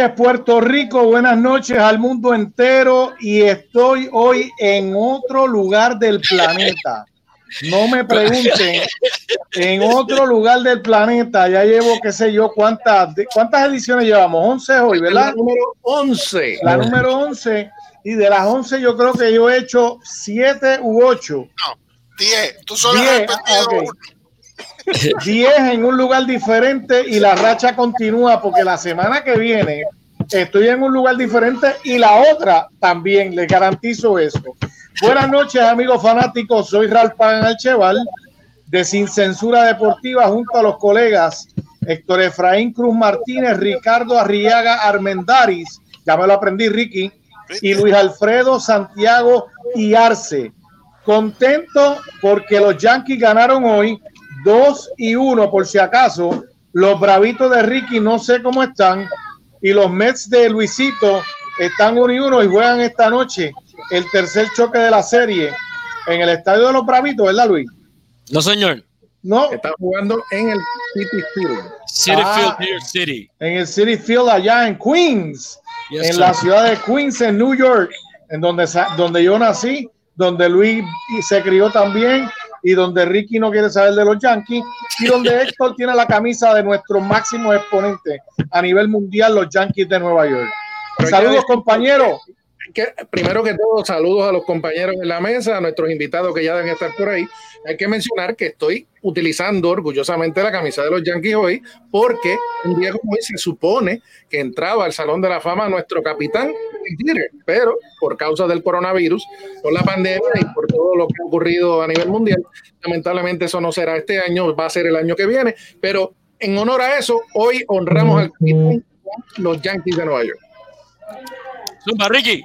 Noches, Puerto Rico. Buenas noches al mundo entero. Y estoy hoy en otro lugar del planeta. No me pregunten, en otro lugar del planeta. Ya llevo, qué sé yo, cuántas, cuántas ediciones llevamos. 11 hoy, ¿verdad? La número 11. La número 11. Y de las 11 yo creo que yo he hecho 7 u 8. No, 10. Tú solo 10, has okay. 10 en un lugar diferente y la racha continúa porque la semana que viene estoy en un lugar diferente y la otra también, les garantizo eso. Buenas noches, amigos fanáticos. Soy Ralph Pagan Alcheval de Sin Censura Deportiva junto a los colegas Héctor Efraín Cruz Martínez, Ricardo Arriaga Armendaris, ya me lo aprendí, Ricky, y Luis Alfredo Santiago y Arce. Contento porque los Yankees ganaron hoy 2 y 1 por si acaso. Los bravitos de Ricky no sé cómo están. Y los Mets de Luisito están 1 y 1 y juegan esta noche el tercer choque de la serie en el estadio de los bravitos, ¿verdad, Luis? No, señor. No. Está jugando en el City Field. City ah, Field, New City. En el City Field allá en Queens. Yes, en sir. la ciudad de Queens, en New York, en donde, donde yo nací, donde Luis se crió también y donde Ricky no quiere saber de los Yankees y donde Héctor tiene la camisa de nuestro máximo exponente a nivel mundial, los Yankees de Nueva York. Pero Saludos, compañeros. Que, primero que todo, saludos a los compañeros en la mesa, a nuestros invitados que ya deben estar por ahí. Hay que mencionar que estoy utilizando orgullosamente la camisa de los Yankees hoy, porque un día como hoy se supone que entraba al Salón de la Fama nuestro capitán, pero por causa del coronavirus, por la pandemia y por todo lo que ha ocurrido a nivel mundial, lamentablemente eso no será este año, va a ser el año que viene, pero en honor a eso, hoy honramos al capitán los Yankees de Nueva York. Zumba, Ricky.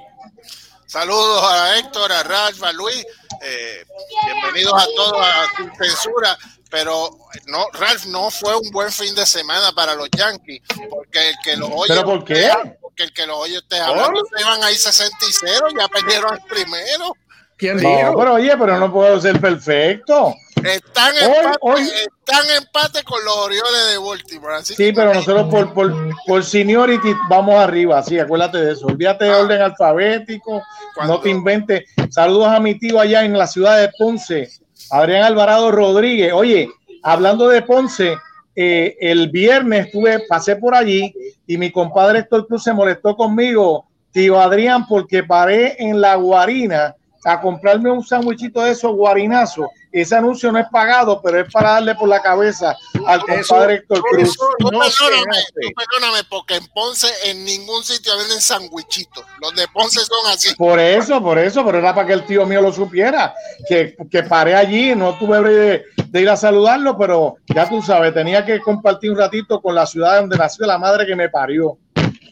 Saludos a Héctor, a Ralph, a Luis. Eh, bienvenidos a todos a Sin Censura. Pero no, Ralph, no fue un buen fin de semana para los Yankees. Porque el que lo oye. ¿Pero por qué? Porque el que lo oye usted hablando, se iban ahí 60 y 0, ya perdieron el primero. ¿Quién no, dijo? pero oye, pero no puedo ser perfecto. Están en Hoy- empate, hoy- están en empate con los Orioles de Baltimore. Así Sí, que- pero nosotros por, por, por seniority vamos arriba, sí, acuérdate de eso. Olvídate de orden alfabético, no te inventes. Saludos a mi tío allá en la ciudad de Ponce, Adrián Alvarado Rodríguez. Oye, hablando de Ponce, eh, el viernes estuve, pasé por allí y mi compadre Héctor Cruz se molestó conmigo, tío Adrián, porque paré en la Guarina a comprarme un sándwichito de esos guarinazos. Ese anuncio no es pagado, pero es para darle por la cabeza al compadre Héctor Cruz. eso Tú no se perdóname, tú perdóname, porque en Ponce en ningún sitio venden sandwichitos. Los de Ponce son así. Por eso, por eso, pero era para que el tío mío lo supiera, que, que paré allí, no tuve de, de ir a saludarlo, pero ya tú sabes, tenía que compartir un ratito con la ciudad donde nació la madre que me parió.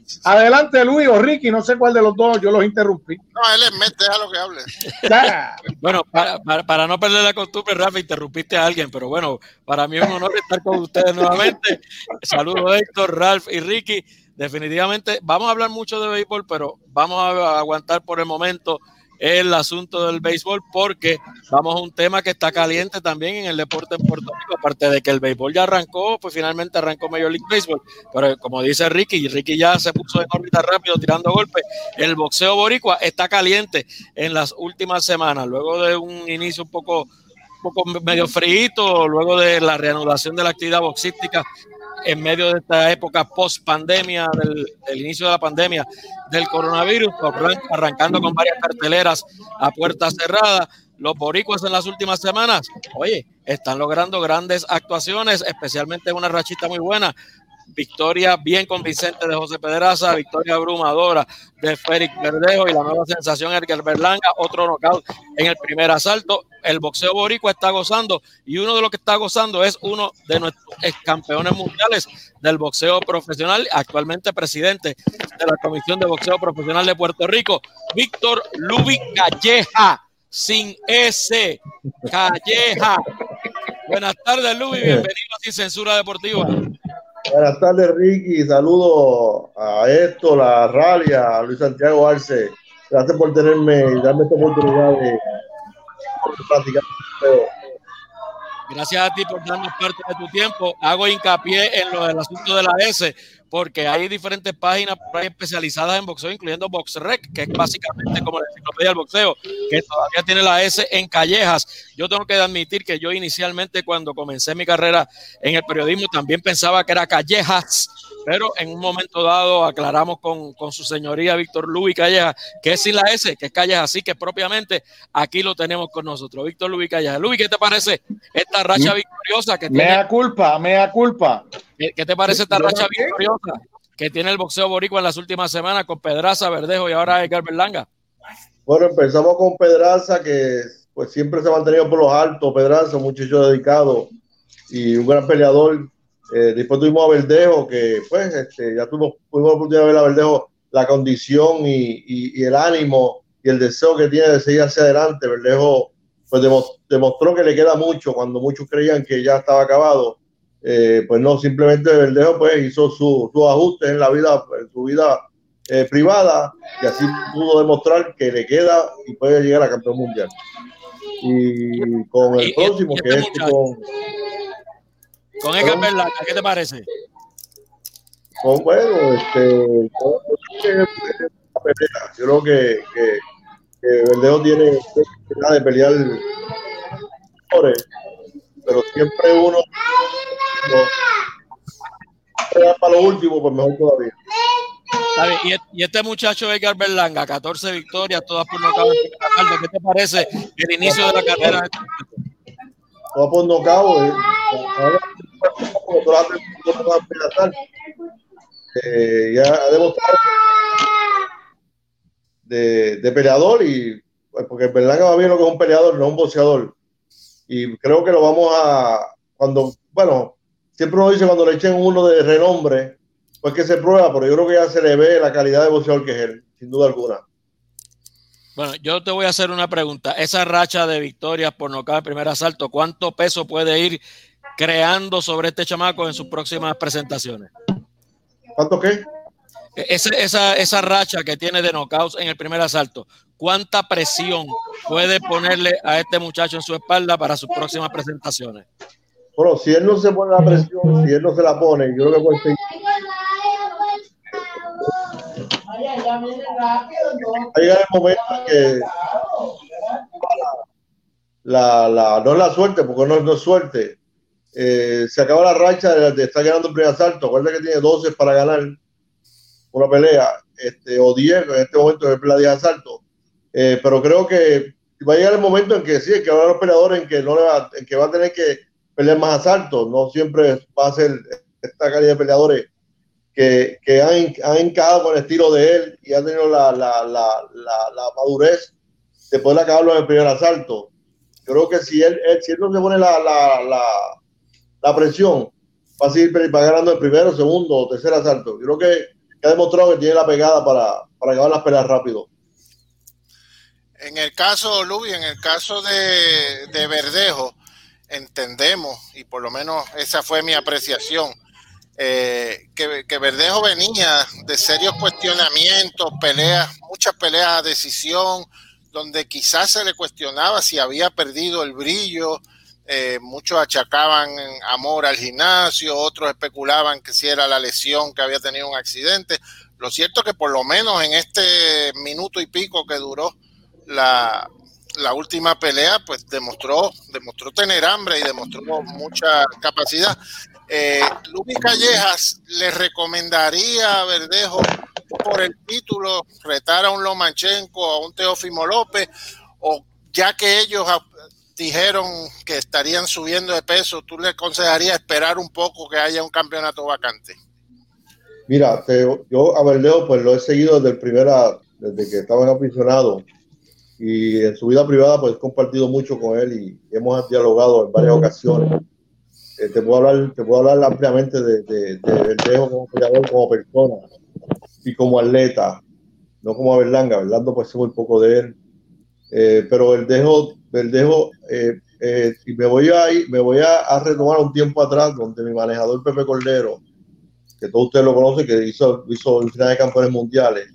Adelante, Luis o Ricky, no sé cuál de los dos, yo los interrumpí. No, él es Met, déjalo que hable. Bueno, para, para, para no perder la costumbre, Rafa, interrumpiste a alguien, pero bueno, para mí es un honor estar con ustedes nuevamente. Saludos, Héctor, Ralph y Ricky. Definitivamente, vamos a hablar mucho de béisbol, pero vamos a aguantar por el momento el asunto del béisbol porque vamos a un tema que está caliente también en el deporte en Puerto Rico, aparte de que el béisbol ya arrancó, pues finalmente arrancó Major League Baseball, pero como dice Ricky, Ricky ya se puso en órbita rápido tirando golpes, el boxeo boricua está caliente en las últimas semanas, luego de un inicio un poco, un poco medio frío, luego de la reanudación de la actividad boxística en medio de esta época post pandemia, del, inicio de la pandemia del coronavirus, arran- arrancando con varias carteleras a puertas cerradas. Los boricuas en las últimas semanas, oye, están logrando grandes actuaciones, especialmente una rachita muy buena. Victoria bien convincente de José Pedraza, victoria abrumadora de Félix Verdejo y la nueva sensación Edgar Berlanga, otro knockout en el primer asalto. El boxeo boricua está gozando y uno de los que está gozando es uno de nuestros campeones mundiales del boxeo profesional, actualmente presidente de la Comisión de Boxeo Profesional de Puerto Rico, Víctor Lubi Calleja, sin S, Calleja. Buenas tardes, Lubi, bienvenido a Sin Censura Deportiva. Buenas tardes, Ricky. Saludos a Héctor, a Ralia, a Luis Santiago Arce. Gracias por tenerme y darme esta oportunidad de platicar. gracias a ti por darnos parte de tu tiempo. Hago hincapié en lo del asunto de la S, porque hay diferentes páginas especializadas en boxeo, incluyendo BoxRec, que es básicamente como la enciclopedia del boxeo, que todavía tiene la S en callejas. Yo tengo que admitir que yo inicialmente cuando comencé mi carrera en el periodismo también pensaba que era callejas, pero en un momento dado aclaramos con, con su señoría Víctor Luis Calleja que es sin la S, que es callejas, así que propiamente aquí lo tenemos con nosotros. Víctor Luis Calleja. Luis, ¿qué te parece esta racha mm. victoriosa que tiene? Mea culpa, mea culpa. ¿Qué, te parece esta racha victoriosa que tiene el boxeo boricua en las últimas semanas con Pedraza, Verdejo y ahora Edgar Berlanga? Bueno, empezamos con Pedraza, que pues siempre se ha mantenido por los altos. Pedraza, un muchacho dedicado y un gran peleador. Eh, después tuvimos a Verdejo, que pues este, ya tuvimos, tuvimos la oportunidad de ver a Verdejo la condición y, el ánimo y el deseo que tiene de seguir hacia adelante. Verdejo pues demostró que le queda mucho cuando muchos creían que ya estaba acabado. Eh, pues no, simplemente Verdejo pues hizo sus su ajustes en la vida, en su vida eh, privada y así pudo demostrar que le queda y puede llegar a campeón mundial. Y con el próximo, que es con... Con Edgar ¿qué te parece? Con, bueno, este, yo creo que, que, que Verdejo tiene de pelear pero siempre uno no, para lo último, pues mejor todavía. Y, este muchacho Edgar Berlanga, 14 victorias, todas por nocaut. ¿Qué te parece el inicio de la carrera? Todas por nocaut. Eh. Eh, ya ha demostrado de, peleador y pues, porque Berlanga va bien lo que es un peleador, no un boxeador. Y creo que lo vamos a, cuando, bueno, siempre uno dice cuando le echen uno de renombre, pues que se prueba, pero yo creo que ya se le ve la calidad de boxeador que es él, sin duda alguna. Bueno, yo te voy a hacer una pregunta. Esa racha de victorias por no caer primer asalto, ¿cuánto peso puede ir creando sobre este chamaco en sus próximas presentaciones? ¿Cuánto qué? Esa, esa, esa racha que tiene de knockouts en el primer asalto, ¿cuánta presión puede ponerle a este muchacho en su espalda para sus próximas presentaciones? Bueno, si él no se pone la presión, si él no se la pone, yo creo que Va a llegar el momento en que la, la, no es la suerte, porque no, es suerte. Eh, se acaba la racha de, estar ganando el primer asalto. Acuerda que tiene 12 para ganar una pelea, este, o 10, en este momento es la 10 asalto. Eh, pero creo que va a llegar el momento en que sí, que haber los peleadores en que, no va, en que va a tener que pelear más asaltos. No siempre va a ser esta calidad de peleadores que, que han, han encajado con el estilo de él y han tenido la, la, la, la, madurez de poder acabarlo en el primer asalto. Creo que si él, si él no se pone la, la, presión, va a seguir ganando el primero, segundo o tercer asalto. Creo que ha demostrado que tiene la pegada para, para acabar las peleas rápido. En el caso, Lubi, en el caso de, de Verdejo, entendemos, y por lo menos esa fue mi apreciación, eh, que, Verdejo venía de serios cuestionamientos, peleas, muchas peleas a decisión, donde quizás se le cuestionaba si había perdido el brillo, eh, muchos achacaban amor al gimnasio, otros especulaban que si era la lesión que había tenido un accidente. Lo cierto es que por lo menos en este minuto y pico que duró la, la última pelea, pues demostró, demostró tener hambre y demostró mucha capacidad. Eh, Callejas le recomendaría a Verdejo por el título retar a un Lomachenko, a un Teófimo López, o ya que ellos dijeron que estarían subiendo de peso, ¿tú le aconsejarías esperar un poco que haya un campeonato vacante? Mira, yo a Verdejo pues lo he seguido desde el primera, desde que estaba en aficionado y en su vida privada pues he compartido mucho con él y hemos dialogado en varias ocasiones. Eh, te, puedo hablar, te puedo hablar ampliamente de, de, Verdejo como jugador, como persona y como atleta, no como a Berlanga. Berlando pues muy poco de él, eh, pero Verdejo, Verdejo eh, eh, y me voy a ir, me voy a, a, retomar un tiempo atrás donde mi manejador Pepe Cordero, que todos ustedes lo conocen, que hizo, hizo el final de campeones mundiales,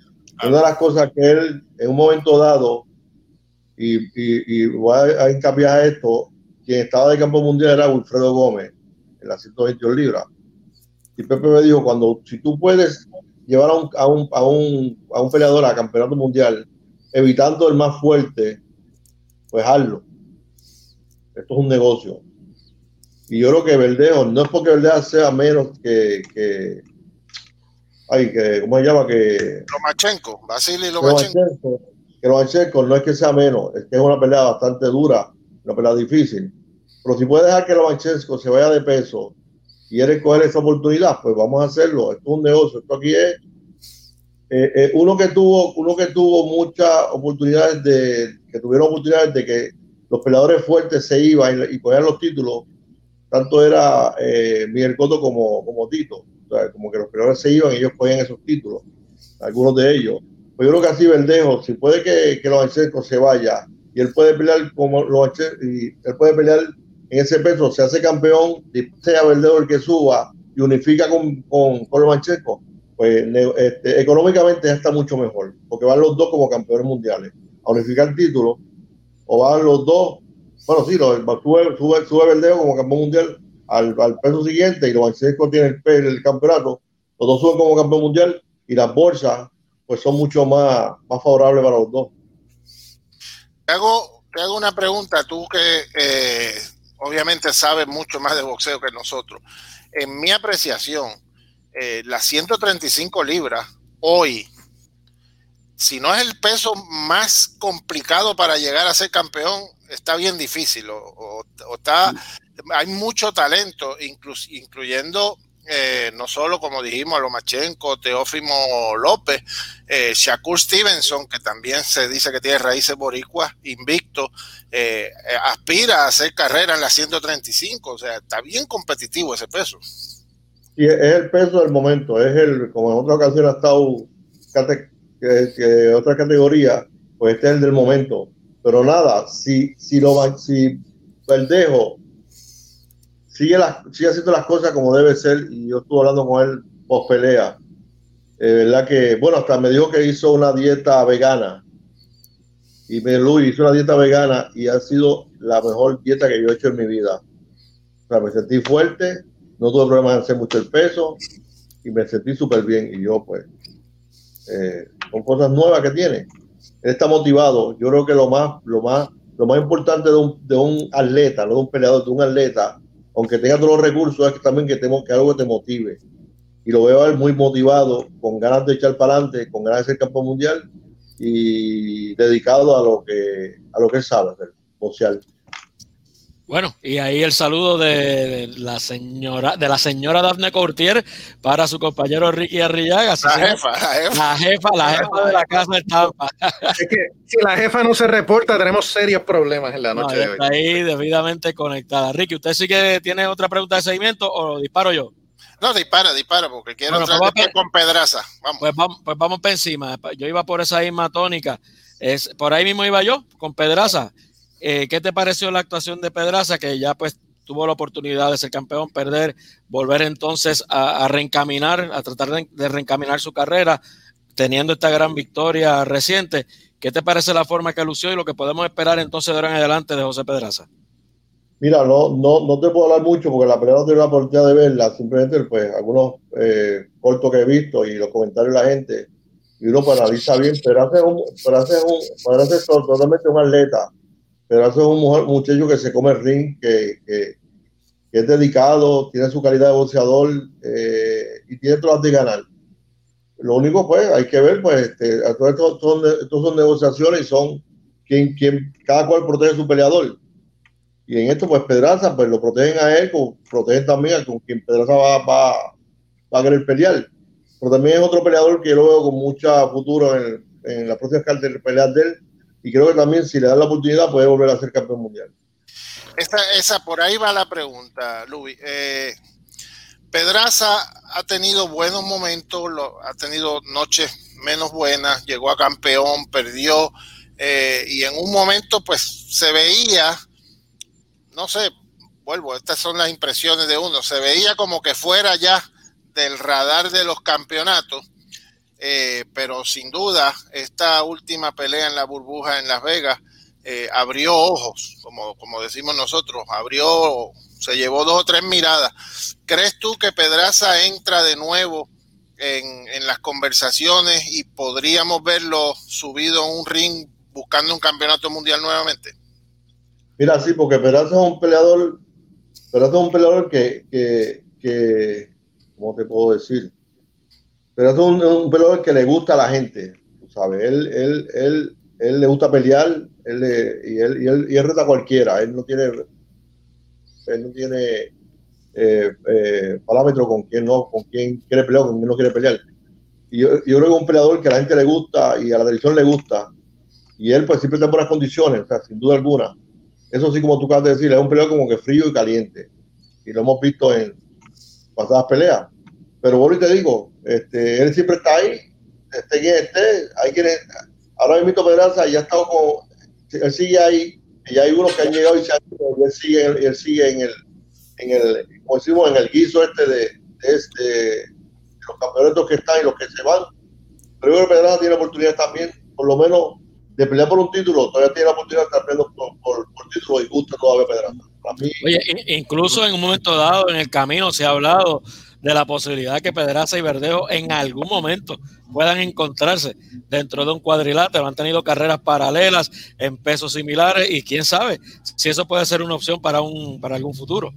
una de las cosas que él en un momento dado y, y, voy a, a esto, quien estaba de campo mundial era Wilfredo Gómez, en las 122 libras. Y Pepe me dijo, cuando si tú puedes llevar a un, a un, a un, a un peleador a campeonato mundial, evitando el más fuerte, pues hazlo. Esto es un negocio. Y yo creo que Verdejo, no es porque Verdejo sea menos que, que ay, que, ¿cómo se llama? Que Lomachenko, Vasily Lomachenko. Que Lomachenko no es que sea menos, es que es una pelea bastante dura, una pelea difícil. Pero si puede dejar que Lomachenko se vaya de peso y coger esa oportunidad, pues vamos a hacerlo. Esto es un negocio, esto aquí es eh, eh, uno que tuvo uno que tuvo muchas oportunidades de que tuvieron oportunidades de que los peleadores fuertes se iban y, y los títulos tanto era eh, Miguel Cotto como, como Tito como que los peleadores se iban y ellos cogían esos títulos algunos de ellos pues yo creo que así Verdejo si puede que, que los se vaya y él puede pelear como los y él puede pelear en ese peso se hace campeón sea Verdejo el que suba y unifica con, con, con los Anchescos pues este, económicamente ya está mucho mejor, porque van los dos como campeones mundiales a unificar el título, o van los dos, bueno, sí, lo, sube, sube, sube Verdeo como campeón mundial al, al peso siguiente y los Banchesco tienen el, el, campeonato, los dos suben como campeón mundial y las bolsas pues son mucho más, más favorables para los dos. Te hago, te hago una pregunta, tú que eh, obviamente sabes mucho más de boxeo que nosotros. En mi apreciación, eh, las 135 libras hoy, si no es el peso más complicado para llegar a ser campeón, está bien difícil. O, o, o está, hay mucho talento, inclu, incluyendo eh, no solo, como dijimos, a Lomachenko, Teófimo López, eh, Shakur Stevenson, que también se dice que tiene raíces boricuas, invicto, eh, aspira a hacer carrera en las 135, o sea, está bien competitivo ese peso. Y es el peso del momento, es el, como en otra ocasión ha estado que, que otra categoría, pues este es el del momento. Pero nada, si, si lo si Verdejo sigue, la, sigue haciendo las cosas como debe ser, y yo estuve hablando con él post pelea, eh, verdad que, bueno, hasta me dijo que hizo una dieta vegana. Y me Luis hizo una dieta vegana y ha sido la mejor dieta que yo he hecho en mi vida. O sea, me sentí fuerte, no tuve problemas en hacer mucho el peso y me sentí súper bien. Y yo, pues, eh, con cosas nuevas que tiene. Él está motivado. Yo creo que lo más, lo más, lo más importante de un, de un atleta, no de un peleador, de un atleta, aunque tenga todos los recursos, es que también que, te, que algo te motive. Y lo veo a él muy motivado, con ganas de echar para adelante, con ganas de ser campeón mundial y dedicado a lo que, a lo que él sabe hacer, social. Bueno, y ahí el saludo de, la señora, de la señora Dafne Courtier para su compañero Ricky Arrillaga. La jefa, la jefa, la jefa, la jefa de la casa de Tampa. Es que si la jefa no se reporta, tenemos serios problemas en la noche no, de hoy. Está ahí debidamente conectada. Ricky, ¿usted sí que tiene otra pregunta de seguimiento o disparo yo? No, dispara, dispara, porque quiero bueno, entrar pues con Pedraza. Vamos. Pues vamos, pues vamos para encima. Yo iba por esa misma tónica. Es, por ahí mismo iba yo, con Pedraza. Eh, ¿Qué te pareció la actuación de Pedraza? Que ya pues tuvo la oportunidad de ser campeón, perder, volver entonces a, reencaminar, a tratar de, reencaminar su carrera, teniendo esta gran victoria reciente. ¿Qué te parece la forma que lució y lo que podemos esperar entonces de ahora en adelante de José Pedraza? Mira, no, no, no te puedo hablar mucho porque la pelea no tengo la oportunidad de verla, simplemente pues algunos eh, cortos que he visto y los comentarios de la gente, y uno pues analiza bien, pero hace un, pero hace un, pero hace totalmente un atleta pero es un muchacho que se come el ring, que, es dedicado, tiene su calidad de boxeador eh, y tiene todas de ganar. Lo único, pues, hay que ver, pues, este, todo esto son, son negociaciones y son quien, cada cual protege a su peleador. Y en esto, pues, Pedraza, pues, lo protegen a él, como protegen también a con quien Pedraza va, va, va a querer pelear. Pero también es otro peleador que yo lo veo con mucha futuro en, en la próxima peleas de él y creo que también si le dan la oportunidad puede volver a ser campeón mundial. Esa, esa por ahí va la pregunta, Luis. Eh, Pedraza ha tenido buenos momentos, ha tenido noches menos buenas, llegó a campeón, perdió eh, y en un momento pues se veía, no sé, vuelvo, estas son las impresiones de uno, se veía como que fuera ya del radar de los campeonatos eh, pero sin duda esta última pelea en la burbuja en Las Vegas eh, abrió ojos, como, como decimos nosotros, abrió, se llevó dos o tres miradas. ¿Crees tú que Pedraza entra de nuevo en, en las conversaciones y podríamos verlo subido en un ring buscando un campeonato mundial nuevamente? Mira, sí, porque Pedraza es un peleador, Pedraza es un peleador que, que, que ¿cómo te puedo decir? Pedraza es un, un peleador que le gusta a la gente, tú sabes, él, él, él, él le gusta pelear, él, y, él, y, él, y él reta a cualquiera, él no tiene, él no tiene eh, eh, parámetro con quién no, con quién quiere pelear, con quién no quiere pelear. Y yo, yo creo que es un peleador que a la gente le gusta y a la televisión le gusta, y él pues siempre está en buenas condiciones, o sea, sin duda alguna. Eso sí, como tú acabas de decir, es un peleador como que frío y caliente, y lo hemos visto en pasadas peleas. Pero bueno, y te digo, este, él siempre está ahí, esté quien esté, hay quienes, ahora mismo Pedraza ya estado con, él sigue ahí, y hay unos que han llegado y se han ido, y él sigue, él sigue en el, en el, como decimos, en el guiso este de, de este, de los campeonatos que están y los que se van. Pero yo Pedraza tiene oportunidad también, por lo menos, de pelear por un título, todavía tiene la oportunidad de estar peleando por, por, título y gusta todavía Pedraza. Para mí, Oye, in- incluso en un momento dado en el camino se ha hablado de la posibilidad que Pedraza y Verdejo en algún momento puedan encontrarse dentro de un cuadrilátero. Han tenido carreras paralelas en pesos similares y quién sabe si eso puede ser una opción para, un, para algún futuro.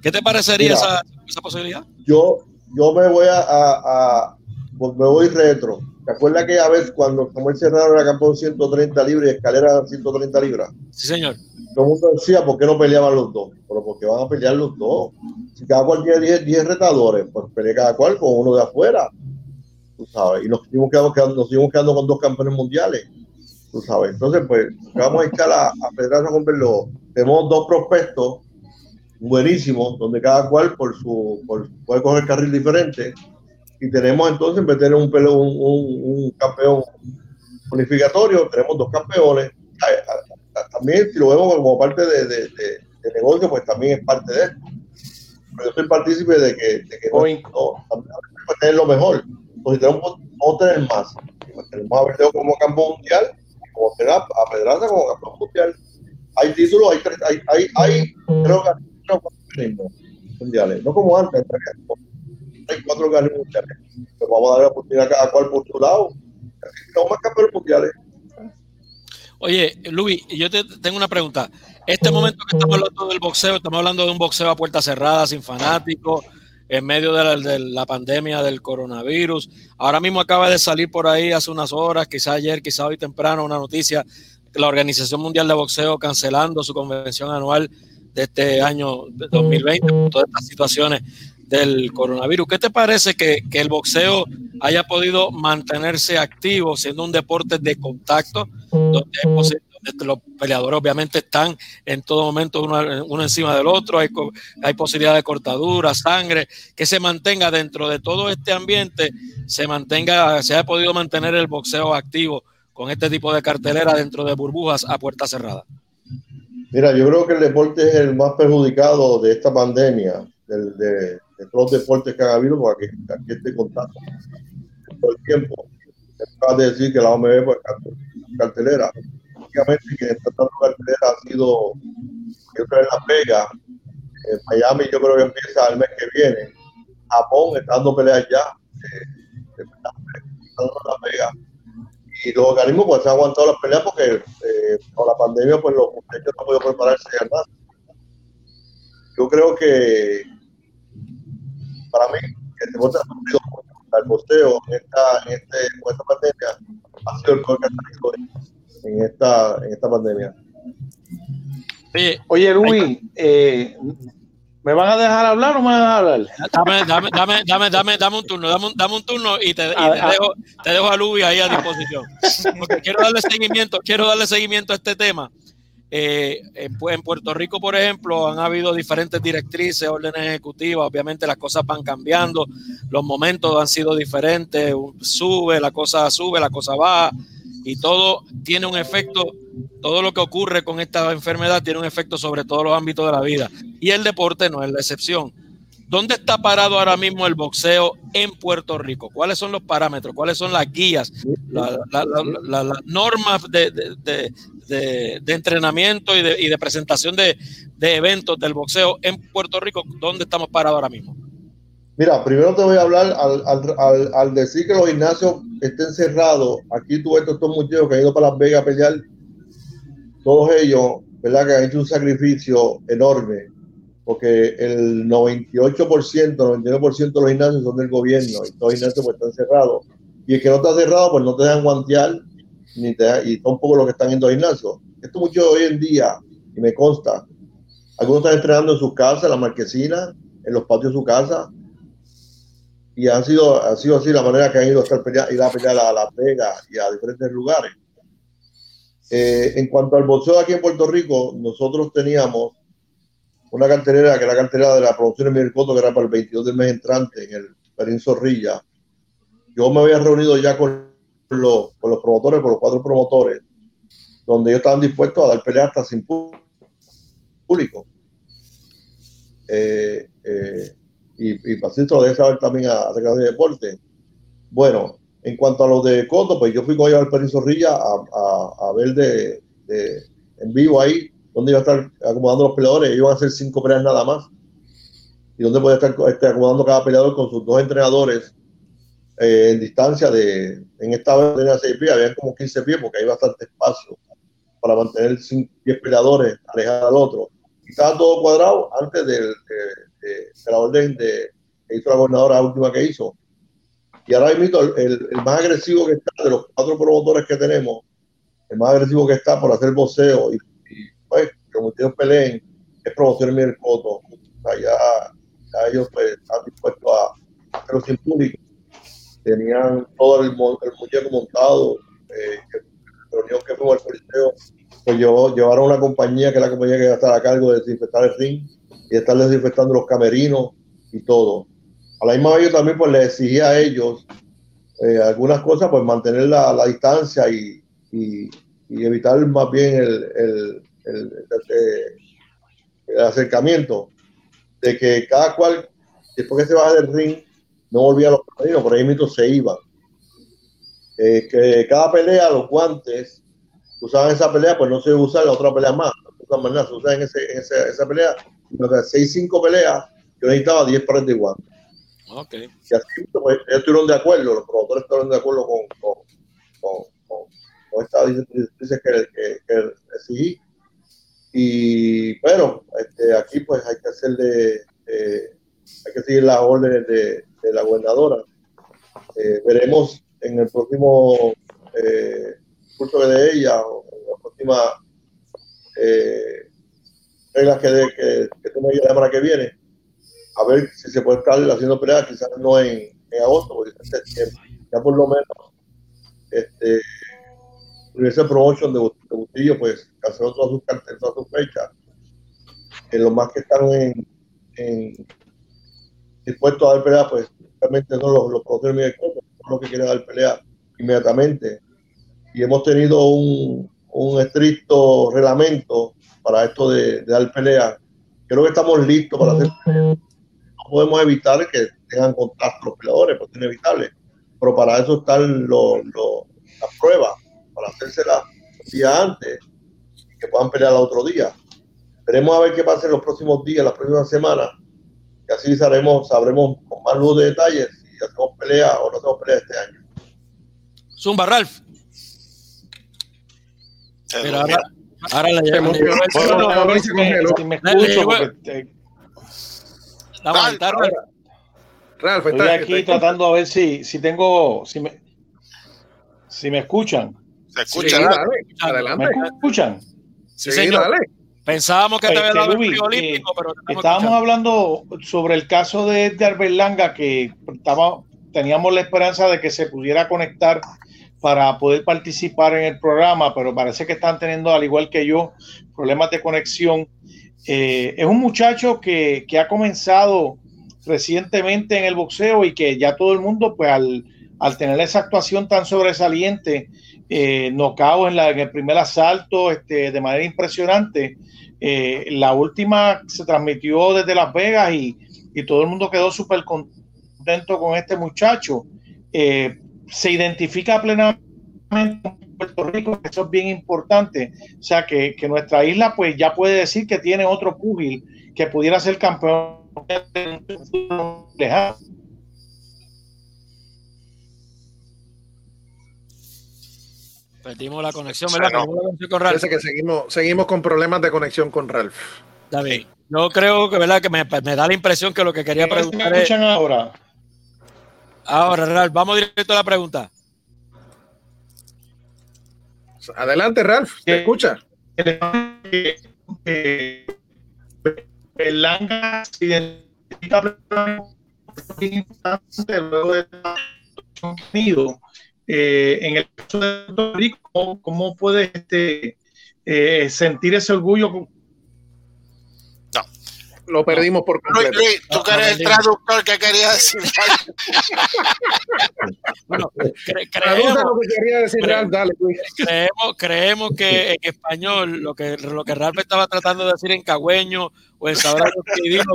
¿Qué te parecería Mira. esa, esa posibilidad? yo, yo me voy a, a- a- pues me voy retro. ¿Te acuerdas que a veces cuando Samuel Serrano era campeón 130 libras y Escalera 130 libras? Sí, señor. Todo el mundo decía, ¿por qué no peleaban los dos? Pero porque van a pelear los dos. Si cada cual tiene 10, 10 retadores, pues pelea cada cual con uno de afuera. Tú sabes. Y nos seguimos quedando, nos seguimos quedando con dos campeones mundiales. Tú sabes. Entonces, pues, vamos a echar a, Pedraza con Berlo. Tenemos dos prospectos buenísimos, donde cada cual por su, por, puede coger carril diferente. Y tenemos entonces, en vez de tener un, un, un- un campeón unificatorio, tenemos dos campeones. También, si lo vemos como parte de, de- de- de negocio, pues también es parte de esto. Pero yo soy partícipe de que, de que no, no, tener lo mejor. Pues si tenemos, a tener más. Pues tenemos a Verdejo como campeón mundial, como tener a, Pedraza como campeón mundial. Hay títulos, hay, tres- hay, hay, hay creo que hay cuatro mundiales, no como antes, hay cuatro mundiales. Pues vamos a dar la oportunidad a cual por su lado. Así que a campeones mundiales. Oye, Luis, yo te tengo una pregunta. Este momento que estamos hablando del boxeo, estamos hablando de un boxeo a puerta cerrada, sin fanáticos, en medio de la, de la pandemia del coronavirus. Ahora mismo acaba de salir por ahí hace unas horas, quizá ayer, quizá hoy temprano, una noticia, que la Organización Mundial de Boxeo cancelando su convención anual de este año de 2020 por todas estas situaciones del coronavirus. ¿Qué te parece que, que el boxeo haya podido mantenerse activo siendo un deporte de contacto, donde, donde los peleadores obviamente están en todo momento uno, uno encima del otro, hay, hay posibilidad de cortadura, sangre, que se mantenga dentro de todo este ambiente, se mantenga, se haya podido mantener el boxeo activo con este tipo de cartelera dentro de burbujas a puerta cerrada. Mira, yo creo que el deporte es el más perjudicado de esta pandemia, del- de, todos los deportes que ha habido, porque aquí, aquí este contacto todo el tiempo. Acabas de decir que la OMB pues, cartelera. Obviamente quien está dando cartelera ha sido, yo creo, en Las Vegas. En Miami yo creo que empieza el mes que viene. Japón está dando peleas ya. eh, y los organismos pues han aguantado las peleas porque eh, con la pandemia pues los muchachos no han podido prepararse al más. Yo creo que para mí el deporte ha sufrido mucho. el boxeo en esta, en este, con esta pandemia ha sido el salido en esta, en esta pandemia. Oye, Oye, Luis, eh, ¿me van a dejar hablar o me van a dejar hablar? dame, dame, dame, dame, dame, dame un turno, dame un, dame un turno y te, y te dejo, te dejo a Luis ahí a disposición. Porque quiero darle seguimiento, quiero darle seguimiento a este tema. Eh, en, Pu- en Puerto Rico, por ejemplo, han habido diferentes directrices, órdenes ejecutivas, obviamente las cosas van cambiando, los momentos han sido diferentes, sube, la cosa sube, la cosa baja, y todo tiene un efecto, todo lo que ocurre con esta enfermedad tiene un efecto sobre todos los ámbitos de la vida, y el deporte no es la excepción. ¿Dónde está parado ahora mismo el boxeo en Puerto Rico? ¿Cuáles son los parámetros? ¿Cuáles son las guías? la- la- la- la- las normas de- de, entrenamiento y de, presentación de, eventos del boxeo en Puerto Rico, ¿dónde estamos parados ahora mismo? Mira, primero te voy a hablar al, decir que los gimnasios estén cerrados. Aquí tú ves estos muchachos que han ido para Las Vegas a pelear, todos ellos, ¿verdad? Que han hecho un sacrificio enorme, porque el 98%, 99% de los gimnasios son del gobierno y todos los gimnasios pues, están cerrados. Y el que no está cerrado, pues no te dejan guantear ni te, y son pocos los que están yendo al gimnasio. Esto mucho hoy en día, y me consta, algunos están entrenando en sus casas, en la marquesina, en los patios de su casa, y han sido, ha sido así la manera que han ido a, estar pelear, ir a pelear a Las Vegas y a diferentes lugares. Eh, en cuanto al boxeo aquí en Puerto Rico, nosotros teníamos una cartelera que era la cartelera de la producción de Mircoto, que era para el 22 del mes entrante en el Perín Zorrilla. Yo me había reunido ya con los, con los promotores, con los cuatro promotores, donde ellos estaban dispuestos a dar pelea hasta sin público. Eh, eh, y, y Pacito debe saber también acerca de deporte. Bueno, en cuanto a los de Coto, pues yo fui con ellos al Perín Zorrilla a, a, ver de, en vivo ahí donde iba a estar acomodando los peleadores. Ellos iban a hacer cinco peleas nada más. Y donde puede estar este, acomodando cada peleador con sus dos entrenadores eh, en distancia de, en esta vez tenía 6 pies, había como 15 pies porque hay bastante espacio para mantener 10 peleadores alejados al otro. Y estaba todo cuadrado antes de, de, la orden de, hizo la gobernadora última que hizo. Y ahora mismo el, el, más agresivo que está de los cuatro promotores que tenemos, el más agresivo que está por hacer voceo y, y pues que ellos peleen, es promoción el coto. O ya, ellos pues, están dispuestos a hacerlo sin público tenían todo el, el muñeco montado, eh, reunión que fue al Coliseo, pues llevó, llevaron una compañía que es la compañía que va a estar a cargo de desinfectar el ring y estar desinfectando los camerinos y todo. A la misma vez yo también pues les exigía a ellos eh, algunas cosas, pues mantener la, la distancia y, y, y, evitar más bien el, el, el, el, acercamiento de que cada cual, después que se baja del ring, no volvía a los camerinos, por ahí mismo se iba. Eh, que cada pelea, los guantes, usaban esa pelea, pues no se usa la otra pelea más. De todas maneras, se en, ese, en ese, esa pelea. seis, cinco peleas, yo necesitaba 10 pares de guantes. Okay. Y así, pues, estuvieron de acuerdo, los promotores estuvieron de acuerdo con, con, con, con esta dice que, que, que exigí. Y, pero este, aquí pues hay que hacerle, eh, hay que seguir las órdenes de, de la gobernadora. Eh, veremos en el próximo eh, curso de ella o en la próxima eh, reglas que, de, que, que tome la semana que viene, a ver si se puede estar haciendo peleas, quizás no en, en agosto, porque en ya por lo menos este Universal Promotion de, Bustillo, pues canceló todas sus todas sus fechas. En los más que están en dispuestos a dar pelea, pues realmente son los, los promotores son los que quieren dar pelea inmediatamente. Y hemos tenido un, un estricto reglamento para esto de, de, dar pelea. Creo que estamos listos para hacer. No podemos evitar que tengan contacto los peleadores, pues es inevitable. Pero para eso están los, las pruebas, para hacérselas día antes y que puedan pelear el otro día. Veremos a ver qué pasa en los próximos días, las próximas semanas y así sabremos, sabremos con más luz de detalles si hacemos pelea o no hacemos pelea este año. Zumba, Ralph. Pero ahora, ahora la llevamos. Si me escucho, porque Ralph, estoy aquí tratando a ver si, si tengo, si me, si me escuchan. Se escucha, dale, adelante. ¿Me escuchan? Sí, señor. Dale. Pensábamos que te había dado el Luis, olímpico, eh, pero estábamos hablando sobre el caso de Edgar Berlanga, que estaba, teníamos la esperanza de que se pudiera conectar para poder participar en el programa, pero parece que están teniendo, al igual que yo, problemas de conexión. Eh, es un muchacho que, que, ha comenzado recientemente en el boxeo y que ya todo el mundo, pues al, al tener esa actuación tan sobresaliente, eh, knockout en, la, en el primer asalto este, de manera impresionante, eh, la última se transmitió desde Las Vegas y, y todo el mundo quedó súper contento con este muchacho. Eh, se identifica plenamente Puerto Rico, eso es bien importante. O sea, que, que, nuestra isla pues ya puede decir que tiene otro púgil que pudiera ser campeón lejano. Perdimos la conexión, ¿verdad? No. Con Ralph. Parece que seguimos, seguimos con problemas de conexión con Ralph. David, yo creo que, ¿verdad? que me, me, da la impresión que lo que quería preguntar ¿Me escuchan ahora? Ahora, Ralph, vamos directo a la pregunta. Adelante, Ralph, te escucha. Berlanga se identifica luego de Unido. Eh, en el caso de Puerto Rico, ¿cómo puedes este, eh, sentir ese orgullo lo perdimos por completo. Luis, Luis, tú que eres el traductor que quería decir. bueno, cre creemos, lo que quería decir cre dale, Luis. creemos, creemos que en español lo que, lo que Ralph estaba tratando de decir en cagüeño o en sabrá idioma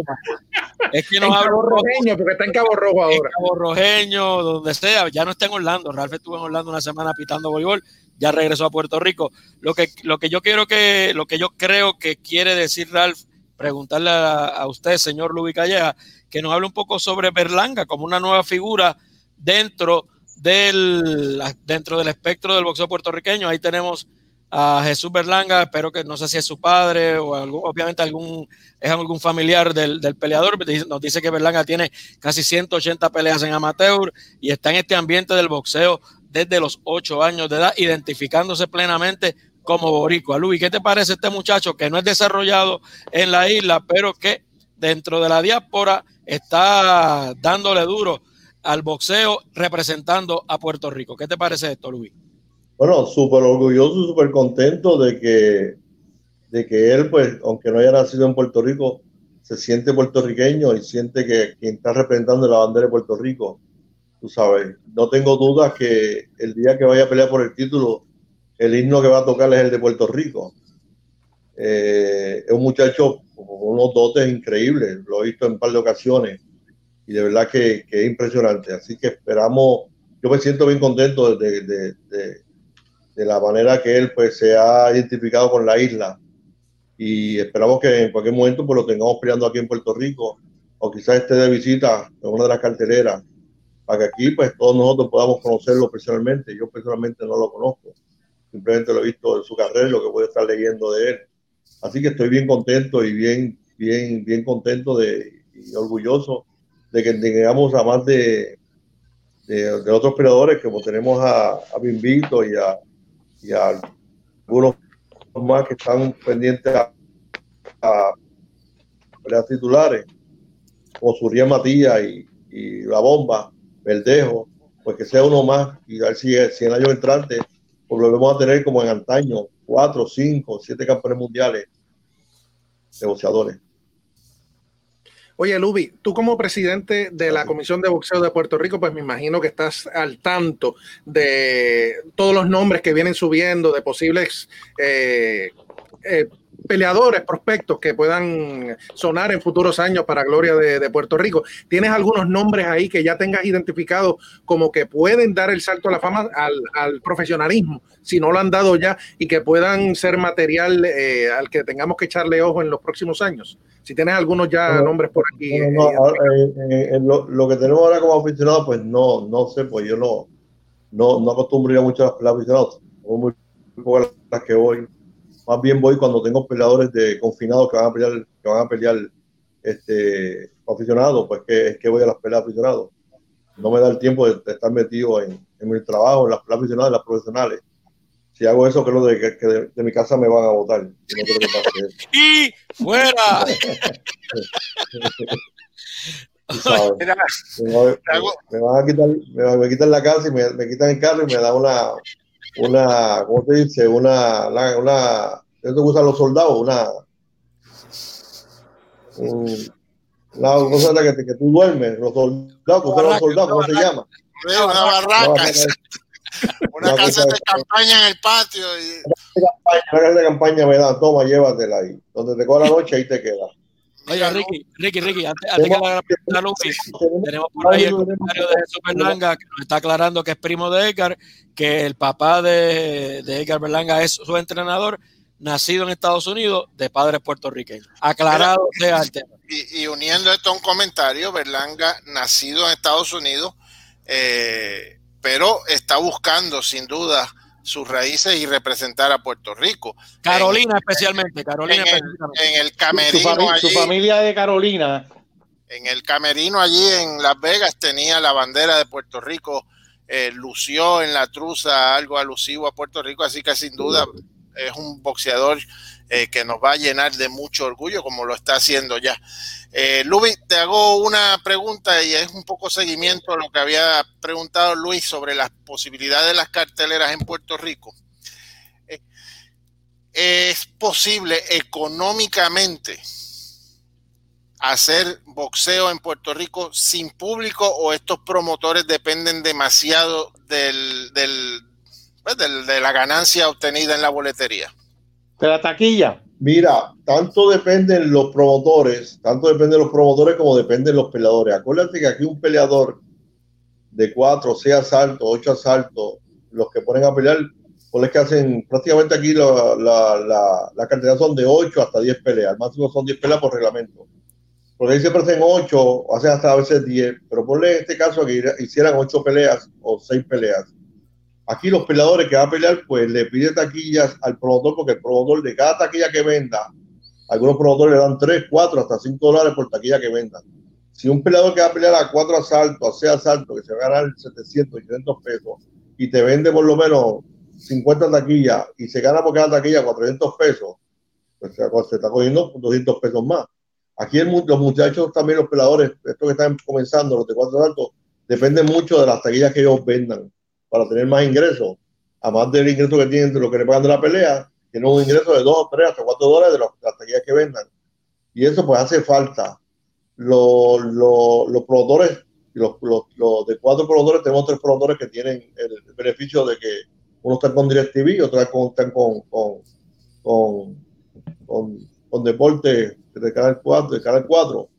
es que nos en Cabo Rojeño, porque está en Cabo Rojo ahora. En Cabo Rojeño, donde sea, ya no está en Orlando. Ralph estuvo en Orlando una semana pitando voleibol, ya regresó a Puerto Rico. Lo que, lo que yo quiero que, lo que yo creo que quiere decir Ralph preguntarle a, a usted, señor Lubi Calleja, que nos hable un poco sobre Berlanga como una nueva figura dentro del, dentro del espectro del boxeo puertorriqueño. Ahí tenemos a Jesús Berlanga, espero que no sé si es su padre o obviamente algún, es algún familiar del, del, peleador. Nos dice que Berlanga tiene casi 180 peleas en amateur y está en este ambiente del boxeo desde los 8 años de edad, identificándose plenamente como boricua. Luis, ¿qué te parece este muchacho que no es desarrollado en la isla, pero que dentro de la diáspora está dándole duro al boxeo representando a Puerto Rico? ¿Qué te parece esto, Luis? Bueno, súper orgulloso, súper contento de que, de que él, pues, aunque no haya nacido en Puerto Rico, se siente puertorriqueño y siente que quien está representando la bandera de Puerto Rico, tú sabes, no tengo dudas que el día que vaya a pelear por el título, el himno que va a tocar es el de Puerto Rico. Eh, es un muchacho con unos dotes increíbles, lo he visto en un par de ocasiones y de verdad que, es impresionante. Así que esperamos, yo me siento bien contento de, la manera que él pues, se ha identificado con la isla y esperamos que en cualquier momento pues, lo tengamos peleando aquí en Puerto Rico o quizás esté de visita en una de las carteleras para que aquí pues todos nosotros podamos conocerlo personalmente. Yo personalmente no lo conozco simplemente lo he visto en su carrera, lo que a estar leyendo de él. Así que estoy bien contento y bien, bien, bien contento de, y orgulloso de que tengamos a más de, de, de otros peleadores, como tenemos a, a Bimbito y a, y algunos más que están pendientes a, a peleas titulares, como Surya Matías y, y, La Bomba, Verdejo, pues que sea uno más y a ver si, si el año entrante volvemos a tener como en antaño cuatro, cinco, siete campeones mundiales negociadores. Oye, Lubi, tú como presidente de la Comisión de Boxeo de Puerto Rico, pues me imagino que estás al tanto de todos los nombres que vienen subiendo, de posibles eh, eh, peleadores, prospectos que puedan sonar en futuros años para gloria de, de, Puerto Rico. ¿Tienes algunos nombres ahí que ya tengas identificado como que pueden dar el salto a la fama, al, al profesionalismo, si no lo han dado ya, y que puedan ser material eh, al que tengamos que echarle ojo en los próximos años? Si tienes algunos ya no, nombres por aquí. No, no, eh, eh, lo, lo, que tenemos ahora como aficionados, pues no, no sé, pues yo no, no, no acostumbro mucho a las aficionados. Muy pocas las que voy más bien voy cuando tengo peleadores de confinados que van a pelear, que van a pelear este, aficionados, pues que es que voy a las peleas aficionados. No me da el tiempo de, de estar metido en, en, mi trabajo, en las peleas aficionadas, en las profesionales. Si hago eso, creo de, que, que de, de, mi casa me van a votar. Y, no creo que pase ¡Y fuera! Me, van a quitar, me, me quitan la casa y me, me quitan el carro y me da una, una, ¿cómo te dice? Una, una, una ¿qué te gustan los soldados? Una, un, una cosa que, que tú duermes, los soldados, los soldados, ¿cómo se llama? Una barraca. Una, una casa de campaña en el patio. Y... Una casa de campaña me dan, toma, llévatela ahí. Donde te coja la noche, ahí te queda. Oye, Ricky, Ricky, Ricky, antes, antes que la pregunta Luffy, tenemos por ahí el comentario de Jesús Berlanga que nos está aclarando que es primo de Edgar, que el papá de, de Edgar Berlanga es su entrenador, nacido en Estados Unidos, de padres puertorriqueños. Aclarado sea el tema. Y, y, uniendo esto a un comentario, Berlanga, nacido en Estados Unidos, eh, pero está buscando sin duda sus raíces y representar a Puerto Rico. Carolina en, especialmente, Carolina en, específicamente. en el camerino Su, fami- allí, su familia de Carolina. en el camerino allí en Las Vegas tenía la bandera de Puerto Rico, eh, lució en la truza algo alusivo a Puerto Rico, así que sin duda es un boxeador eh, que nos va a llenar de mucho orgullo como lo está haciendo ya. Eh, Luis, te hago una pregunta y es un poco seguimiento a lo que había preguntado Luis sobre las posibilidades de las carteleras en Puerto Rico. Eh, ¿Es posible económicamente hacer boxeo en Puerto Rico sin público o estos promotores dependen demasiado del, pues, del, de la ganancia obtenida en la boletería? De la taquilla. Mira, tanto dependen los promotores, tanto dependen los promotores como dependen los peleadores. Acuérdate que aquí un peleador de cuatro, seis asaltos, ocho asaltos, los que ponen a pelear, pues es que hacen prácticamente aquí la, la, la, la cantidad son de 8 hasta 10 peleas. Al máximo son 10 peleas por reglamento. Porque ahí siempre hacen 8, hacen hasta a veces 10, pero ponle en este caso que hicieran 8 peleas o 6 peleas. Aquí los peleadores que va a pelear, pues le pide taquillas al promotor, porque el promotor de cada taquilla que venda, algunos promotores le dan 3, 4, hasta 5 dólares por taquilla que vendan. Si un peleador que va a pelear a 4 asaltos, a 6 asaltos, que se va a ganar 700, 800 pesos, y te vende por lo menos 50 taquillas y se gana por cada taquilla 400 pesos, pues se está cogiendo 200 pesos más. Aquí los muchachos también, los peladores, estos que están comenzando, los de cuatro asaltos, dependen mucho de las taquillas que ellos vendan para tener más ingresos. Además del ingreso que tienen de lo que le pagan de la pelea, tienen un ingreso de 2 o 3 hasta 4 dólares de, las taquillas que vendan. Y eso pues hace falta. Los, los, los promotores, los, los, de cuatro promotores, tenemos tres promotores que tienen el, beneficio de que uno está con DirecTV, otros están con, con, con, con, con deporte de Canal 4, de Canal 4.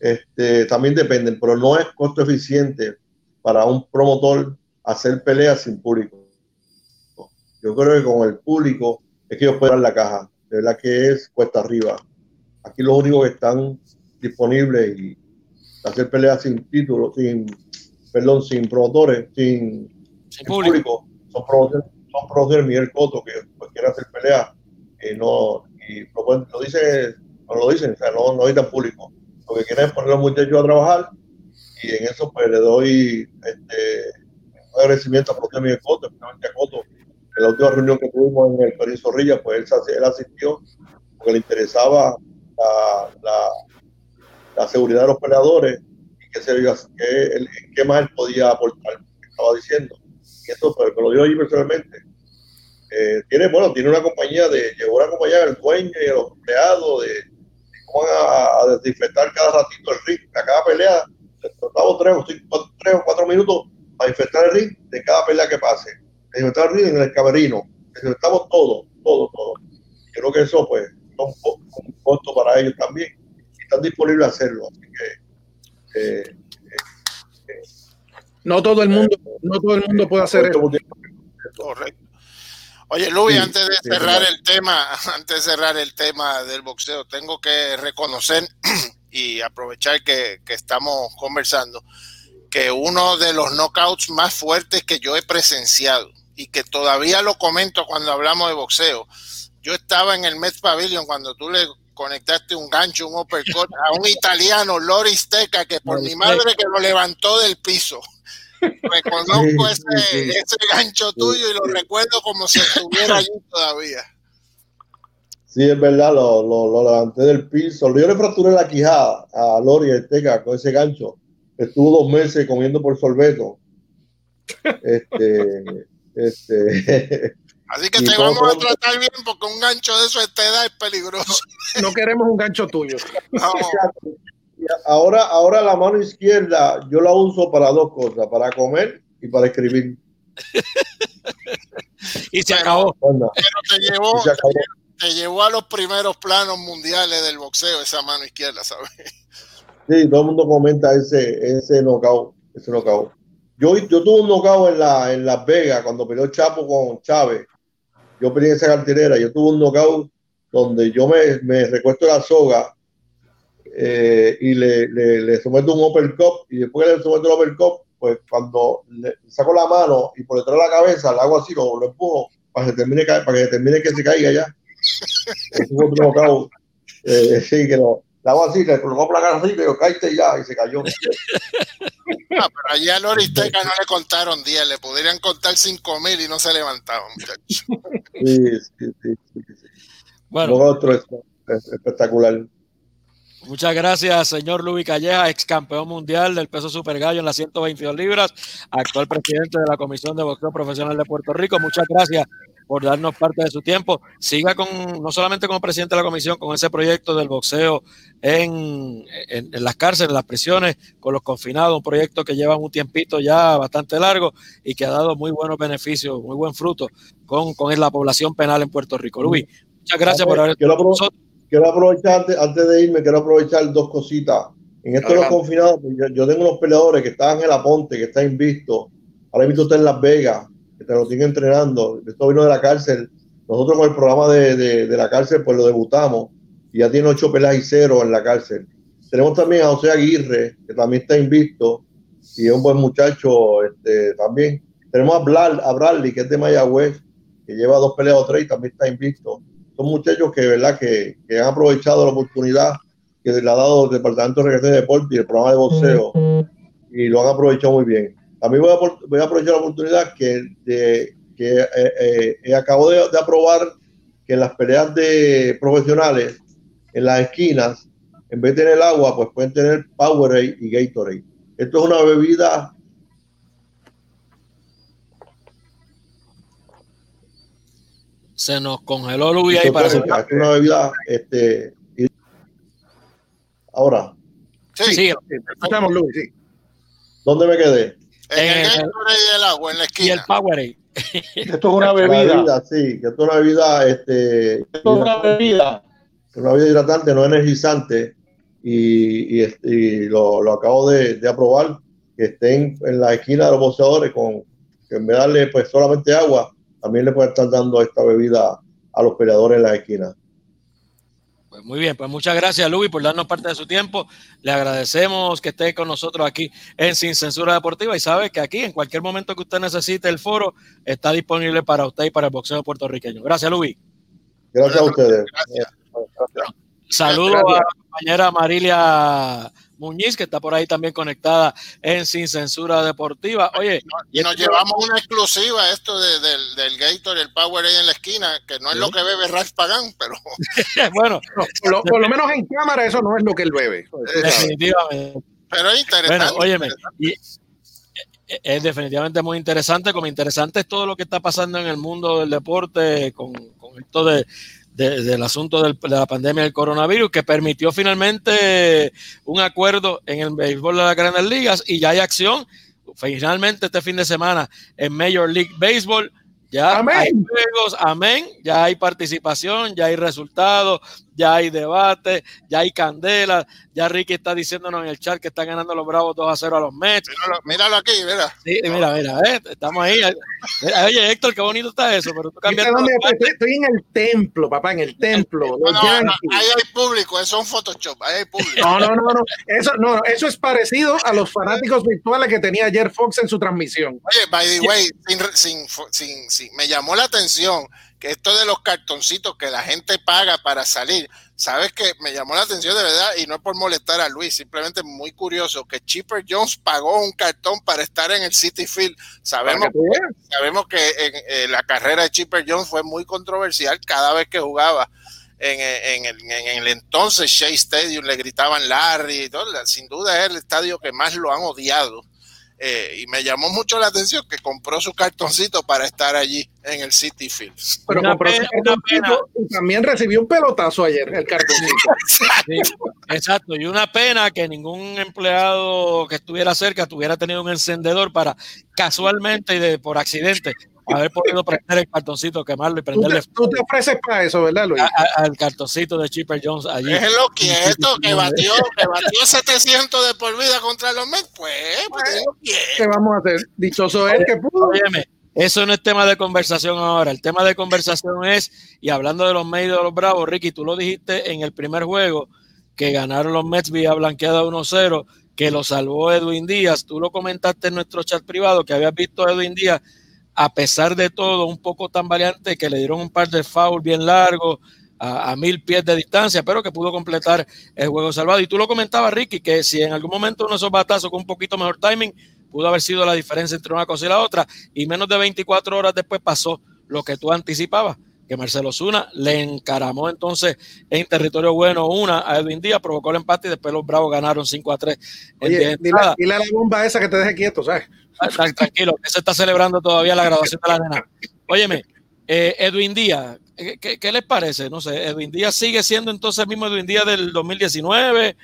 Este, también dependen, pero no es costo eficiente para un promotor hacer peleas sin público. Yo creo que con el público es que ellos pueden dar la caja. De verdad que es cuesta arriba. Aquí los únicos que están disponibles y hacer peleas sin título, sin, perdón, sin promotores, sin, sin público. público, son promotores, son promotores Miguel Coto que pues, quiere hacer peleas y no, y lo, lo dice, no lo dicen, o sea, no, no tan público. Lo que quieren es poner a los muchachos a trabajar y en eso pues le doy este, un agradecimiento a propio Miguel Coto, especialmente a Coto. En la última reunión que tuvimos en el Perín Zorrilla, pues él, él, asistió porque le interesaba la, seguridad de los peleadores y que, se, más él podía aportar, estaba diciendo. Y eso pues, lo dio allí personalmente. Eh, tiene, bueno, tiene una compañía de, llevó una compañía del dueño y de los empleados de, cómo a, a, desinfectar cada ratito el ring, a cada pelea, tratamos tres o, cinco, tres o cuatro minutos para infectar el ring de cada pelea que pase. Desinfectar el ring en el camerino, desinfectamos todo, todo, todo. Creo que eso pues son un, un costo para ellos también y están disponibles a hacerlo, así que eh, eh, no todo el mundo, no todo el mundo puede hacer eso. Correcto. Oye, Luis, sí, antes de cerrar sí, el tema, antes de cerrar el tema del boxeo, tengo que reconocer y aprovechar que, que, estamos conversando que uno de los knockouts más fuertes que yo he presenciado y que todavía lo comento cuando hablamos de boxeo. Yo estaba en el Met Pavilion cuando tú le conectaste un gancho, un uppercut a un italiano, Loris Teca, que por mi madre que lo levantó del piso. Reconozco ese, ese, gancho tuyo y lo recuerdo como si estuviera allí todavía. Sí, es verdad, lo, lo, lo, levanté del piso. Yo le fracturé la quijada a Lori Esteca con ese gancho. Estuvo dos meses comiendo por sorbeto. Este, este. Así que te vamos a tratar bien porque un gancho de eso a esta edad es peligroso. No, no queremos un gancho tuyo. No. ahora, ahora la mano izquierda yo la uso para dos cosas, para comer y para escribir. y se acabó. Pero te llevó, se acabó. Te llevó a los primeros planos mundiales del boxeo, esa mano izquierda, ¿sabes? Sí, todo el mundo comenta ese, ese knockout, ese knockout. Yo, yo tuve un knockout en, la, en Las Vegas cuando peleó Chapo con Chávez. Yo peleé esa cartelera. Yo tuve un knockout donde yo me, me recuesto la soga eh, y le, le, le, someto un uppercut y después que le someto el uppercut, pues cuando le saco la mano y por detrás de la cabeza le hago así, lo, lo empujo para que termine, para que termine que se caiga ya. Es un otro knockout. Eh, sí, que no la hago así, le colocó la cara así, pero caíste ya y se cayó. No, pero allí a Loristeca no le contaron 10, le pudieran contar 5 mil y no se levantaban, muchachos. Sí, sí, sí. sí. Bueno, otro es, es espectacular. Muchas gracias, señor Luis Calleja, ex campeón mundial del peso super gallo en las 122 libras, actual presidente de la Comisión de Boxeo Profesional de Puerto Rico. Muchas gracias por darnos parte de su tiempo. Siga con, no solamente como presidente de la comisión, con ese proyecto del boxeo en, en, en, las cárceles, en las prisiones, con los confinados, un proyecto que lleva un tiempito ya bastante largo y que ha dado muy buenos beneficios, muy buen fruto con, con la población penal en Puerto Rico. Luis, muchas gracias por haber estado con nosotros quiero aprovechar, antes de irme, quiero aprovechar dos cositas. En esto de los confinados, pues, yo, yo, tengo unos peleadores que están en Aponte, que está invisto. Ahora mismo está en Las Vegas, que te lo siguen entrenando. Esto vino de la cárcel. Nosotros con el programa de, de, de la cárcel, pues lo debutamos. Y ya tiene ocho peleas y cero en la cárcel. Tenemos también a José Aguirre, que también está invisto. Y es un buen muchacho este, también. Tenemos a, Blal, a Bradley, que es de Mayagüez, que lleva dos peleas o tres y también está invisto son muchachos que, ¿verdad? Que, que, han aprovechado la oportunidad que le ha dado el Departamento de Recreación y Deporte y el programa de boxeo y lo han aprovechado muy bien. También voy a, voy a aprovechar la oportunidad que, de, que eh, eh, acabo de, de, aprobar que en las peleas de profesionales, en las esquinas, en vez de tener agua, pues pueden tener Powerade y Gatorade. Esto es una bebida se nos congeló Luis ahí para hacer una bebida este ahora sí, sí, Luis sí. ¿dónde me quedé? En, en el, el, el agua en la esquina y el Powerade. Esto es una bebida. bebida sí que esto es una bebida este esto es una bebida. Una bebida hidratante no energizante. Y, y, y lo, lo, acabo de, de, aprobar que estén en la esquina de los boxeadores con que en vez de darle pues solamente agua también le puede estar dando esta bebida a los peleadores en la esquina. Pues muy bien, pues muchas gracias Luis por darnos parte de su tiempo. Le agradecemos que esté con nosotros aquí en Sin Censura Deportiva y sabe que aquí en cualquier momento que usted necesite el foro está disponible para usted y para el boxeo puertorriqueño. Gracias Luis. Gracias a ustedes. Gracias. Saludos a la compañera Marilia Muñiz, que está por ahí también conectada en Sin Censura Deportiva. Oye, y nos llevamos una exclusiva esto de, del, del Gator, el Powerade en la esquina, que no es ¿sí? lo que bebe Ralph Pagán, pero bueno, no, por, lo, por, lo, menos en cámara eso no es lo que él bebe. Definitivamente. Pero es interesante. Bueno, óyeme, y, es definitivamente muy interesante, como interesante es todo lo que está pasando en el mundo del deporte con, con esto de de, del asunto del, de la pandemia del coronavirus, que permitió finalmente un acuerdo en el béisbol de las grandes ligas y ya hay acción. Finalmente este fin de semana en Major League Baseball. Ya amén. hay juegos, amén, ya hay participación, ya hay resultados, ya hay debate, ya hay candela, ya Ricky está diciéndonos en el chat que están ganando los Bravos 2 a 0 a los Mets. Míralo, míralo aquí, mira. Sí, mira, mira, eh, estamos ahí. Mira, oye, Héctor, qué bonito está eso, pero tú cambiaste. Estoy, estoy, en el templo, papá, en el templo. No, no, no, ahí hay público, eso es un Photoshop, ahí hay público. No, no, no, no. Eso, no, eso es parecido a los fanáticos virtuales que tenía ayer Fox en su transmisión. Oye, by the way, sin, sin, sin, sin me llamó la atención que esto de los cartoncitos que la gente paga para salir, sabes que me llamó la atención de verdad y no es por molestar a Luis, simplemente muy curioso que Chipper Jones pagó un cartón para estar en el City Field. Sabemos que, sabemos que en, en, la carrera de Chipper Jones fue muy controversial cada vez que jugaba. En, en, el, en, el, entonces Shea Stadium le gritaban Larry, y todo, sin duda es el estadio que más lo han odiado eh, y me llamó mucho la atención que compró su cartoncito para estar allí en el City Field. Pero una compró pena, su cartoncito y también recibió un pelotazo ayer, el cartoncito. sí, exacto, y una pena que ningún empleado que estuviera cerca tuviera tenido un encendedor para casualmente y de, por accidente haber podido prender el cartoncito, quemarlo y prenderle. Tú te, ofreces para eso, ¿verdad, Luis? Al cartoncito de Chipper Jones allí. Déjelo quieto, que batió, que batió 700 de por vida contra los Mets. Pues, pues ¿qué vamos a hacer? Dichoso es que pudo. Óyeme, eso no es tema de conversación ahora. El tema de conversación es, y hablando de los Mets y de los Bravos, Ricky, tú lo dijiste en el primer juego, que ganaron los Mets vía blanqueada 1-0, que lo salvó Edwin Díaz. Tú lo comentaste en nuestro chat privado, que habías visto a Edwin Díaz, a pesar de todo, un poco tan variante, que le dieron un par de fouls bien largos, a, mil pies de distancia, pero que pudo completar el juego salvado. Y tú lo comentabas, Ricky, que si en algún momento uno de esos batazos con un poquito mejor timing, pudo haber sido la diferencia entre una cosa y la otra, y menos de 24 horas después pasó lo que tú anticipabas, que Marcelo Zuna le encaramó entonces en territorio bueno una a Edwin Díaz, provocó el empate y después los Bravos ganaron 5 a 3. Oye, dile, a la bomba esa que te deje quieto, ¿sabes? Tranquilo, que se está celebrando todavía la graduación de la nena. Óyeme, eh, Edwin Díaz, ¿qué, ¿qué, les parece? No sé, ¿Edwin Díaz sigue siendo entonces el mismo Edwin Díaz del 2019?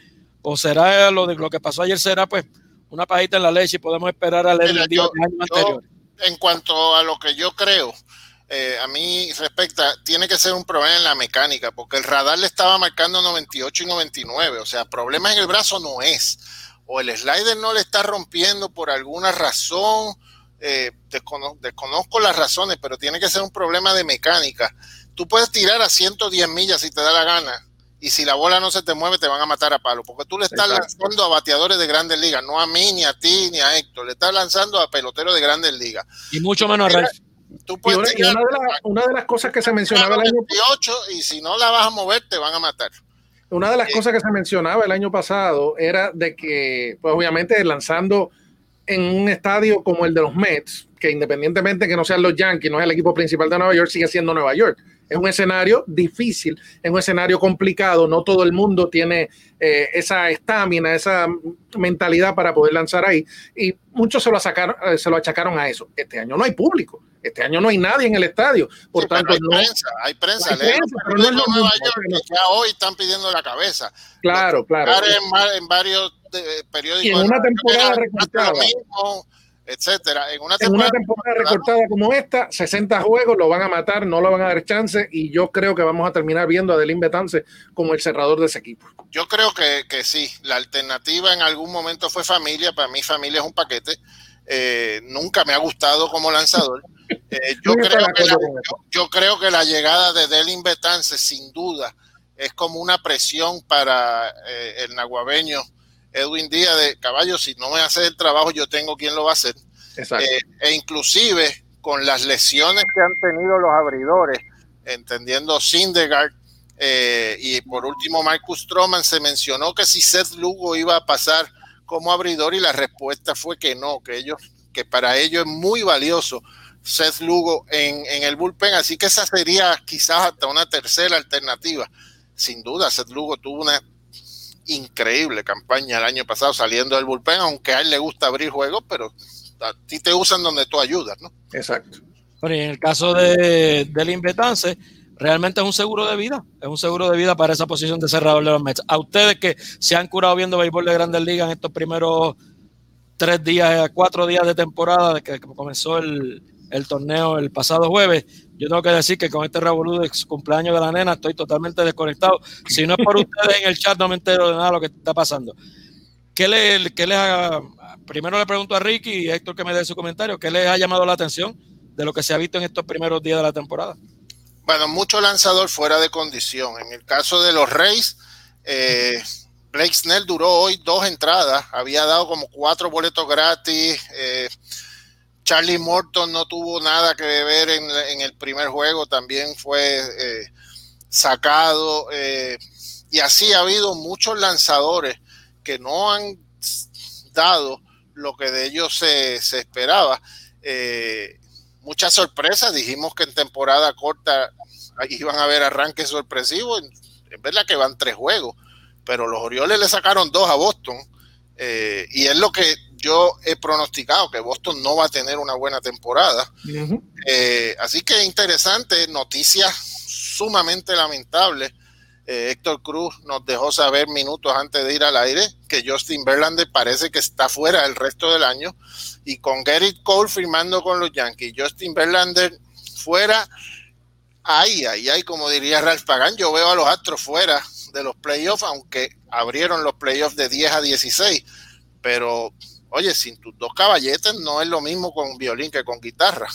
¿O será lo de lo que pasó ayer será pues una pajita en la leche y podemos esperar al Edwin Díaz del año anterior? En cuanto a lo que yo creo, eh, a mí respecta, tiene que ser un problema en la mecánica, porque el radar le estaba marcando 98 y 99, o sea, problema en el brazo no es, o el slider no le está rompiendo por alguna razón, eh, desconozco las razones, pero tiene que ser un problema de mecánica. Tú puedes tirar a 110 millas si te da la gana, y si la bola no se te mueve, te van a matar a palo, porque tú le estás lanzando a bateadores de grandes ligas, no a mí, ni a ti, ni a Héctor, le estás lanzando a peloteros de grandes ligas. Y mucho menos a una, de las cosas que se mencionaba el año y si no la vas a mover te van a matar. Una de las cosas que se mencionaba el año pasado era de que, pues obviamente lanzando en un estadio como el de los Mets, que independientemente que no sean los Yankees, no es el equipo principal de Nueva York, sigue siendo Nueva York. Es un escenario difícil, es un escenario complicado, no todo el mundo tiene eh, esa estamina, esa mentalidad para poder lanzar ahí. Y muchos se lo, sacaron, eh, se lo achacaron a eso. Este año no hay público. Este año no hay nadie en el estadio. Por tanto, hay prensa, hay prensa. pero no es lo Nueva York, ya hoy están pidiendo la cabeza. Claro, claro. En, varios eh, periódicos. Y en una temporada recortada. Etcétera. En una temporada, recortada como esta, 60 juegos lo van a matar, no lo van a dar chance y yo creo que vamos a terminar viendo a Delín Betance como el cerrador de ese equipo. Yo creo que, que sí. La alternativa en algún momento fue familia. Para mí familia es un paquete. Eh, nunca me ha gustado como lanzador. Eh, yo, creo que la, yo, creo que la llegada de Delin Betance, sin duda, es como una presión para eh, el naguabeño Edwin Díaz de Caballo. Si no me hace el trabajo, yo tengo quien lo va a hacer. Eh, e inclusive con las lesiones que han tenido los abridores, entendiendo Syndergaard y por último Marcus Stroman, se mencionó que si Seth Lugo iba a pasar como abridor y la respuesta fue que no, que ellos, que para ellos es muy valioso Seth Lugo en, el bullpen, así que esa sería quizás hasta una tercera alternativa. Sin duda, Seth Lugo tuvo una increíble campaña el año pasado saliendo del bullpen, aunque a él le gusta abrir juegos, pero a ti te usan donde tú ayudas, ¿no? Exacto. Pero en el caso de, del Invetance, realmente es un seguro de vida, es un seguro de vida para esa posición de cerrador de los Mets. A ustedes que se han curado viendo béisbol de Grandes Ligas en estos primeros tres días, cuatro días de temporada, de que comenzó el, el torneo el pasado jueves. Yo tengo que decir que con este revolú de cumpleaños de la nena estoy totalmente desconectado. Si no es por ustedes en el chat, no me entero de nada de lo que está pasando. ¿Qué le, qué ha, primero le pregunto a Ricky y a Héctor que me dé su comentario, ¿qué les ha llamado la atención de lo que se ha visto en estos primeros días de la temporada? Bueno, mucho lanzador fuera de condición. En el caso de los Reyes, eh, Blake Snell duró hoy dos entradas, había dado como cuatro boletos gratis. Eh, Charlie Morton no tuvo nada que ver en, el primer juego, también fue eh, sacado. Eh, y así ha habido muchos lanzadores que no han dado lo que de ellos se, esperaba. Eh, muchas sorpresas, dijimos que en temporada corta iban a haber arranques sorpresivos. Es verdad que van tres juegos, pero los Orioles le sacaron dos a Boston. y es lo que yo he pronosticado que Boston no va a tener una buena temporada. Eh, así que interesante, noticia sumamente lamentable Eh, Héctor Cruz nos dejó saber minutos antes de ir al aire que Justin Verlander parece que está fuera el resto del año. Y con Gerrit Cole firmando con los Yankees, Justin Verlander fuera. Ay, ay, ay, como diría Ralph Pagan, yo veo a los Astros fuera de los playoffs, aunque abrieron los playoffs de 10 a 16. Pero, oye, sin tus dos caballetes no es lo mismo con violín que con guitarra.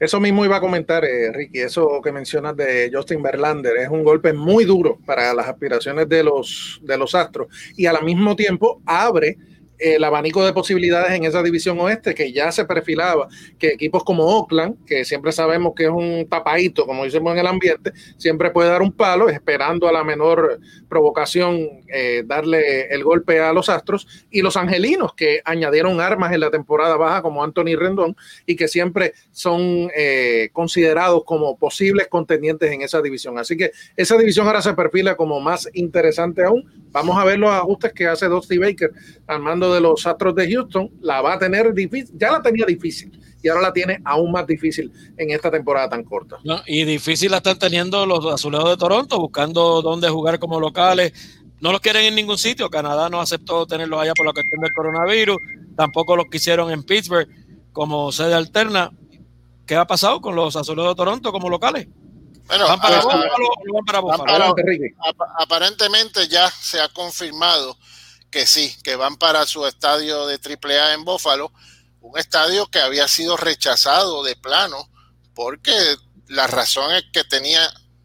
Eso mismo iba a comentar, eh, Ricky, eso que mencionas de Justin Verlander es un golpe muy duro para las aspiraciones de los, de los Astros y al mismo tiempo abre el abanico de posibilidades en esa división oeste que ya se perfilaba, que equipos como Oakland, que siempre sabemos que es un tapadito, como decimos en el ambiente, siempre puede dar un palo, esperando a la menor provocación eh, darle el golpe a los Astros, y los Angelinos, que añadieron armas en la temporada baja como Anthony Rendón, y que siempre son eh, considerados como posibles contendientes en esa división. Así que esa división ahora se perfila como más interesante aún. Vamos a ver los ajustes que hace Dusty Baker al de los Astros de Houston, la va a tener difícil, ya la tenía difícil y ahora la tiene aún más difícil en esta temporada tan corta. y difícil la están teniendo los azulejos de Toronto, buscando dónde jugar como locales. No los quieren en ningún sitio. Canadá no aceptó tenerlos allá por la cuestión del coronavirus. Tampoco los quisieron en Pittsburgh como sede alterna. ¿Qué ha pasado con los azulejos de Toronto como locales? Bueno, van para, aparentemente ya se ha confirmado que sí, que van para su estadio de AAA en Bófalo, un estadio que había sido rechazado de plano porque la razón es que tenía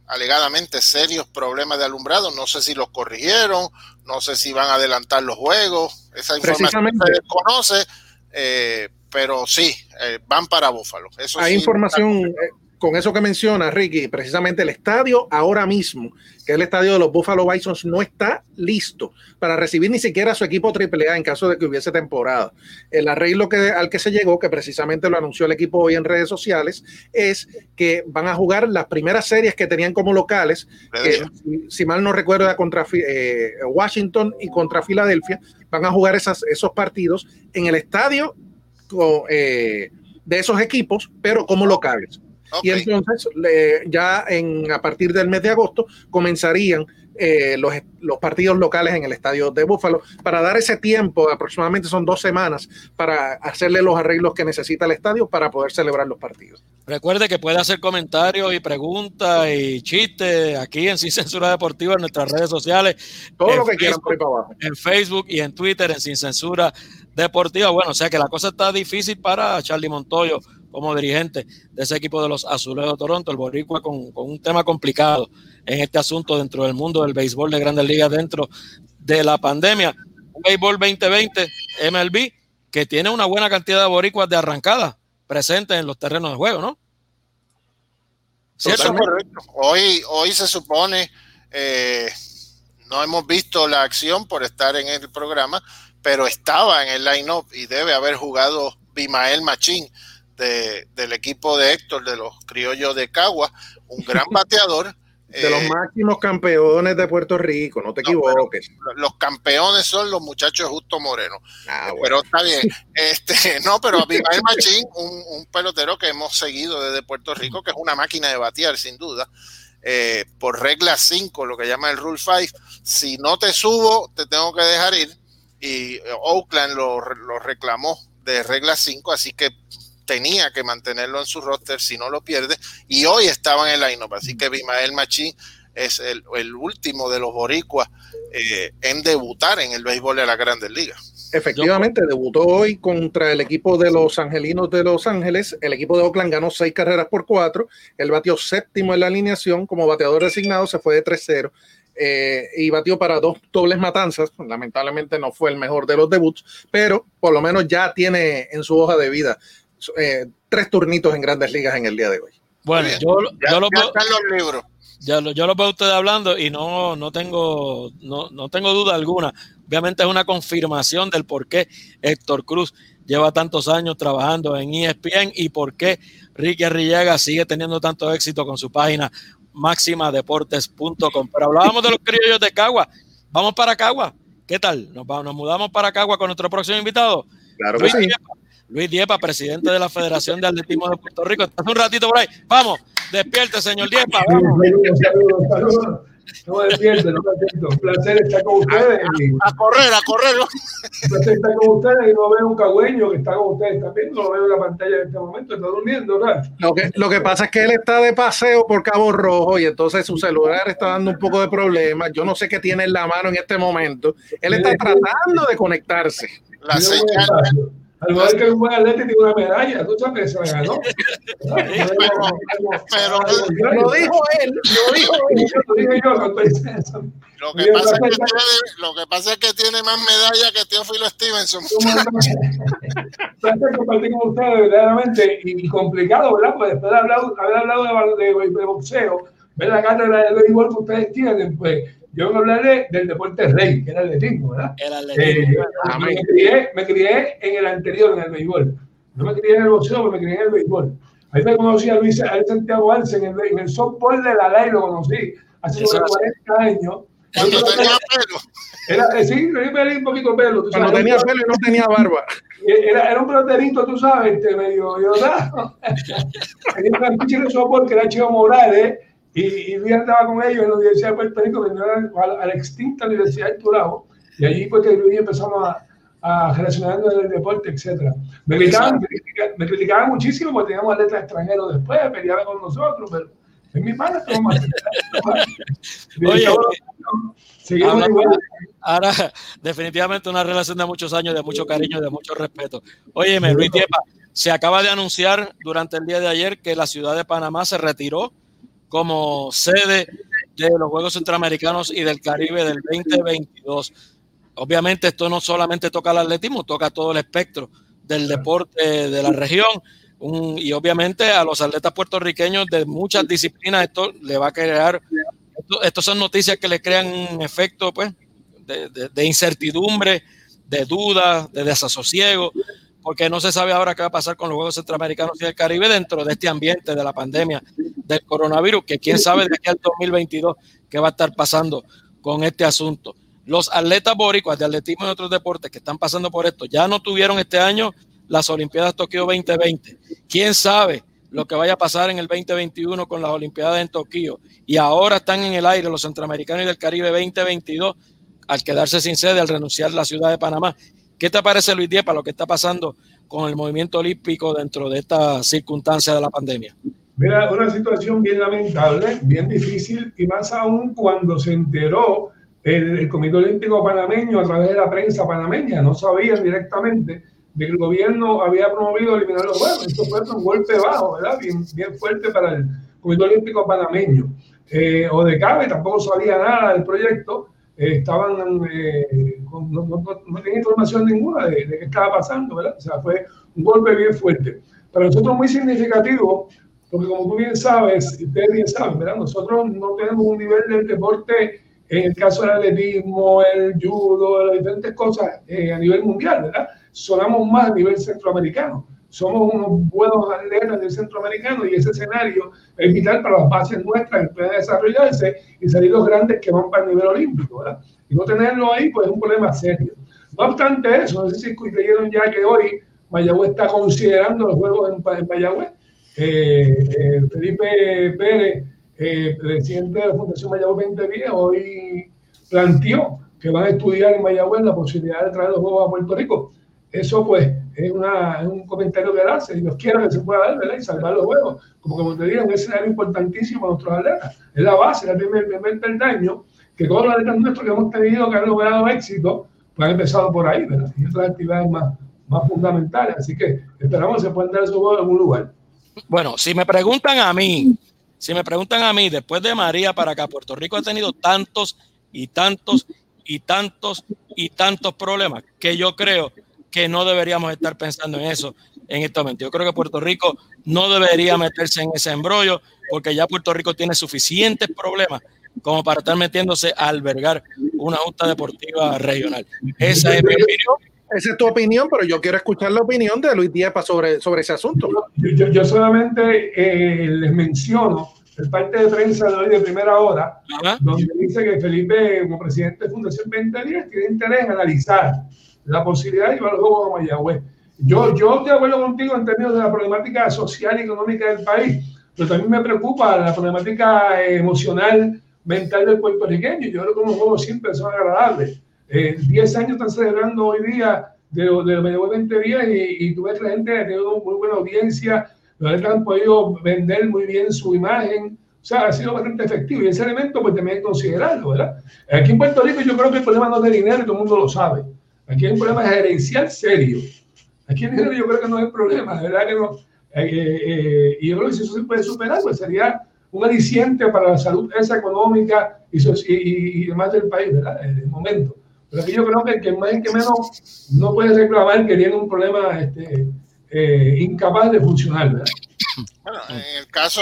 alegadamente serios problemas de alumbrado, no sé si los corrigieron, no sé si van a adelantar los juegos, esa información se desconoce, eh, pero sí, eh, van para Búfalo. Eso Hay información, con eso que menciona Ricky, precisamente el estadio ahora mismo, que es el estadio de los Buffalo Bisons, no está listo para recibir ni siquiera a su equipo AAA en caso de que hubiese temporada. El arreglo que, al que se llegó, que precisamente lo anunció el equipo hoy en redes sociales, es que van a jugar las primeras series que tenían como locales, si, mal no recuerdo, contra eh, Washington y contra Filadelfia, van a jugar esas, esos partidos en el estadio eh, de esos equipos, pero como locales. Y entonces, ya en, a partir del mes de agosto, comenzarían eh, los, los, partidos locales en el estadio de Búfalo para dar ese tiempo, aproximadamente son dos semanas, para hacerle los arreglos que necesita el estadio para poder celebrar los partidos. Recuerde que puede hacer comentarios y preguntas y chistes aquí en Sin Censura Deportiva en nuestras redes sociales. Todo lo que quieran por ahí para abajo. En Facebook y en Twitter en Sin Censura Deportiva. Bueno, o sea que la cosa está difícil para Charlie Montoyo como dirigente de ese equipo de los Azulejos de Toronto, el Boricua con, un tema complicado en este asunto dentro del mundo del béisbol de grandes ligas dentro de la pandemia. Un béisbol 2020 MLB que tiene una buena cantidad de boricuas de arrancada presentes en los terrenos de juego, ¿no? ¿Cierto? correcto. Hoy, hoy se supone, eh, no hemos visto la acción por estar en el programa, pero estaba en el line-up y debe haber jugado Bimael Machín del equipo de Héctor, de los criollos de Cagua, un gran bateador. De los eh, máximos campeones de Puerto Rico, no te equivoques. Los campeones son los muchachos Justo Moreno. Ah, pero está bien. Este, no, pero Abimael Machín, un, pelotero que hemos seguido desde Puerto Rico, que es una máquina de batear, sin duda. Eh, por regla 5, lo que llama el Rule 5, si no te subo, te tengo que dejar ir. Y Oakland lo, lo reclamó de regla 5, así que tenía que mantenerlo en su roster si no lo pierde y hoy estaba en el line-up, así que Bimael Machín es el, último de los boricuas eh, en debutar en el béisbol de la Grandes Ligas. Efectivamente, debutó hoy contra el equipo de los Angelinos de Los Ángeles. El equipo de Oakland ganó seis carreras por cuatro. Él batió séptimo en la alineación como bateador designado, se fue de 3-0. Eh, y batió para dos dobles matanzas. Lamentablemente no fue el mejor de los debuts, pero por lo menos ya tiene en su hoja de vida eh, tres turnitos en grandes ligas en el día de hoy. Bueno, yo, yo, lo veo, Ya lo, yo lo veo ustedes hablando y no, no, tengo, no, no tengo duda alguna. Obviamente es una confirmación del por qué Héctor Cruz lleva tantos años trabajando en ESPN y por qué Ricky Arrillaga sigue teniendo tanto éxito con su página máximadeportes.com. Pero hablábamos de los criollos de Cagua. Vamos para Cagua. ¿Qué tal? Nos, nos mudamos para Cagua con nuestro próximo invitado. Claro que sí. Luis Diepa, presidente de la Federación de Atletismo de Puerto Rico. Estás un ratito por ahí. Vamos, despierte, señor Diepa. Saludos, saludos, saludos. No me despierto, no me despierto. Un placer estar con ustedes. A, a correr, a correr. Un placer estar con ustedes y no veo un cagüeño que está con ustedes también. No lo veo en la pantalla en este momento. Está durmiendo, ¿verdad? Lo que, lo que pasa es que él está de paseo por Cabo Rojo y entonces su celular está dando un poco de problemas. Yo no sé qué tiene en la mano en este momento. Él está tratando de conectarse. La señal. Al igual que un buen atleta tiene una medalla, tú sabes que se la ganó. Pero Lo dijo él, lo dijo él. Lo dije yo, no estoy diciendo. lo que, pasa es que tiene, lo que pasa es que tiene más medallas que Teófilo Stevenson. Placer compartir con ustedes verdaderamente y complicado, ¿verdad? Pues después de hablar, haber hablado de, de, de boxeo, ver la cátedra de béisbol que ustedes tienen, pues yo vengo a hablarle del deporte rey, que era el atletismo, ¿verdad? El Eh, atletismo. me, crié, me crié en el anterior, en el béisbol. No me crié en el boxeo, pero me crié en el béisbol. Ahí me conocí a Luis, a Luis Santiago Arce en el, en el softball de la LAI, lo conocí hace sobre 40 años. Cuando tenía pelo. Era, eh, sí, yo me un poquito de pelo. Cuando sabes. tenía pelo y no tenía barba. Era, era un peloterito, tú sabes, este, medio, yo, ¿verdad? Tenía un pinche de softball que era Chico Morales y, y Luis andaba con ellos en la Universidad de Puerto Rico, a, la- a la extinta Universidad de Turabo, y allí pues que Luis yo empezamos a, a relacionarnos en el deporte, etcétera. Me criticaban, me criticaban, me criticaban muchísimo porque teníamos atletas extranjeros después, peleaban con nosotros, pero en mi más. Oye, seguimos igual. Ahora, definitivamente una relación de muchos años, de mucho cariño, de mucho respeto. Óyeme, Luis Diepa, se acaba de anunciar durante el día de ayer que la ciudad de Panamá se retiró como sede de los Juegos Centroamericanos y del Caribe del 2022. Obviamente esto no solamente toca al atletismo, toca todo el espectro del deporte de la región. Un- y obviamente a los atletas puertorriqueños de muchas disciplinas esto le va a crear, estos son noticias que le crean un efecto pues de, de- de incertidumbre, de duda, de desasosiego, porque no se sabe ahora qué va a pasar con los Juegos Centroamericanos y del Caribe dentro de este ambiente de la pandemia del coronavirus, que quién sabe de aquí al 2022 qué va a estar pasando con este asunto. Los atletas boricuas de atletismo y otros deportes que están pasando por esto ya no tuvieron este año las Olimpiadas Tokio 2020. ¿Quién sabe lo que vaya a pasar en el 2021 con las Olimpiadas en Tokio? Y ahora están en el aire los Centroamericanos y del Caribe 2022 al quedarse sin sede, al renunciar la ciudad de Panamá. ¿Qué te parece, Luis Diepa, lo que está pasando con el movimiento olímpico dentro de esta circunstancia de la pandemia? Mira, una situación bien lamentable, bien difícil, y más aún cuando se enteró el, el Comité Olímpico Panameño a través de la prensa panameña, no sabían directamente de que el gobierno había promovido eliminar los juegos. Esto fue un golpe bajo, ¿verdad? Bien, bien fuerte para el Comité Olímpico Panameño. Eh, o de Cabe tampoco sabía nada del proyecto, eh, estaban, eh, no, no, no, tenían información ninguna de, de qué estaba pasando, ¿verdad? O sea, fue un golpe bien fuerte. Para nosotros muy significativo, porque como tú bien sabes, y ustedes bien saben, ¿verdad? Nosotros no tenemos un nivel del deporte, en el caso del atletismo, el judo, las diferentes cosas eh, a nivel mundial, ¿verdad? Sonamos más a nivel centroamericano. Somos unos buenos atletas del centroamericano y ese escenario es vital para las bases nuestras que puedan desarrollarse y salir los grandes que van para el nivel olímpico, ¿verdad? Y no tenerlo ahí, pues es un problema serio. No obstante eso, no sé si creyeron ya que hoy Mayagüez está considerando los juegos en, en Mayagüez. Eh, eh, Felipe Pérez, eh, presidente de la Fundación Mayagüez 2010, hoy planteó que van a estudiar en Mayagüez la posibilidad de traer los juegos a Puerto Rico. Eso, pues, es, una, es un comentario que darse. Dios quiera que se pueda dar, ¿verdad? Y salvar los juegos. Como, como te digo, un escenario importantísimo para nuestros atletas. Es la base, el primer, primer peldaño que todos los atletas nuestros que hemos tenido, que han logrado éxito, pues han empezado por ahí, ¿verdad? Y otras actividades más, más fundamentales. Así que esperamos que se puedan dar esos juegos en algún lugar. Bueno, si me preguntan a mí, si me preguntan a mí, después de María para acá, Puerto Rico ha tenido tantos y tantos y tantos y tantos problemas que yo creo que no deberíamos estar pensando en eso en este momento. Yo creo que Puerto Rico no debería meterse en ese embrollo porque ya Puerto Rico tiene suficientes problemas como para estar metiéndose a albergar una junta deportiva regional. Esa es mi opinión. Esa es tu opinión, pero yo quiero escuchar la opinión de Luis Diepa sobre, sobre ese asunto. Yo, yo, yo solamente eh, les menciono el parte de prensa de hoy de primera hora, Ajá. donde dice que Felipe, como presidente de Fundación 2010, tiene interés en analizar la posibilidad de llevar los juegos a Mayagüez. Yo, yo de acuerdo contigo en términos de la problemática social y económica del país, pero también me preocupa la problemática eh, emocional mental del puertorriqueño. Yo creo que los juegos siempre son agradables. Eh, 10 años están celebrando hoy día de, de, de 20 días y, y tú ves que la gente ha tenido muy buena audiencia, los han podido vender muy bien su imagen, o sea, ha sido bastante efectivo y ese elemento pues también hay que considerarlo, ¿verdad? Aquí en Puerto Rico yo creo que el problema no es de dinero y todo el mundo lo sabe. Aquí hay un problema gerencial serio. Aquí en dinero yo creo que no hay problema, de verdad que no. Eh, eh, y yo creo que si eso se puede superar, pues sería un aliciente para la salud esa económica y, y, y demás del país, ¿verdad? En el momento. Pero aquí yo creo que el que más y que menos no puede reclamar que tiene un problema este, eh, incapaz de funcionar, ¿verdad? Bueno, en el caso,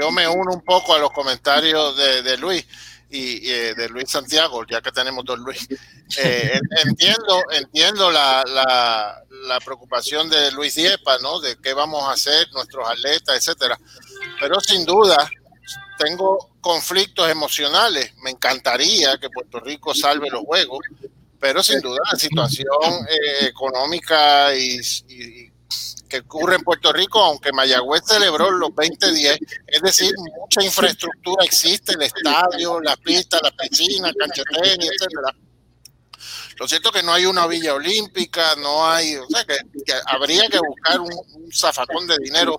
yo me uno un poco a los comentarios de, de Luis y, y, de Luis Santiago, ya que tenemos dos Luis. Eh, entiendo entiendo la, la, la, preocupación de Luis Diepa, ¿no? De qué vamos a hacer, nuestros atletas, etcétera. Pero sin duda, tengo conflictos emocionales. Me encantaría que Puerto Rico salve los juegos, pero sin duda la situación eh, económica y, que ocurre en Puerto Rico, aunque Mayagüez celebró los 2010, es decir, mucha infraestructura existe, el estadio, las pistas, las piscinas, canchetenis, etcétera. Lo cierto es que no hay una villa olímpica, no hay, o sea, que, que habría que buscar un, un zafacón de dinero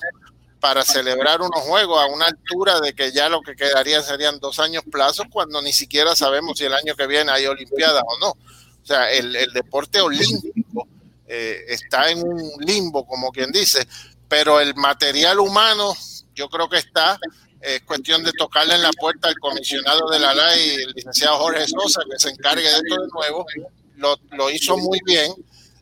para celebrar unos juegos a una altura de que ya lo que quedaría serían dos años plazos cuando ni siquiera sabemos si el año que viene hay Olimpiadas o no. O sea, el, deporte olímpico eh, está en un limbo, como quien dice, pero el material humano yo creo que está, es cuestión de tocarle en la puerta al comisionado de la ley, el licenciado Jorge Sosa, que se encargue de esto de nuevo, lo hizo muy bien,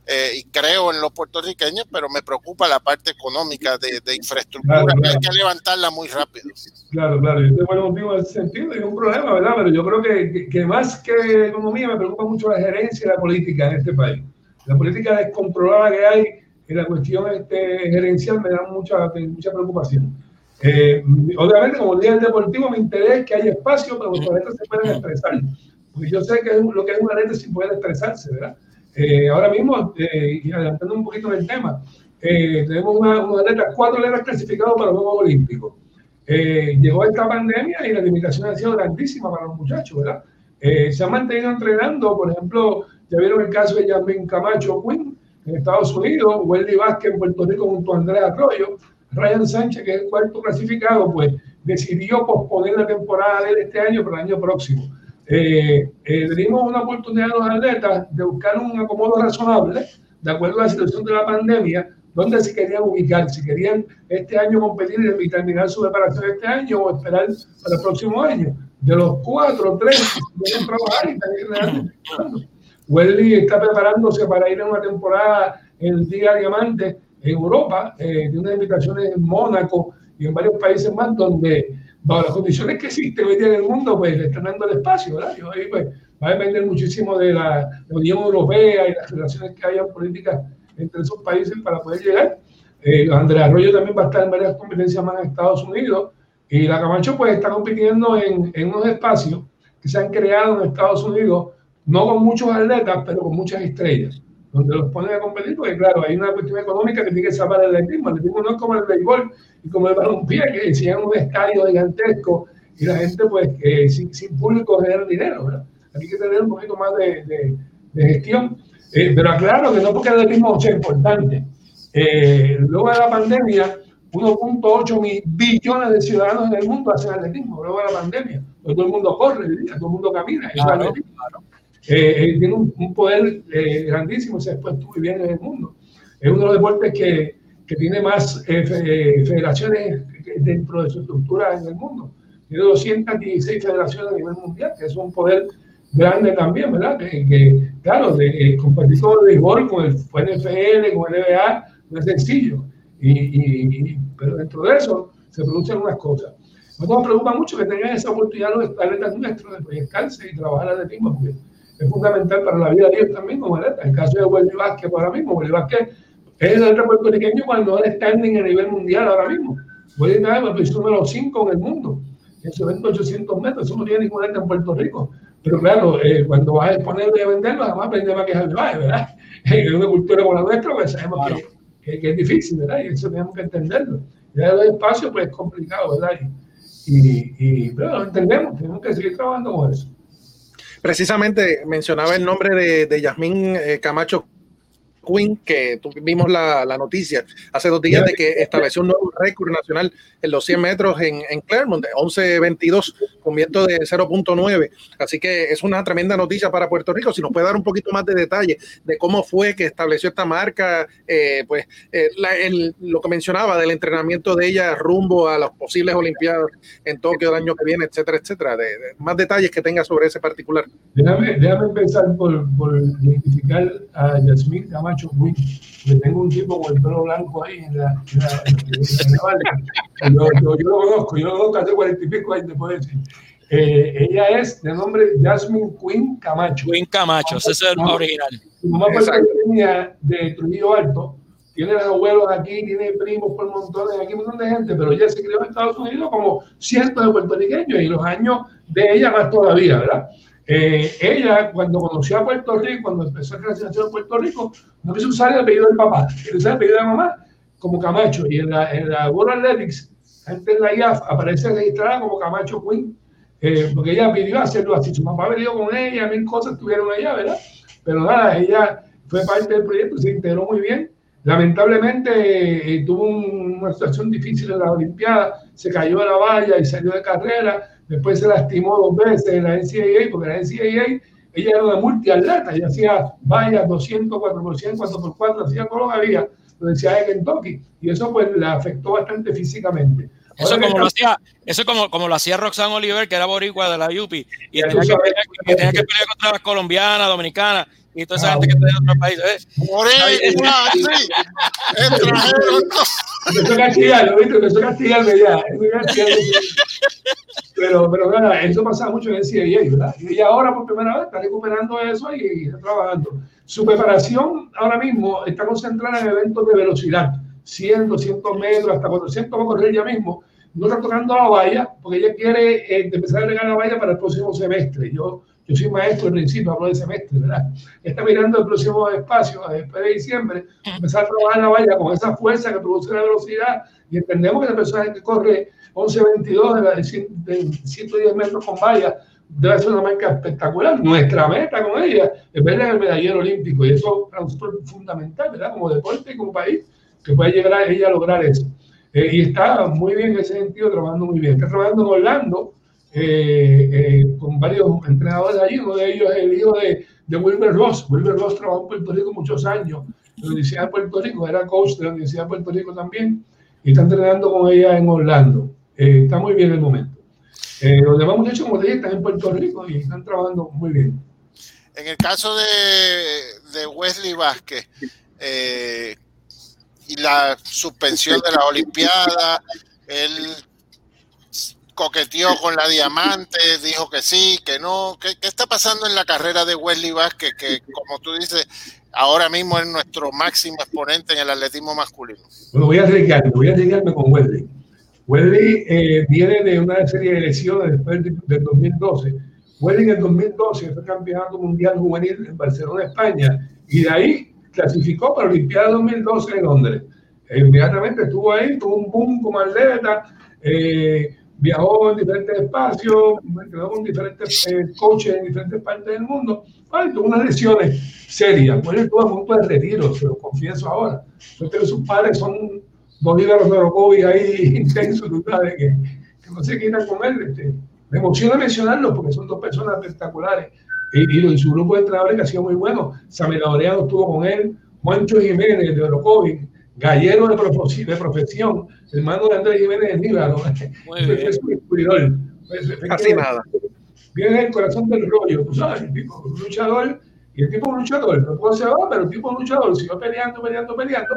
eh, y creo en los puertorriqueños, pero me preocupa la parte económica de, de infraestructura, claro, claro. que hay que levantarla muy rápido. Claro, claro, yo tengo buen motivo en ese sentido, es un problema, ¿verdad? Pero yo creo que, que, que, más que economía me preocupa mucho la gerencia y la política en este país. La política descontrolada que hay y la cuestión este, gerencial me da mucha, mucha preocupación. Eh, obviamente, como día deportivo, me interesa que haya espacio para que los atletas se puedan expresar. Porque yo sé que es lo que es un atleta sin poder expresarse, ¿verdad? Eh, ahora mismo, eh, y adelantando un poquito del tema, eh, tenemos una, atletas, cuatro atletas clasificados para los Juegos Olímpicos. Eh, llegó esta pandemia y la limitación ha sido grandísima para los muchachos, ¿verdad? se han mantenido entrenando, por ejemplo, ya vieron el caso de Yasmin Camacho Quinn en Estados Unidos, Wendy Vázquez en Puerto Rico junto a Andrea Arroyo, Ryan Sánchez, que es el cuarto clasificado, pues decidió posponer la temporada de este año para el año próximo. Eh, eh, dimos una oportunidad a los atletas de buscar un acomodo razonable, de acuerdo a la situación de la pandemia, donde se querían ubicar, si querían este año competir y terminar su preparación este año o esperar para el próximo año. De los cuatro, tres quieren trabajar y están realmente Welly está preparándose para ir a una temporada en el Día Diamante en Europa, eh, de unas invitaciones en Mónaco y en varios países más donde bajo las condiciones que existen hoy día en el mundo, pues le están dando el espacio, ¿verdad? Y ahí pues va a depender muchísimo de la, Unión Europea y las relaciones que hayan políticas entre esos países para poder llegar. Eh, Andrea Arroyo también va a estar en varias competencias más en Estados Unidos y la Camacho pues está compitiendo en, en unos espacios que se han creado en Estados Unidos, no con muchos atletas, pero con muchas estrellas donde los ponen a competir, porque claro, hay una cuestión económica que tiene que salvar el atletismo. El atletismo no es como el béisbol y como el balompié, que enseñan un estadio gigantesco y la gente, pues, sin, sin, público genera dinero, ¿verdad? Hay que tener un poquito más de, de, de gestión. Eh, pero aclaro que no porque el atletismo sea importante. Eh, luego de la pandemia, 1.8 billones de ciudadanos en el mundo hacen atletismo, luego de la pandemia. Todo el mundo corre, todo el mundo camina. Claro, claro eh, tiene un, un poder eh, grandísimo, se ha expuesto muy bien en el mundo. Es uno de los deportes que, que tiene más eh, federaciones dentro de su estructura en el mundo. Tiene 216 federaciones a nivel mundial, que es un poder grande también, ¿verdad? Que, que claro, de, compartir con el béisbol, con el NFL, con el NBA, no es sencillo. Y, y, pero dentro de eso se producen unas cosas. Nos preocupa mucho que tengan esa oportunidad los atletas nuestros de proyectarse y trabajar al atletismo, porque es fundamental para la vida de ellos también como atleta. El caso de Wendy Vázquez ahora mismo, Wendy Vázquez es el atleta puertorriqueño cuando es standing a nivel mundial ahora mismo. Wendy Vázquez es número 5 en el mundo, en su evento 800 metros, eso no tiene ningún atleta en Puerto Rico. Pero claro, eh, cuando vas a exponerlo y a venderlo, además aprende más que es el baile, ¿verdad? Es una cultura como la nuestra, pues sabemos claro. que, que, que, es difícil, ¿verdad? Y eso tenemos que entenderlo. Ya el espacio, pues es complicado, ¿verdad? y, y pero lo entendemos, tenemos que seguir trabajando con eso. Precisamente mencionaba el nombre de, de Yasmín eh, Camacho Quinn, que tuvimos la, la, noticia hace dos días de que estableció un nuevo récord nacional en los 100 metros en, en Claremont, 11.22, con viento de 0.9. Así que es una tremenda noticia para Puerto Rico. Si nos puede dar un poquito más de detalle de cómo fue que estableció esta marca, eh, pues eh, la, el, lo que mencionaba del entrenamiento de ella rumbo a las posibles Olimpiadas en Tokio el año que viene, etcétera, etcétera. De, de más detalles que tenga sobre ese particular. Déjame, déjame empezar por, por identificar a Yasmín Camacho Quinn. Le tengo un tipo con el pelo blanco ahí en la, en la, en la, yo, yo, yo, lo conozco, yo lo conozco hace cuarenta y pico años, te puedo decir. Eh, ella es de nombre Jasmine Quinn Camacho. Quinn Camacho, ese es el no, original. Mamá puertorriqueña de Trujillo Alto, tiene abuelos aquí, tiene primos por montones, aquí un montón de gente, pero ella se crió en Estados Unidos como cientos de puertorriqueños y los años de ella más todavía, ¿verdad? Eh, ella, cuando conoció a Puerto Rico, cuando empezó a crecer en Puerto Rico, no quiso usar el apellido del papá, quiso usar el apellido de la mamá como Camacho. Y en la, en la World Athletics, antes en la IAF, aparece registrada como Camacho Queen, eh, porque ella pidió hacerlo así. Su mamá venido con ella, mil cosas estuvieron allá, ¿verdad? Pero nada, ella fue parte del proyecto, se integró muy bien. Lamentablemente eh, tuvo un, una situación difícil en la Olimpiada, se cayó de la valla y salió de carrera, después se lastimó dos veces en la NCAA, porque la NCAA ella era una multiatleta, ella hacía vallas 200, 4x100, 4x4, hacía todo lo que había, lo decía de Kentucky, y eso pues la afectó bastante físicamente. Eso como, lo hacía, eso como, como lo hacía Roxanne Oliver, que era boricua de la UPI, y tenía que, pelear, tenía que pelear contra las colombianas, dominicanas, y toda esa Ah, gente que está en otros países. ¿eh? Sí. Extranjero, a castigarlo, ¿viste? A castigarme ya. a castigarme. Pero, pero nada, eso pasaba mucho en el CIA, ¿verdad? Y ahora por primera vez está recuperando eso y, está trabajando. Su preparación ahora mismo está concentrada en eventos de velocidad, 100, 200 metros, hasta 400 va a correr ella mismo. No está tocando la valla porque ella quiere eh, empezar a regar la valla para el próximo semestre. Yo, yo soy maestro al principio, hablo de semestre, ¿verdad? Está mirando el próximo espacio, después de diciembre, empezar a trabajar la valla con esa fuerza que produce la velocidad y entendemos que la persona que corre 11.22 de, de 110 metros con valla debe ser una marca espectacular. Nuestra meta con ella es verla en el medallero olímpico y eso es fundamental, ¿verdad? Como deporte y como país, que pueda llegar a ella a lograr eso. Eh, y está muy bien en ese sentido, trabajando muy bien. Está trabajando en Orlando eh, eh, con varios entrenadores allí. Uno de ellos es el hijo de, de Wilber Ross. Wilber Ross trabajó en Puerto Rico muchos años en la Universidad de Puerto Rico, era coach de la Universidad de Puerto Rico también, y está entrenando con ella en Orlando. Eh, está muy bien el momento. Los demás muchachos, como están en Puerto Rico y están trabajando muy bien. En el caso de, de Wesley Vázquez y la suspensión de la Olimpiada, él coqueteó con la Diamante, dijo que sí, que no. ¿Qué, está pasando en la carrera de Wesley Vázquez? Que, como tú dices, ahora mismo es nuestro máximo exponente en el atletismo masculino. Bueno, voy a arriesgarme, voy a arriesgarme con Wesley. Wesley eh, viene de una serie de lesiones después del de 2012. Wesley en el 2012 fue campeonato mundial juvenil en Barcelona, España, y de ahí clasificó para la Olimpiada 2012 en Londres. Inmediatamente estuvo ahí, tuvo un boom como atleta, eh, viajó en diferentes espacios, entrenó con diferentes eh, coaches en diferentes partes del mundo. Bueno, tuvo unas lesiones serias. Wesley estuvo a punto de retiro, se lo confieso ahora. Porque sus padres son dos ídolos de Orocovi ahí intensos, sabes, que, que, no se quitan con él. Este. Me emociona mencionarlos porque son dos personas espectaculares. Y, y, su grupo de entrenadores que ha sido muy bueno. Samuel Laureano estuvo con él, Juancho Jiménez de Orocovi, gallero de, profesión, de profesión, hermano de Andrés Jiménez de Níbalo. Es un descubridor. Casi nada. Viene el corazón del rollo, tú sabes, el tipo un luchador, y el tipo un luchador, no puedo ser ahora, pero el tipo un luchador, siguió peleando, peleando, peleando,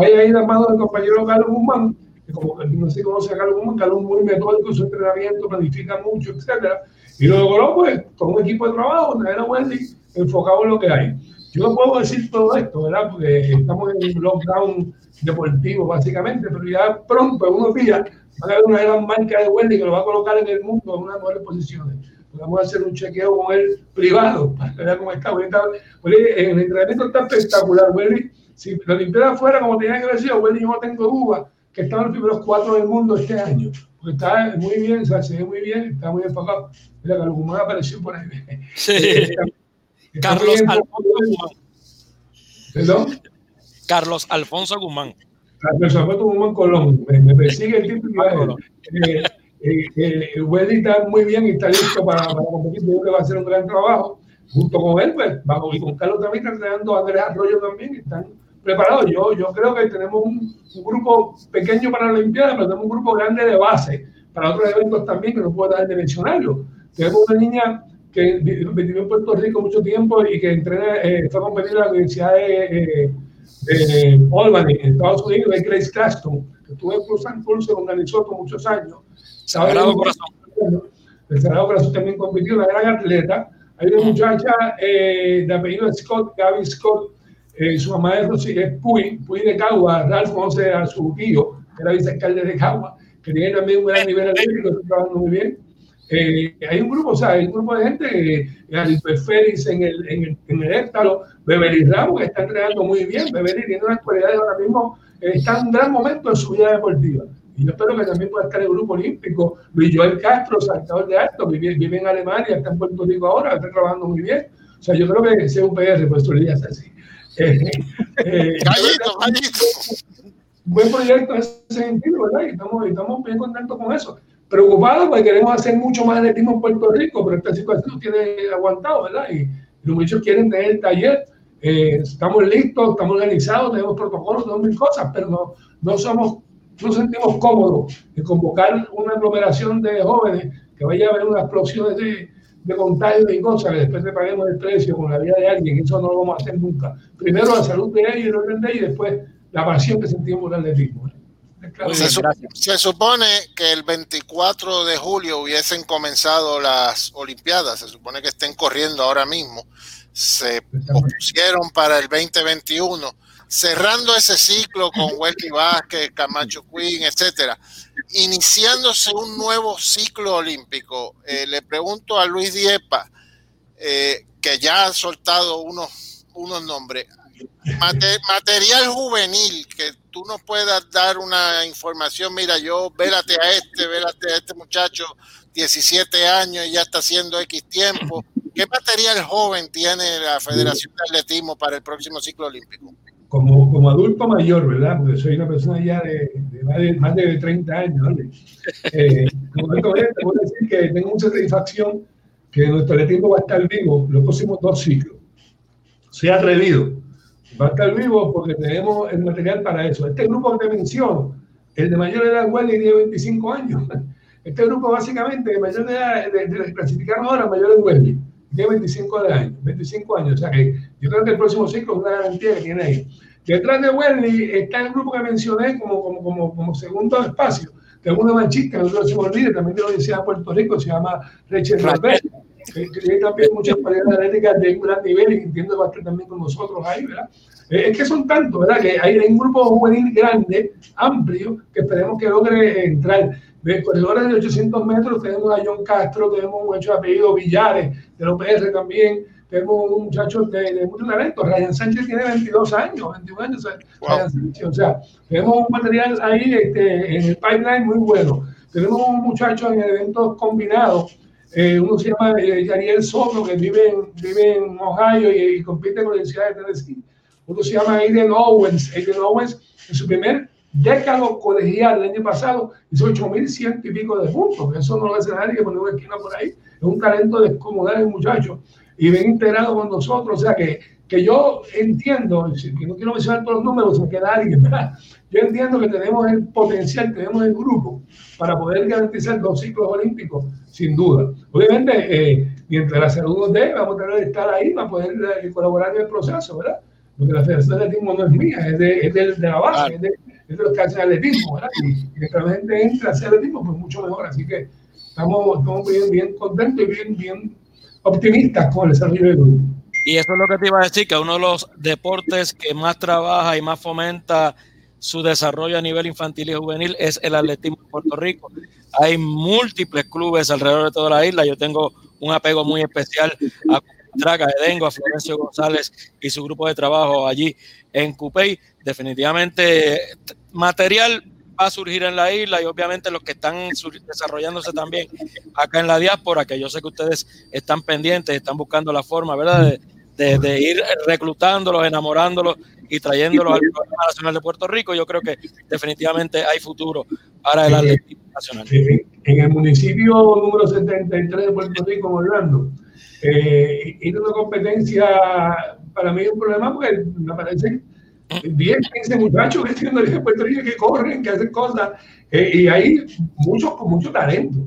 hay ahí la mano del compañero Carlos Guzmán, que como no se conoce a Carlos Guzmán, Carlos es muy metódico en su entrenamiento, planifica mucho, etcétera, y lo logró pues con un equipo de trabajo, traer a Wendy enfocado en lo que hay. Yo no puedo decir todo esto, ¿verdad? Porque estamos en un lockdown deportivo básicamente, pero ya pronto, en unos días, va a haber una gran marca de Wendy que lo va a colocar en el mundo en unas mejores posiciones. Vamos a hacer un chequeo con él privado para ver cómo está. En el entrenamiento está espectacular, Wendy si la Olimpiada fuera como tenía que haber sido, bueno, yo no tengo duda que están los primeros cuatro del mundo este año, porque está muy bien, o sea, se ve muy bien, está muy enfocado. Mira, Carlos Guzmán apareció por ahí. Sí. Carlos Alfonso. ¿Perdón? Carlos Alfonso Guzmán. Carlos Alberto Guzmán Colón, me, me persigue el tipo y va a Colón. eh, eh, eh, Wendy está muy bien y está listo para, para competir. Yo creo que va a hacer un gran trabajo. Junto con él, pues, vamos, y con Carlos también está entrenando a Andrés Arroyo también, están preparados. Yo, yo creo que tenemos un, un grupo pequeño para la Olimpiada, pero tenemos un grupo grande de base para otros eventos también que no puedo dejar de mencionarlo. Tenemos una niña que vi- vivió en Puerto Rico mucho tiempo y que entrena, eh, fue a en la Universidad de, eh, de Albany, en Estados Unidos, es Grace Claston, que estuvo en San Pulse, organizó por muchos años. Sagrado Sabe- Corazón. El Sagrado Corazón también compitió, una gran atleta. Hay una muchacha eh, de apellido Scott, Gaby Scott, eh, su mamá es, Rosy, es Puy, Puy de Cagua, Ralph conoce a su tío, que era vicealcalde de Cagua, que tiene también un gran nivel atlético, está trabajando muy bien. Eh, hay un grupo, o sea, hay un grupo de gente, eh, Félix en el, en el, en el Héctalo, Beverly Ramos, que está entrenando muy bien. Beverly tiene unas cualidades ahora mismo, eh, está en un gran momento en su vida deportiva. Y yo espero que también pueda estar el grupo olímpico. Luis Joel Castro, saltador de alto, vive, vive en Alemania, está en Puerto Rico ahora, está trabajando muy bien. O sea, yo creo que ese UPR, pues tú le digas así. Gallito, gallito. buen proyecto en ese sentido, ¿verdad? Y estamos, estamos bien contentos con eso. Preocupados porque queremos hacer mucho más atletismo en Puerto Rico, pero esta situación tiene aguantado, ¿verdad? Y, los muchachos quieren tener el taller. Eh, estamos listos, estamos organizados, tenemos protocolos, tenemos mil cosas, pero no, no somos, no nos sentimos cómodos de convocar una aglomeración de jóvenes que vaya a haber unas explosiones de, de contagios y cosas, que después le paguemos el precio con la vida de alguien, eso no lo vamos a hacer nunca. Primero la salud de ellos y el orden de ellos, y después la pasión que sentimos por el atletismo. Se, su- supone que el 24 de julio hubiesen comenzado las Olimpiadas, se supone que estén corriendo ahora mismo. Se pospusieron para el 2021, cerrando ese ciclo con Wesley Vázquez, Camacho Queen, etcétera, iniciándose un nuevo ciclo olímpico. Eh, le pregunto a Luis Diepa, eh, que ya ha soltado unos, unos nombres. Mate- material juvenil que tú nos puedas dar una información, mira, yo vélate a este, vélate a este muchacho, 17 años y ya está haciendo X tiempo. ¿Qué material joven tiene la Federación de Atletismo para el próximo ciclo olímpico? como, como adulto mayor, ¿verdad? Porque soy una persona ya de, de más, de, más de 30 años, ¿vale? Eh, como adulto mayor, te puedo decir que tengo mucha satisfacción que nuestro atletismo va a estar vivo los próximos dos ciclos. Sea atrevido. Va a estar vivo porque tenemos el material para eso. Este grupo que te menciono, el de mayor edad, Wendy, tiene 25 años. Este grupo, básicamente, de mayor edad, de, de clasificar ahora, mayor es Wendy. Tiene 25 de años, 25 años. O sea que yo creo que el próximo ciclo es una garantía que tiene ahí. Detrás de Wendy está el grupo que mencioné como, como, como, como segundo espacio. Tengo una manchita, no se me olvide, también de la Universidad de Puerto Rico, se llama Rachel que tiene también muchas cualidades atléticas de un gran nivel y entiendo que también con nosotros ahí, ¿verdad? Eh, es que son tantos, ¿verdad? Que hay, hay un grupo juvenil grande, amplio, que esperemos que logre entrar. De corredores de 800 metros tenemos a John Castro, tenemos un muchacho de apellido Villares, de los PR también, tenemos un muchacho de, de mucho talento, Ryan Sánchez tiene 22 años, 21 años, sea, Ryan Sánchez, o sea, tenemos un material ahí este, en el pipeline muy bueno. Tenemos un muchacho en eventos combinados, eh, uno se llama eh, Daniel Soto, que vive en, vive en Ohio y, y compite con la Universidad de Tennessee. Uno se llama Aiden Owens. Aiden Owens, en su primer décado colegial el año pasado, hizo 8.100 y pico de puntos. Eso no lo hace nadie que pone una esquina por ahí. Es un talento descomunal el muchacho y bien integrado con nosotros. O sea que, que yo entiendo, que no quiero mencionar todos los números, se queda alguien, ¿verdad? Yo entiendo que tenemos el potencial, tenemos el grupo para poder garantizar dos ciclos olímpicos, sin duda. Obviamente, eh, mientras la salud nos dé, vamos a tener que estar ahí para poder eh, colaborar en el proceso, ¿verdad? Porque la Federación de Atletismo no es mía, es de, es de, de la base, es, de, es de los que hacen atletismo, ¿verdad? Y mientras la gente entre a hacer atletismo, pues mucho mejor. Así que estamos, estamos bien, bien contentos y bien, bien optimistas con el desarrollo del grupo. Y eso es lo que te iba a decir, que uno de los deportes que más trabaja y más fomenta su desarrollo a nivel infantil y juvenil es el atletismo en Puerto Rico. Hay múltiples clubes alrededor de toda la isla. Yo tengo un apego muy especial a Traca de Dengo, a Florencio González y su grupo de trabajo allí en Cupey. Definitivamente material va a surgir en la isla y obviamente los que están desarrollándose también acá en la diáspora, que yo sé que ustedes están pendientes, están buscando la forma, ¿verdad? De, de, ir reclutándolos, enamorándolos y trayéndolos al programa nacional de Puerto Rico. Yo creo que definitivamente hay futuro para el atletismo nacional. En el municipio número 73 de Puerto Rico, Orlando, eh, es una competencia, para mí es un problema porque me parecen 10, 15 muchachos que tienen de Puerto Rico que corren, que hacen cosas, eh, y hay muchos con mucho talento,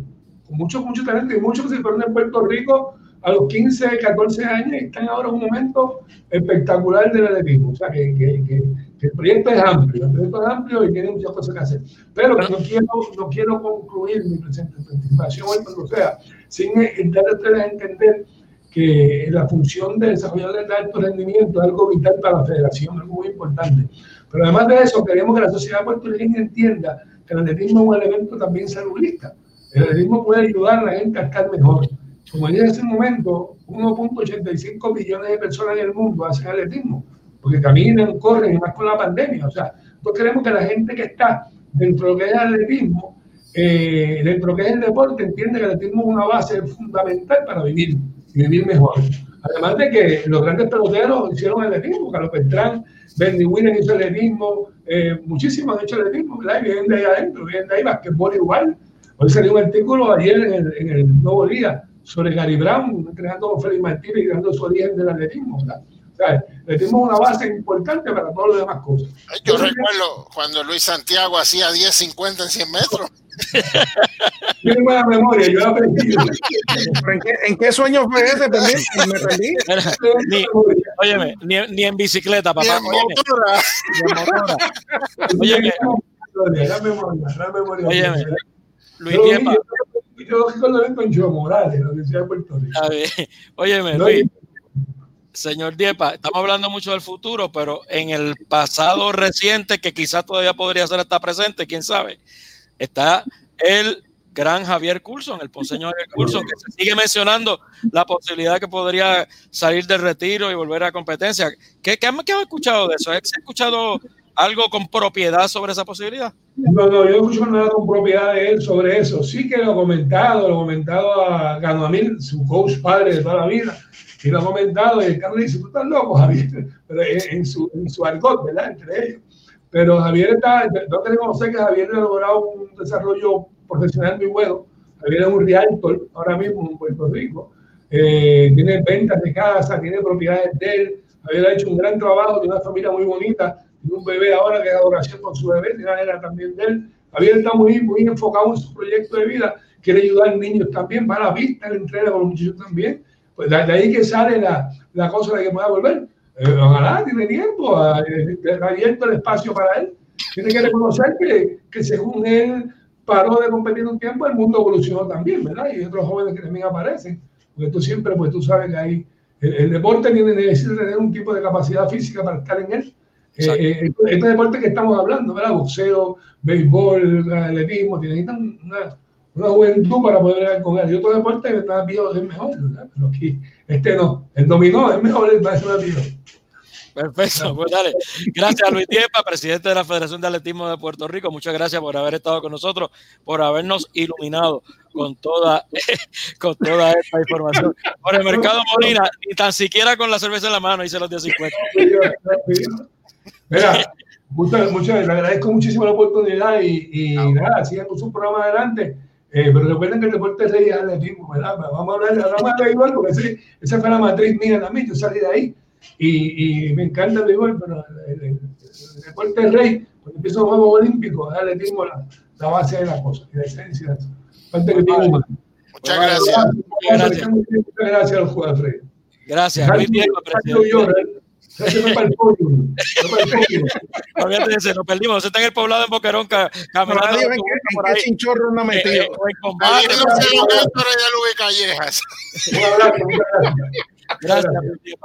con mucho, mucho talento, y muchos que se fueron en Puerto Rico a los 15, 14 años y están ahora en un momento espectacular del atletismo. O sea, que, que, que, el proyecto es amplio, el proyecto es amplio y tiene muchas cosas que hacer. Pero no quiero, no quiero concluir mi participación hoy cuando sea, sin dar a ustedes a entender que la función de desarrollar el alto rendimiento es algo vital para la federación, algo muy importante. Pero además de eso, queremos que la sociedad puertorriqueña entienda que el atletismo es un elemento también saludista. El atletismo puede ayudar a la gente a estar mejor. Como dije en ese momento, 1.85 millones de personas en el mundo hacen atletismo, porque caminan, corren, y más con la pandemia. O sea, nosotros queremos que la gente que está dentro de que es el atletismo, eh, dentro de que es el deporte, entienda que el atletismo es una base fundamental para vivir vivir mejor. Además de que los grandes peloteros hicieron atletismo, Carlos Beltrán, Benny Williams hizo atletismo, eh, muchísimos han hecho atletismo, ¿verdad? Y vienen de ahí adentro, vienen de ahí, basquetbol igual. Hoy salió un artículo ayer en el, en el Nuevo Día sobre Gary Brown, entrenando con Freddy Martínez y dando su origen del atletismo, ¿verdad? Atletismo es una base importante para todas las demás cosas. Yo recuerdo cuando Luis Santiago hacía 10, 50 en 100 metros. Tiene buena memoria, yo aprendí. ¿En qué, ¿En qué sueño fue ese? Me perdí. Ni, óyeme, ni, ni, en bicicleta, papá. Ni en motora. Óyeme. La memoria, la memoria. Óyeme. Luis Diepa. Yo con Concho Morales, la Universidad de Puerto Rico. Óyeme, Luis. Señor Diepa, estamos hablando mucho del futuro, pero en el pasado reciente, que quizás todavía podría ser hasta presente, quién sabe, está el gran Javier Coulson, el ponceño Javier Coulson, que se sigue mencionando la posibilidad que podría salir del retiro y volver a competencia. ¿Qué, qué, qué has escuchado de eso? ¿Has escuchado algo con propiedad sobre esa posibilidad? No, no, yo no escucho nada con propiedad de él sobre eso. Sí que lo he comentado, lo he comentado a Ganuamil, su coach padre de toda la vida, y lo he comentado, y el Carlos dice, tú estás loco, Javier, pero en, su, en su argot, ¿verdad? Entre ellos. Pero Javier está, tengo que reconocer que Javier ha logrado un desarrollo profesional muy bueno. Javier es un realtor ahora mismo en Puerto Rico. Eh, tiene ventas de casa, tiene propiedades de él. Javier ha hecho un gran trabajo, tiene una familia muy bonita, tiene un bebé ahora que es adoración con su bebé, tiene una también de él. Javier está muy, muy enfocado en su proyecto de vida, quiere ayudar a niños también, va a la vista, le entrega con los muchachos también. Pues de, ahí que sale la, la cosa de que pueda volver. Eh, ojalá tiene tiempo, ha abierto el espacio para él. Tiene que reconocer que, que según él paró de competir un tiempo, el mundo evolucionó también, ¿verdad? Y otros jóvenes que también aparecen, porque tú siempre, pues tú sabes que ahí el, el deporte tiene, necesita tener un tipo de capacidad física para estar en él. Eh, eh, este deporte que estamos hablando, ¿verdad? Boxeo, béisbol, atletismo, necesitan una, una juventud para poder ver con él. Y otro deporte que está vivo es mejor, ¿verdad? Pero aquí, este no, el dominó es mejor, el más vivo. Perfecto, pues dale. Gracias Luis Tiepa, presidente de la Federación de Atletismo de Puerto Rico. Muchas gracias por haber estado con nosotros, por habernos iluminado con toda, con toda esta información. Por el mercado Molina, ni tan siquiera con la cerveza en la mano hice los 10.50. Mira, muchas, muchas, le agradezco muchísimo la oportunidad y, y nada, sigan con su programa adelante. Eh, pero recuerden que el deporte rey es atletismo, ¿verdad? Vamos a hablar, hablamos de béisbol porque ese, esa fue la matriz mía también, yo salí de ahí. Y, y me encanta el béisbol, pero el, el, el deporte rey, cuando empieza los Juegos Olímpicos, el atletismo la, la base de la cosa, y la esencia. Parte que tiene Muchas gracias. Muchas gracias. Muchas gracias a los jugadores. Gracias, Luis Diego, presidente. Olvídate ese, lo perdimos. Usted está en el poblado en Boquerón caminando. ¿En qué, en qué chinchorro no metido? Eh, en combate. Callejas. Gracias.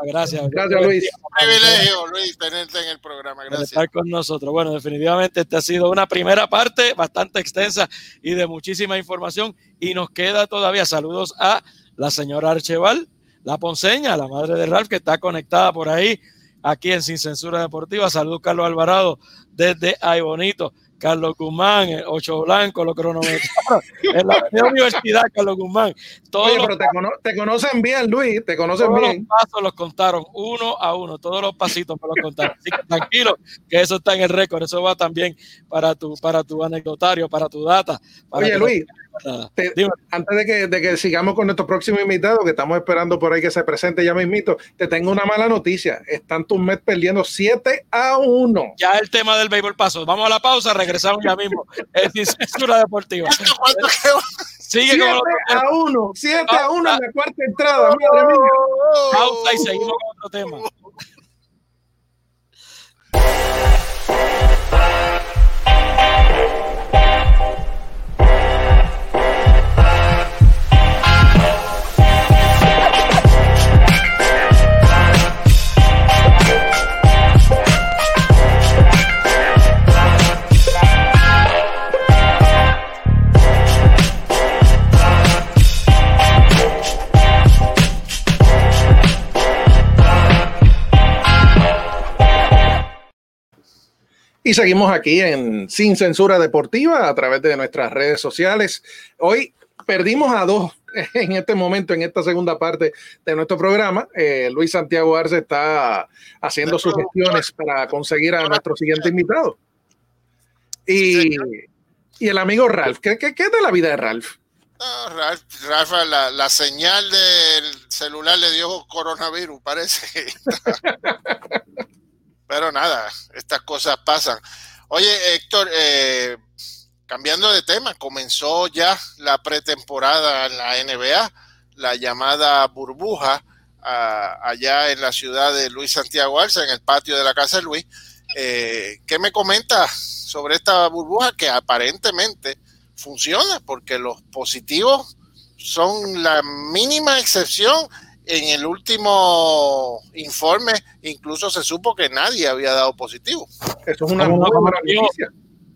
Gracias, gracias Luis. Un privilegio, Luis, tenerte en el programa. Gracias. Estar con nosotros. Bueno, definitivamente esta ha sido una primera parte bastante extensa y de muchísima información. Y nos queda todavía saludos a la señora Archeval, la ponceña, la madre de Ralph, que está conectada por ahí aquí en Sin Censura Deportiva. Saludos, Carlos Alvarado, desde Ay Bonito. Carlos Guzmán, Ocho Blanco, los cronometrados, en la universidad, Carlos Guzmán. Todos Oye, pero te, cono te, conocen bien, Luis, te conocen todos bien. Los pasos los contaron uno a uno, todos los pasitos me los contaron. Así que tranquilo, que eso está en el récord, eso va también para tu, para tu anecdotario, para tu data. Para Oye, Luis, te, antes de que, de que, sigamos con nuestro próximo invitado, que estamos esperando por ahí que se presente ya mismito, te tengo una mala noticia. Están tus Mets perdiendo 7 a 1. Ya el tema del béisbol paso. Vamos a la pausa, regresamos ya mismo. Es sin censura deportiva. Sigue 7 a 1, 7 a 1 en la cuarta entrada, madre mía. Pausa y seguimos con otro tema. Y seguimos aquí en Sin Censura Deportiva a través de nuestras redes sociales. Hoy perdimos a dos en este momento, en esta segunda parte de nuestro programa. Eh, Luis Santiago Arce está haciendo sus gestiones para conseguir a nuestro siguiente invitado. Y, y el amigo Ralph, ¿qué, qué, qué es de la vida de Ralph? No, Ralph, Ralph la, la, señal del celular le dio coronavirus, parece. Pero nada, estas cosas pasan. Oye, Héctor, eh, cambiando de tema, comenzó ya la pretemporada en la NBA, la llamada burbuja, allá en la ciudad de Luis Santiago Arce, en el patio de la casa de Luis. Eh, ¿Qué me comentas sobre esta burbuja que aparentemente funciona? Porque los positivos son la mínima excepción en el último informe incluso se supo que nadie había dado positivo. Eso es una muy buena noticia.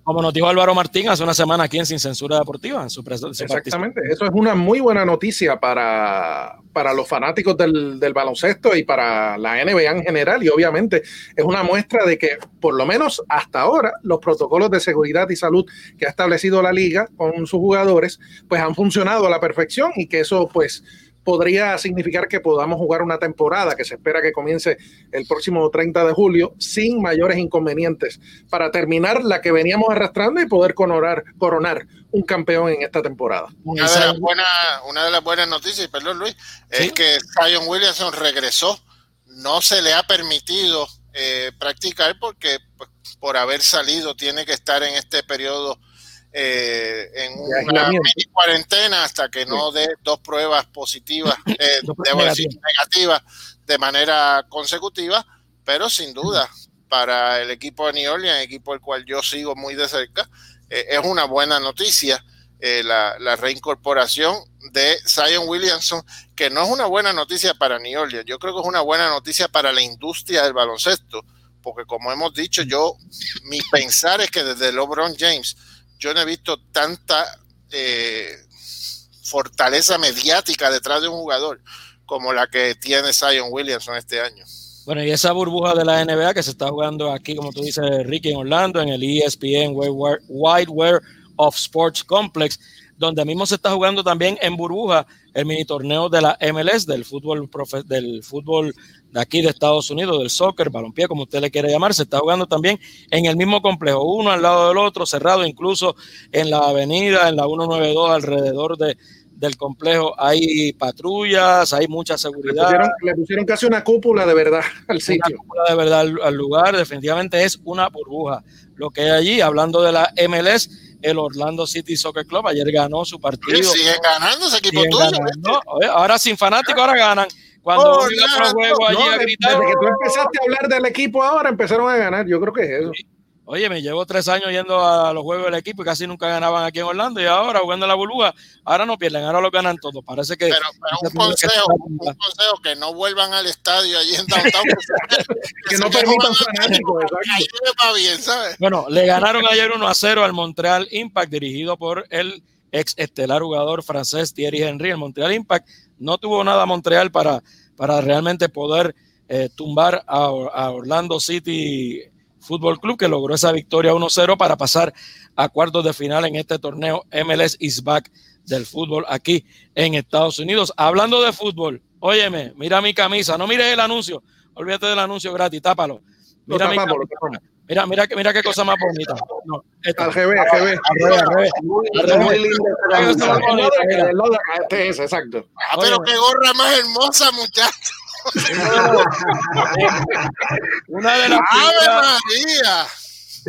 Como nos dijo Álvaro Martín hace una semana aquí en Sin Censura Deportiva. En su, Exactamente, eso es una muy buena noticia para, para los fanáticos del, del, baloncesto y para la NBA en general. Y obviamente es una muestra de que, por lo menos hasta ahora, los protocolos de seguridad y salud que ha establecido la liga con sus jugadores, pues han funcionado a la perfección y que eso, pues, podría significar que podamos jugar una temporada que se espera que comience el próximo 30 de julio sin mayores inconvenientes para terminar la que veníamos arrastrando y poder coronar, coronar un campeón en esta temporada. Una de las buenas, una de las buenas noticias, perdón Luis, es que Zion Williamson regresó, no se le ha permitido eh, practicar porque pues, por haber salido tiene que estar en este periodo eh, en una mini cuarentena hasta que no dé dos pruebas positivas, eh, negativas. de manera consecutiva, pero sin duda para el equipo de New Orleans, equipo el cual yo sigo muy de cerca, eh, es una buena noticia la, la, reincorporación de Zion Williamson, que no es una buena noticia para New Orleans, yo creo que es una buena noticia para la industria del baloncesto, porque como hemos dicho, yo, mi pensar es que desde LeBron James, yo no he visto tanta eh, fortaleza mediática detrás de un jugador como la que tiene Zion Williamson este año. Bueno, y esa burbuja de la NBA que se está jugando aquí, como tú dices, Ricky, en Orlando, en el ESPN Wideware of Sports Complex, donde mismo se está jugando también en burbuja el mini torneo de la MLS, del fútbol, del fútbol de aquí de Estados Unidos, del soccer, balompié, como usted le quiere llamar, se está jugando también en el mismo complejo, uno al lado del otro, cerrado incluso en la avenida, en la 192, alrededor de, del complejo hay patrullas, hay mucha seguridad. Le pusieron, casi una cúpula de verdad al sitio. Una cúpula de verdad al, lugar, definitivamente es una burbuja. Lo que hay allí, hablando de la MLS, el Orlando City Soccer Club ayer ganó su partido. Siguen ganando ese equipo tuyo. Ahora sin fanáticos, ahora ganan. Cuando oh, otro juego allí no, a gritar, desde que tú empezaste a hablar del equipo ahora, empezaron a ganar. Yo creo que es eso. Oye, me llevo tres años yendo a los juegos del equipo y casi nunca ganaban aquí en Orlando y ahora jugando la burbuja, ahora no pierden, ahora lo ganan todos. Parece que. Pero, un, consejo, un consejo, que no vuelvan al estadio allí en Downtown. que, no permitan fanáticos. Bueno, le ganaron ayer 1 a 0 al Montreal Impact, dirigido por el ex estelar jugador francés Thierry Henry. El Montreal Impact no tuvo nada Montreal para, para realmente poder eh, tumbar a, a Orlando City Fútbol Club, que logró esa victoria 1-0 para pasar a cuartos de final en este torneo MLS is back del fútbol aquí en Estados Unidos. Hablando de fútbol, óyeme, mira mi camisa, no mires el anuncio, olvídate del anuncio gratis, tápalo. Mira, mi mira, mira, mira qué cosa más bonita. No, al GB, al GB. Muy exacto. Ah, pero qué gorra más hermosa, muchachos. Una de las ¡Ave María!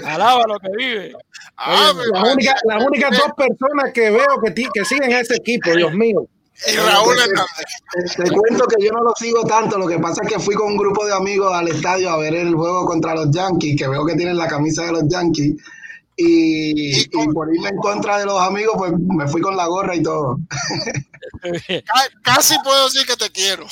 Alaba lo que vive. las, únicas, las únicas dos personas que veo que, que siguen ese equipo, Dios mío. Y Raúl te, te, cuento que yo no lo sigo tanto, lo que pasa es que fui con un grupo de amigos al estadio a ver el juego contra los Yankees, que veo que tienen la camisa de los Yankees, y, y, por irme en contra de los amigos, pues me fui con la gorra y todo. Casi puedo decir que te quiero.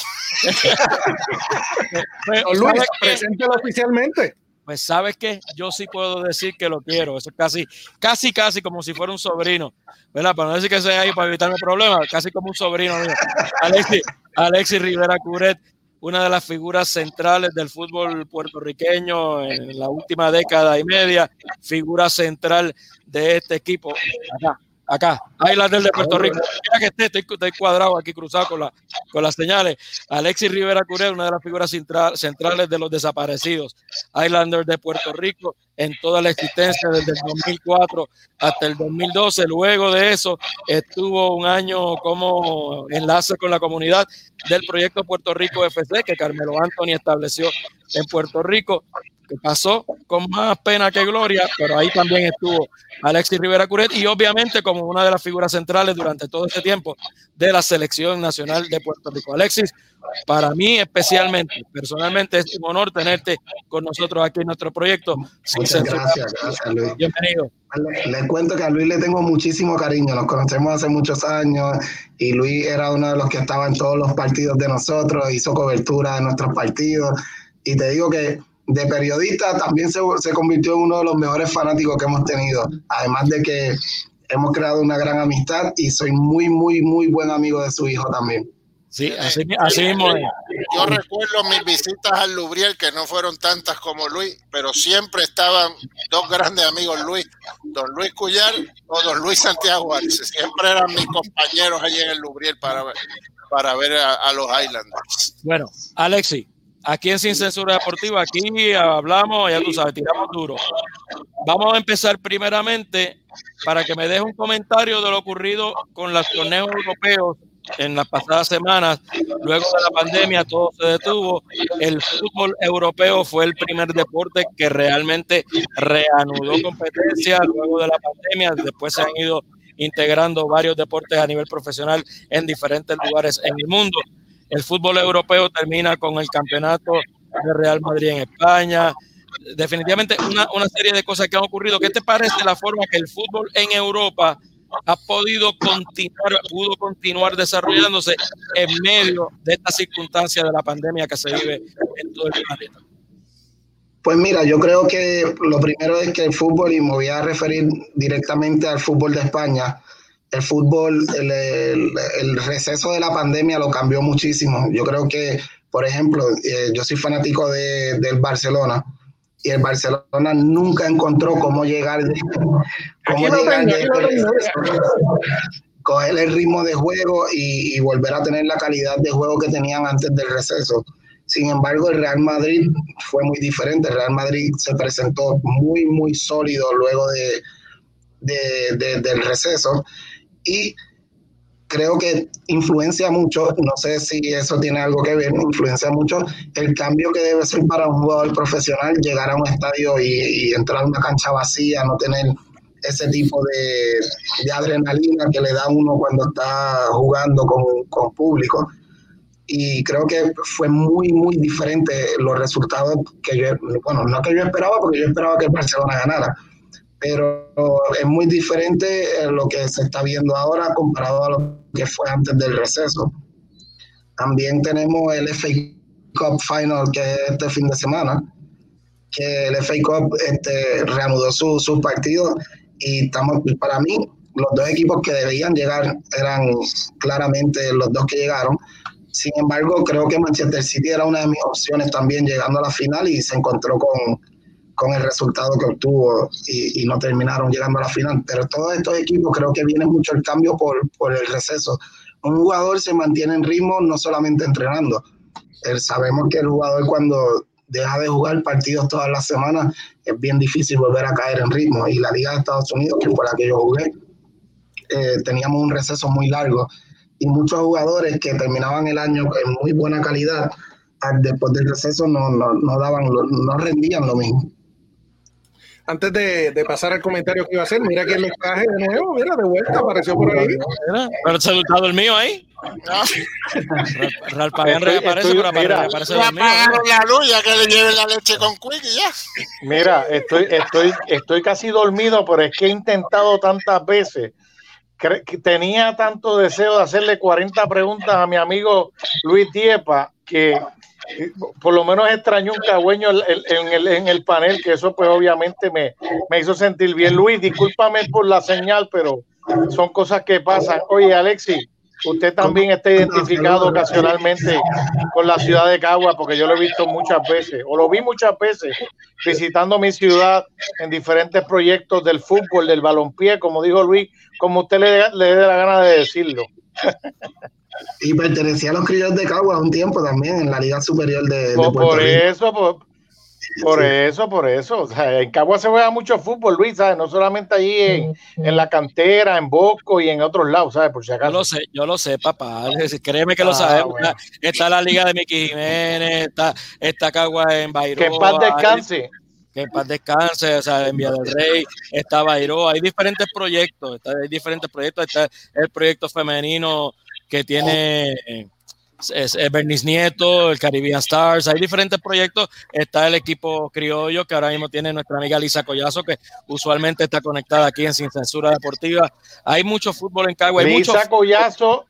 Pues, Luis, preséntalo oficialmente. Pues sabes que yo sí puedo decir que lo quiero. Eso es casi, casi, casi como si fuera un sobrino. ¿Verdad? Para no decir que sea ahí para evitarme problemas, casi como un sobrino mío. Alexis, Alexis Rivera Curet, una de las figuras centrales del fútbol puertorriqueño en la última década y media, figura central de este equipo. Acá, acá, de Puerto Rico. Mira que esté, estoy, cuadrado aquí cruzado con, la, con las señales. Alexis Rivera Curel, una de las figuras centrales de los desaparecidos. Highlander de Puerto Rico en toda la existencia desde el 2004 hasta el 2012. Luego de eso estuvo un año como enlace con la comunidad del proyecto Puerto Rico FC que Carmelo Anthony estableció en Puerto Rico que pasó con más pena que gloria, pero ahí también estuvo Alexis Rivera Curet y obviamente como una de las figuras centrales durante todo este tiempo de la selección nacional de Puerto Rico. Alexis, para mí especialmente, personalmente es un honor tenerte con nosotros aquí en nuestro proyecto. Muchas gracias, gracias Luis. Bienvenido. Les cuento que a Luis le tengo muchísimo cariño, nos conocemos hace muchos años y Luis era uno de los que estaba en todos los partidos de nosotros, hizo cobertura de nuestros partidos y te digo que de periodista también se, se, convirtió en uno de los mejores fanáticos que hemos tenido. Además de que hemos creado una gran amistad y soy muy, muy, muy buen amigo de su hijo también. Sí, así, así mismo Yo recuerdo mis visitas al Lubriel, que no fueron tantas como Luis, pero siempre estaban dos grandes amigos, Luis, don Luis Cuyar o don Luis Santiago Siempre eran mis compañeros allí en el Lubriel para, para ver a, a los Islanders. Bueno, Alexi, Aquí en Sin Censura Deportiva, aquí hablamos, ya tú sabes, tiramos duro. Vamos a empezar primeramente para que me deje un comentario de lo ocurrido con los torneos europeos en las pasadas semanas. Luego de la pandemia todo se detuvo. El fútbol europeo fue el primer deporte que realmente reanudó competencia luego de la pandemia. Después se han ido integrando varios deportes a nivel profesional en diferentes lugares en el mundo. El fútbol europeo termina con el campeonato de Real Madrid en España. Definitivamente una, una serie de cosas que han ocurrido. ¿Qué te parece la forma que el fútbol en Europa ha podido continuar, pudo continuar desarrollándose en medio de esta circunstancia de la pandemia que se vive en todo el planeta? Pues mira, yo creo que lo primero es que el fútbol, y me voy a referir directamente al fútbol de España, el fútbol, el, receso de la pandemia lo cambió muchísimo. Yo creo que, por ejemplo, eh, yo soy fanático de, del Barcelona y el Barcelona nunca encontró cómo llegar, cómo llegar coger el ritmo de juego y, y, volver a tener la calidad de juego que tenían antes del receso. Sin embargo, el Real Madrid fue muy diferente. El Real Madrid se presentó muy, muy sólido luego de, de, del receso y creo que influencia mucho, no sé si eso tiene algo que ver, influencia mucho el cambio que debe ser para un jugador profesional llegar a un estadio y, entrar a una cancha vacía, no tener ese tipo de, adrenalina que le da uno cuando está jugando con, con público. Y creo que fue muy, muy diferente los resultados que yo, bueno, no que yo esperaba, porque yo esperaba que el Barcelona ganara, pero es muy diferente lo que se está viendo ahora comparado a lo que fue antes del receso. También tenemos el FA Cup Final que es este fin de semana, que el FA Cup este, reanudó sus su partidos y estamos, para mí los dos equipos que debían llegar eran claramente los dos que llegaron. Sin embargo, creo que Manchester City era una de mis opciones también llegando a la final y se encontró con, con el resultado que obtuvo y, no terminaron llegando a la final. Pero todos estos equipos creo que viene mucho el cambio por, por el receso. Un jugador se mantiene en ritmo no solamente entrenando. sabemos que el jugador cuando deja de jugar partidos todas las semanas es bien difícil volver a caer en ritmo. Y la Liga de Estados Unidos, que fue la que yo jugué, eh, teníamos un receso muy largo y muchos jugadores que terminaban el año en muy buena calidad después del receso no, no, no daban, no rendían lo mismo. Antes de, de, pasar al comentario que iba a hacer, mira que el traje de nuevo, mira, de vuelta, apareció por ahí. Pero saludado el mío ahí. Ralpagán reaparece, pero reaparece el mío. la luz ya que le lleve la leche con Quick y ya. Mira, estoy, estoy, estoy casi dormido, pero es que he intentado tantas veces tenía tanto deseo de hacerle 40 preguntas a mi amigo Luis Diepa que por lo menos extrañó un cagüeño en el, en el panel, que eso pues obviamente me, me hizo sentir bien. Luis, discúlpame por la señal, pero son cosas que pasan. Oye, Alexi, usted también está identificado ocasionalmente con la ciudad de Cagua, porque yo lo he visto muchas veces, o lo vi muchas veces, visitando mi ciudad en diferentes proyectos del fútbol, del balompié, como dijo Luis, como usted le, le dé la gana de decirlo. Y pertenecía a los criollos de Cagua un tiempo también en la Liga Superior de, por, por eso, por, eso, por eso. en Cagua se juega mucho fútbol, Luis, ¿sabes? No solamente allí en, en, la cantera, en Bosco y en otros lados, ¿sabes? Por si acaso. Yo lo sé, yo lo sé, papá. Créeme que lo ah, sabemos. Está la Liga de Miki Jiménez, está, está Cagua en Bayro. Que en paz descanse que en paz descanse, o sea, en Vía del Rey, está Bairro, hay diferentes proyectos, está, hay diferentes proyectos, está el proyecto femenino que tiene es, Bernice Nieto, el Caribbean Stars, hay diferentes proyectos, está el equipo criollo que ahora mismo tiene nuestra amiga Lisa Collazo, que usualmente está conectada aquí en Sin Censura Deportiva, hay mucho fútbol en Cagua. Lisa Collazo,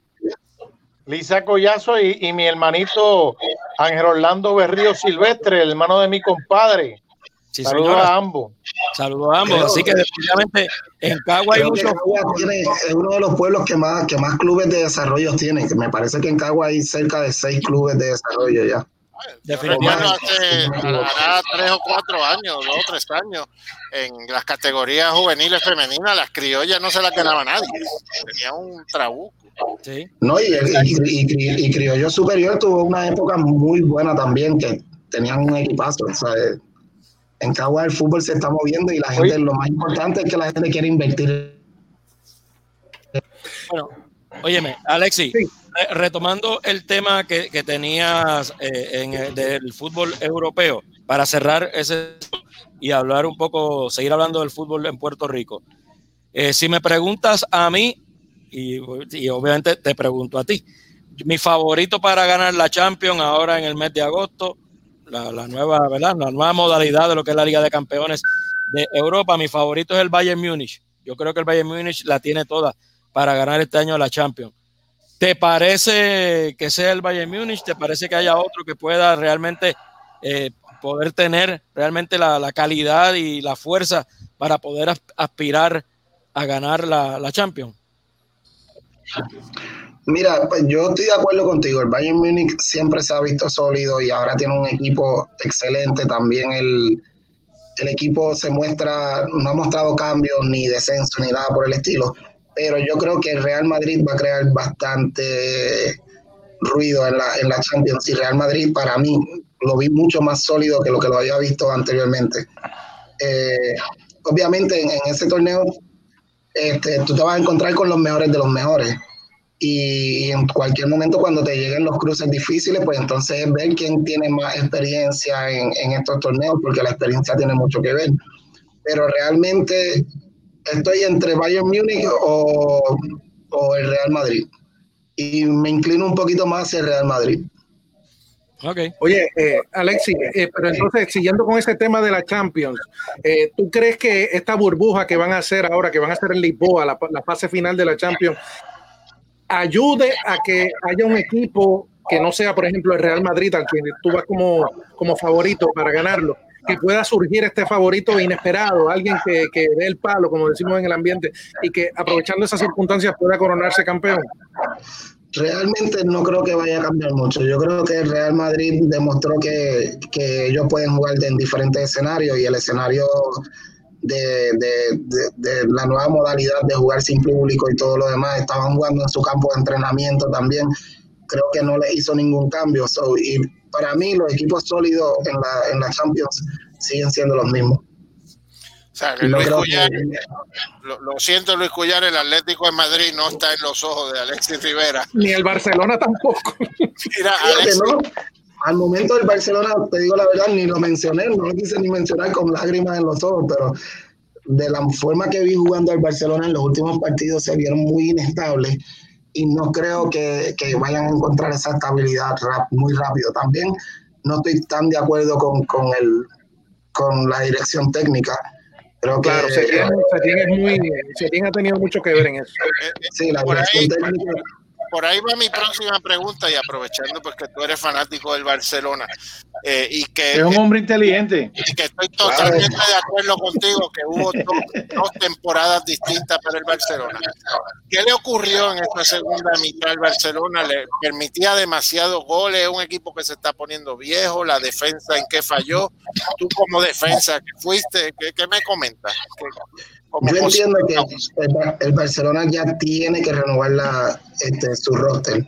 Lisa Collazo y, y mi hermanito Ángel Orlando Berrío Silvestre, el hermano de mi compadre. Saludos a ambos. Saludos a ambos. Así que definitivamente en Cagua hay muchos. es uno de los pueblos que más, que más clubes de desarrollo tiene. Que me parece que en Cagua hay cerca de seis clubes de desarrollo ya. Definitivamente. Hace tres o cuatro años, dos o tres años, en las categorías juveniles femeninas, las criollas no se las ganaba nadie. Tenía un trabuco. Sí. No, y, y, y, Criollo Superior tuvo una época muy buena también, que tenían un equipazo. ¿sabes? En Cagua el fútbol se está moviendo y la gente, lo más importante es que la gente quiere invertir. Bueno, óyeme, Alexi, retomando el tema que, tenías eh, en el, del fútbol europeo, para cerrar ese y hablar un poco, seguir hablando del fútbol en Puerto Rico. Eh, si me preguntas a mí, y, y obviamente te pregunto a ti, mi favorito para ganar la Champions ahora en el mes de agosto la, nueva, ¿verdad? La nueva modalidad de lo que es la Liga de Campeones de Europa. Mi favorito es el Bayern Múnich. Yo creo que el Bayern Múnich la tiene toda para ganar este año la Champions. ¿Te parece que sea el Bayern Múnich? ¿Te parece que haya otro que pueda realmente eh, poder tener realmente la, calidad y la fuerza para poder aspirar a ganar la, la Champions? Mira, pues yo estoy de acuerdo contigo. El Bayern Múnich siempre se ha visto sólido y ahora tiene un equipo excelente. También el, el equipo se muestra, no ha mostrado cambios ni descenso ni nada por el estilo. Pero yo creo que el Real Madrid va a crear bastante ruido en la, en la Champions. Y Real Madrid, para mí, lo vi mucho más sólido que lo que lo había visto anteriormente. Eh, obviamente, en, en, ese torneo, este, tú te vas a encontrar con los mejores de los mejores y en cualquier momento cuando te lleguen los cruces difíciles, pues entonces ver quién tiene más experiencia en, estos torneos, porque la experiencia tiene mucho que ver. Pero realmente estoy entre Bayern Múnich o, el Real Madrid. Y me inclino un poquito más hacia el Real Madrid. Okay. Oye, eh, Alexi, eh, pero entonces, siguiendo con ese tema de la Champions, eh, ¿tú crees que esta burbuja que van a hacer ahora, que van a hacer en Lisboa, la, la fase final de la Champions, ayude a que haya un equipo que no sea, por ejemplo, el Real Madrid, al que tú vas como, como favorito para ganarlo, que pueda surgir este favorito inesperado, alguien que, que dé el palo, como decimos en el ambiente, y que aprovechando esas circunstancias pueda coronarse campeón? Realmente no creo que vaya a cambiar mucho. Yo creo que el Real Madrid demostró que, que ellos pueden jugar en diferentes escenarios y el escenario de, de, la nueva modalidad de jugar sin público y todo lo demás. Estaban jugando en su campo de entrenamiento también. Creo que no le hizo ningún cambio. y para mí los equipos sólidos en la, en la Champions siguen siendo los mismos. O sea, Luis Cuyar, lo, siento Luis Cuyar, el Atlético de Madrid no está en los ojos de Alexis Rivera. Ni el Barcelona tampoco. Mira, al momento del Barcelona, te digo la verdad, ni lo mencioné, no lo quise ni mencionar con lágrimas en los ojos, pero de la forma que vi jugando al Barcelona en los últimos partidos se vieron muy inestables y no creo que, que vayan a encontrar esa estabilidad muy rápido. También no estoy tan de acuerdo con, con, el, con la dirección técnica. Creo claro, que, Setién, ha tenido mucho que ver en eso. Sí, la dirección técnica por ahí va mi próxima pregunta y aprovechando pues que tú eres fanático del Barcelona eh, y que es un hombre inteligente y que estoy totalmente de acuerdo contigo que hubo dos, temporadas distintas para el Barcelona. ¿Qué le ocurrió en esta segunda mitad al Barcelona? ¿Le permitía demasiados goles? ¿Es un equipo que se está poniendo viejo? ¿La defensa en qué falló? Tú como defensa que fuiste, ¿qué, me comentas? Yo entiendo que el, Barcelona ya tiene que renovar la, este, su roster.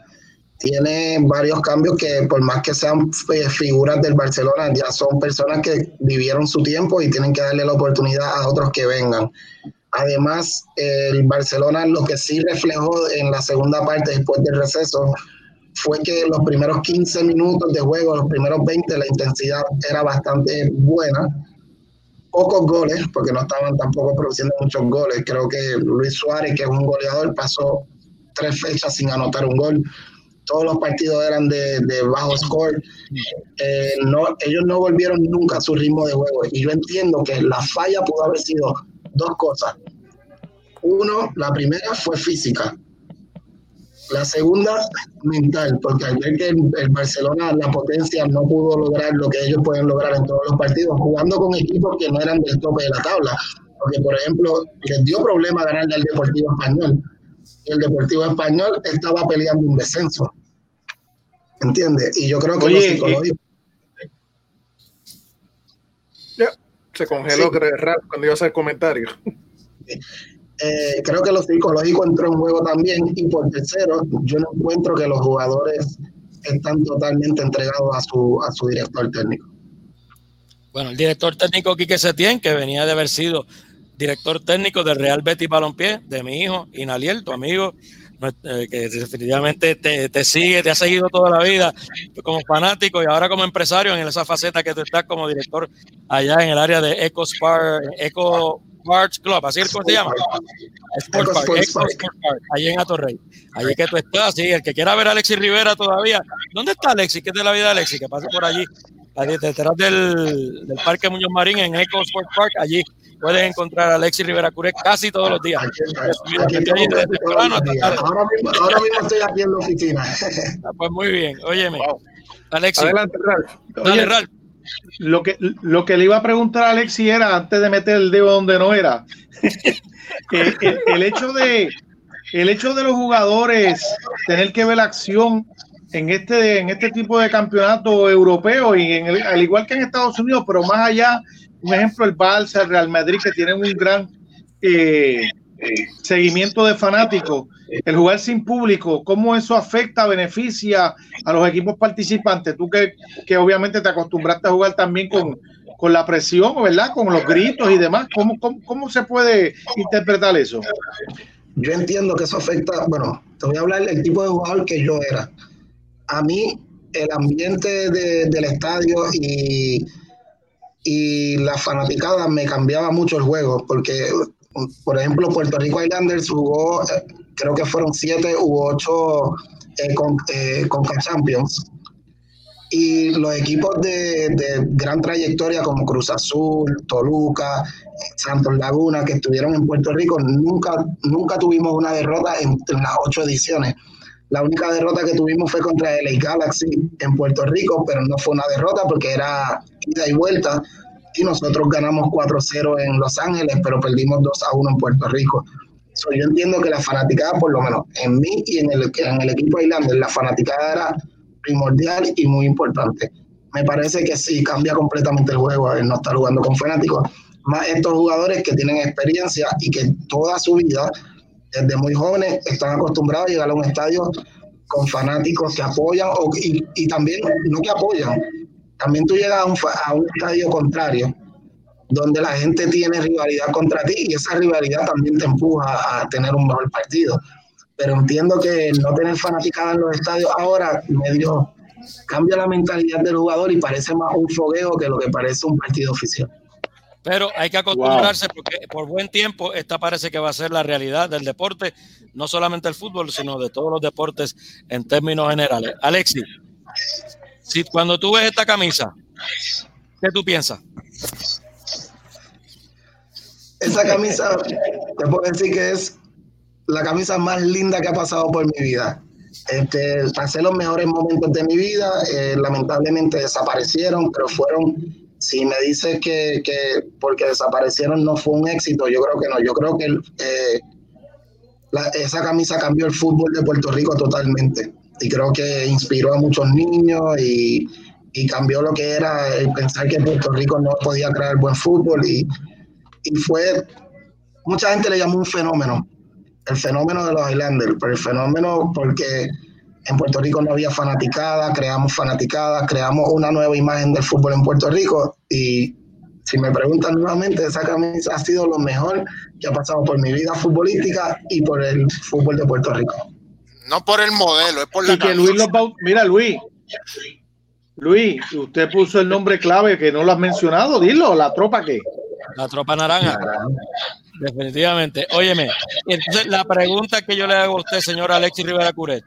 Tiene varios cambios que por más que sean eh, figuras del Barcelona, ya son personas que vivieron su tiempo y tienen que darle la oportunidad a otros que vengan. Además, el Barcelona lo que sí reflejó en la segunda parte después del receso fue que los primeros 15 minutos de juego, los primeros 20, la intensidad era bastante buena pocos goles, porque no estaban tampoco produciendo muchos goles. Creo que Luis Suárez, que es un goleador, pasó tres fechas sin anotar un gol. Todos los partidos eran de, bajo score. Eh, ellos no volvieron nunca a su ritmo de juego. Y yo entiendo que la falla pudo haber sido dos cosas. Uno, la primera fue física. La segunda, mental, porque al ver que el, Barcelona, la potencia, no pudo lograr lo que ellos pueden lograr en todos los partidos, jugando con equipos que no eran del tope de la tabla. Porque, por ejemplo, les dio problema ganar al Deportivo Español. Y el Deportivo Español estaba peleando un descenso. ¿Entiendes? Y yo creo que los psicológicos. se congeló sí. cuando iba a hacer comentarios. Eh, creo que lo psicológico entró en juego también. Y por tercero, yo no encuentro que los jugadores están totalmente entregados a su, a su director técnico. Bueno, el director técnico Quique Setién, que venía de haber sido director técnico del Real Betis Balompié, de mi hijo Inaliel, tu amigo, eh, que definitivamente te, te, sigue, te ha seguido toda la vida como fanático y ahora como empresario en esa faceta que tú estás como director allá en el área de Eco Spar, Eco Parts Club, así es como se llama. Sport Park, Sport Park, ahí en Atorrey. Allí que tú estás, sí, el que quiera ver a Alexis Rivera todavía. ¿Dónde está Alexis? ¿Qué es de la vida de Alexis? Que pase por allí, detrás del, del Parque Muñoz Marín en Eco Sport Park. Allí puedes encontrar a Alexis Rivera Curé casi todos los días. ahora, mismo, estoy aquí en la oficina. Ah, pues muy bien, óyeme. Alexis. Adelante, Ralph. Dale, Ralph lo que, lo que le iba a preguntar a Alexi era, antes de meter el dedo donde no era, el, hecho de, el hecho de los jugadores tener que ver la acción en este, en este tipo de campeonato europeo y en al igual que en Estados Unidos, pero más allá, un ejemplo, el Barça, el Real Madrid, que tienen un gran eh, seguimiento de fanáticos, el jugar sin público, cómo eso afecta, beneficia a los equipos participantes. Tú que, que obviamente te acostumbraste a jugar también con, con la presión, ¿verdad? Con los gritos y demás. ¿Cómo, cómo, cómo se puede interpretar eso? Yo entiendo que eso afecta, bueno, te voy a hablar del tipo de jugador que yo era. A mí, el ambiente de, del estadio y, y la fanaticada me cambiaba mucho el juego, porque por ejemplo, Puerto Rico Islanders jugó, eh, creo que fueron siete u ocho eh, con, eh, Champions. Y los equipos de, gran trayectoria como Cruz Azul, Toluca, Santos Laguna, que estuvieron en Puerto Rico, nunca, nunca tuvimos una derrota en, las ocho ediciones. La única derrota que tuvimos fue contra el Galaxy en Puerto Rico, pero no fue una derrota porque era ida y vuelta y nosotros ganamos 4-0 en Los Ángeles, pero perdimos 2-1 en Puerto Rico. yo entiendo que la fanaticada, por lo menos en mí y en el, en el equipo Islander, la fanaticada era primordial y muy importante. Me parece que sí, cambia completamente el juego el no estar jugando con fanáticos. Más estos jugadores que tienen experiencia y que toda su vida, desde muy jóvenes, están acostumbrados a llegar a un estadio con fanáticos que apoyan y también, no que apoyan, también tú llegas a un, a un estadio contrario donde la gente tiene rivalidad contra ti y esa rivalidad también te empuja a tener un mejor partido. Pero entiendo que no tener fanaticada en los estadios ahora medio cambia la mentalidad del jugador y parece más un fogueo que lo que parece un partido oficial. Pero hay que acostumbrarse porque por buen tiempo esta parece que va a ser la realidad del deporte, no solamente el fútbol, sino de todos los deportes en términos generales. Alexi, si cuando tú ves esta camisa, ¿qué tú piensas? Esa camisa, te puedo decir que es la camisa más linda que ha pasado por mi vida. Este, pasé los mejores momentos de mi vida, eh, lamentablemente desaparecieron, pero fueron, si me dices que, que, porque desaparecieron no fue un éxito, yo creo que no, yo creo que eh, esa camisa cambió el fútbol de Puerto Rico totalmente y creo que inspiró a muchos niños y, y cambió lo que era el pensar que Puerto Rico no podía crear buen fútbol y y fue, mucha gente le llamó un fenómeno, el fenómeno de los Islanders, pero el fenómeno porque en Puerto Rico no había fanaticada, creamos fanaticada, creamos una nueva imagen del fútbol en Puerto Rico y si me preguntan nuevamente, esa camisa ha sido lo mejor que ha pasado por mi vida futbolística y por el fútbol de Puerto Rico. No por el modelo, es por la y que Luis los Mira, Luis, Luis, usted puso el nombre clave que no lo has mencionado, dilo, la tropa que. La tropa naranja. Definitivamente. Óyeme, entonces la pregunta que yo le hago a usted, señor Alexis Rivera Curet,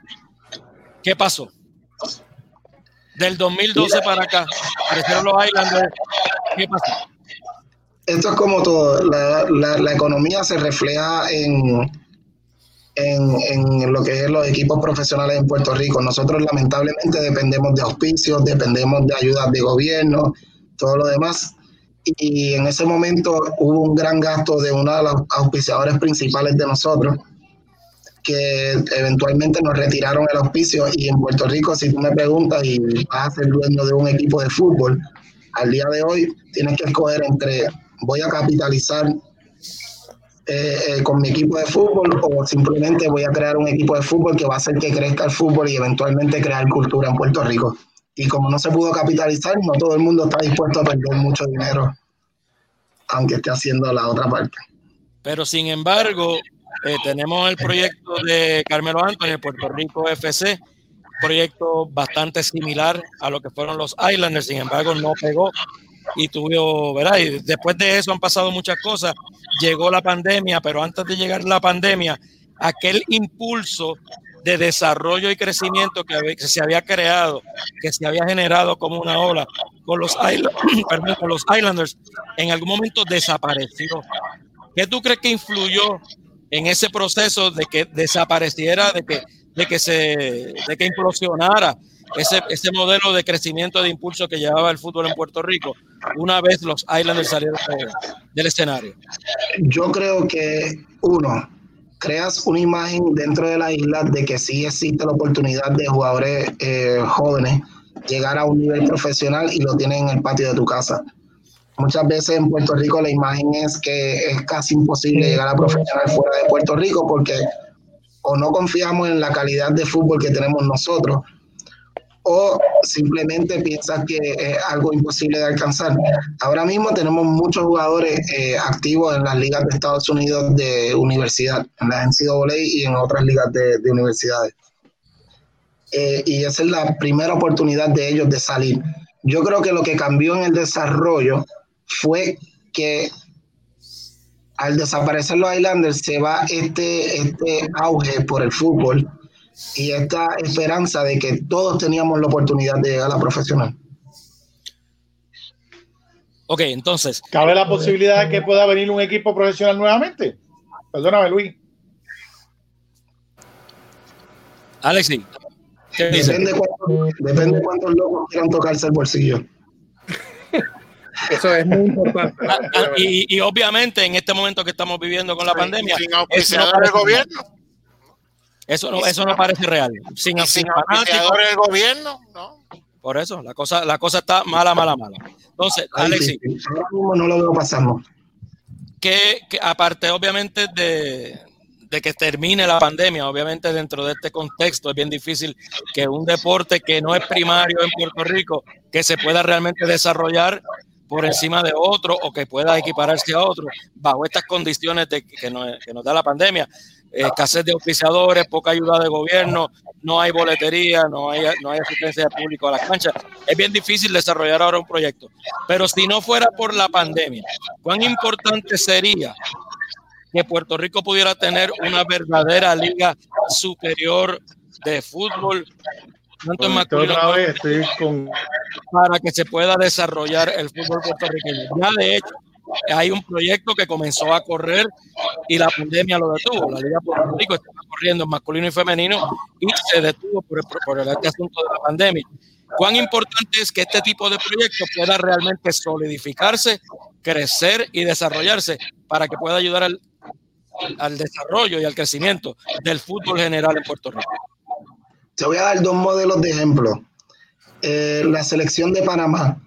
¿qué pasó? Del 2012 para acá, aparecieron los Islanders, ¿qué pasó? Esto es como todo, la, la, la economía se refleja en, en, en, lo que es los equipos profesionales en Puerto Rico. Nosotros lamentablemente dependemos de auspicios, dependemos de ayudas de gobierno, todo lo demás y en ese momento hubo un gran gasto de uno de los auspiciadores principales de nosotros, que eventualmente nos retiraron el auspicio y en Puerto Rico, si tú me preguntas y vas a ser dueño de un equipo de fútbol, al día de hoy tienes que escoger entre voy a capitalizar eh, eh, con mi equipo de fútbol o simplemente voy a crear un equipo de fútbol que va a hacer que crezca el fútbol y eventualmente crear cultura en Puerto Rico y como no se pudo capitalizar, no todo el mundo está dispuesto a perder mucho dinero, aunque esté haciendo la otra parte. Pero sin embargo, eh, tenemos el proyecto de Carmelo Anthony Puerto Rico FC, proyecto bastante similar a lo que fueron los Islanders, sin embargo no pegó y tuvo, ¿verdad? Y después de eso han pasado muchas cosas, llegó la pandemia, pero antes de llegar la pandemia, aquel impulso de desarrollo y crecimiento que, se había creado, que se había generado como una ola con los, con los Islanders, en algún momento desapareció. ¿Qué tú crees que influyó en ese proceso de que desapareciera, de que, de que, se, de que implosionara ese, ese modelo de crecimiento de impulso que llevaba el fútbol en Puerto Rico una vez los Islanders salieron del escenario? Yo creo que, uno, creas una imagen dentro de la isla de que sí existe la oportunidad de jugadores eh, jóvenes llegar a un nivel profesional y lo tienen en el patio de tu casa. Muchas veces en Puerto Rico la imagen es que es casi imposible llegar a profesional fuera de Puerto Rico porque o no confiamos en la calidad de fútbol que tenemos nosotros o simplemente piensas que es algo imposible de alcanzar. Ahora mismo tenemos muchos jugadores eh, activos en las ligas de Estados Unidos de universidad, en la NCAA y en otras ligas de, de universidades. Eh, y esa es la primera oportunidad de ellos de salir. Yo creo que lo que cambió en el desarrollo fue que al desaparecer los Islanders se va este, este auge por el fútbol y esta esperanza de que todos teníamos la oportunidad de llegar a la profesional. Ok, entonces. ¿Cabe la posibilidad de que pueda venir un equipo profesional nuevamente? Perdóname, Luis. Alexi, ¿qué depende, cuánto, depende cuántos locos quieran tocarse el bolsillo. Eso es muy importante. Ah, ah, y, y obviamente en este momento que estamos viviendo con la pandemia, Sin eso no auspiciadores del gobierno. Eso no, eso no parece real. Sin, Y sin del gobierno, ¿no? por eso, la cosa, la cosa está mala, mala, mala. Entonces, Alexis. Ahora mismo no lo veo pasando. que, que aparte obviamente de, de que termine la pandemia, obviamente dentro de este contexto es bien difícil que un deporte que no es primario en Puerto Rico, que se pueda realmente desarrollar por encima de otro o que pueda equipararse a otro bajo estas condiciones de que, nos, que nos da la pandemia. Escasez de oficiadores, poca ayuda de gobierno, no hay boletería, no hay, no hay asistencia de público a las canchas. Es bien difícil desarrollar ahora un proyecto. Pero si no fuera por la pandemia, ¿cuán importante sería que Puerto Rico pudiera tener una verdadera liga superior de fútbol, tanto en masculino Otra vez estoy con para que se pueda desarrollar el fútbol puertorriqueño. Ya de hecho, hay un proyecto que comenzó a correr y la pandemia lo detuvo. La Liga Puerto Rico estaba corriendo en masculino y femenino y se detuvo por, por, por este asunto de la pandemia. ¿Cuán importante es que este tipo de proyectos pueda realmente solidificarse, crecer y desarrollarse para que pueda ayudar al, al desarrollo y al crecimiento del fútbol general en Puerto Rico? Te voy a dar dos modelos de ejemplo. Eh, la selección de Panamá.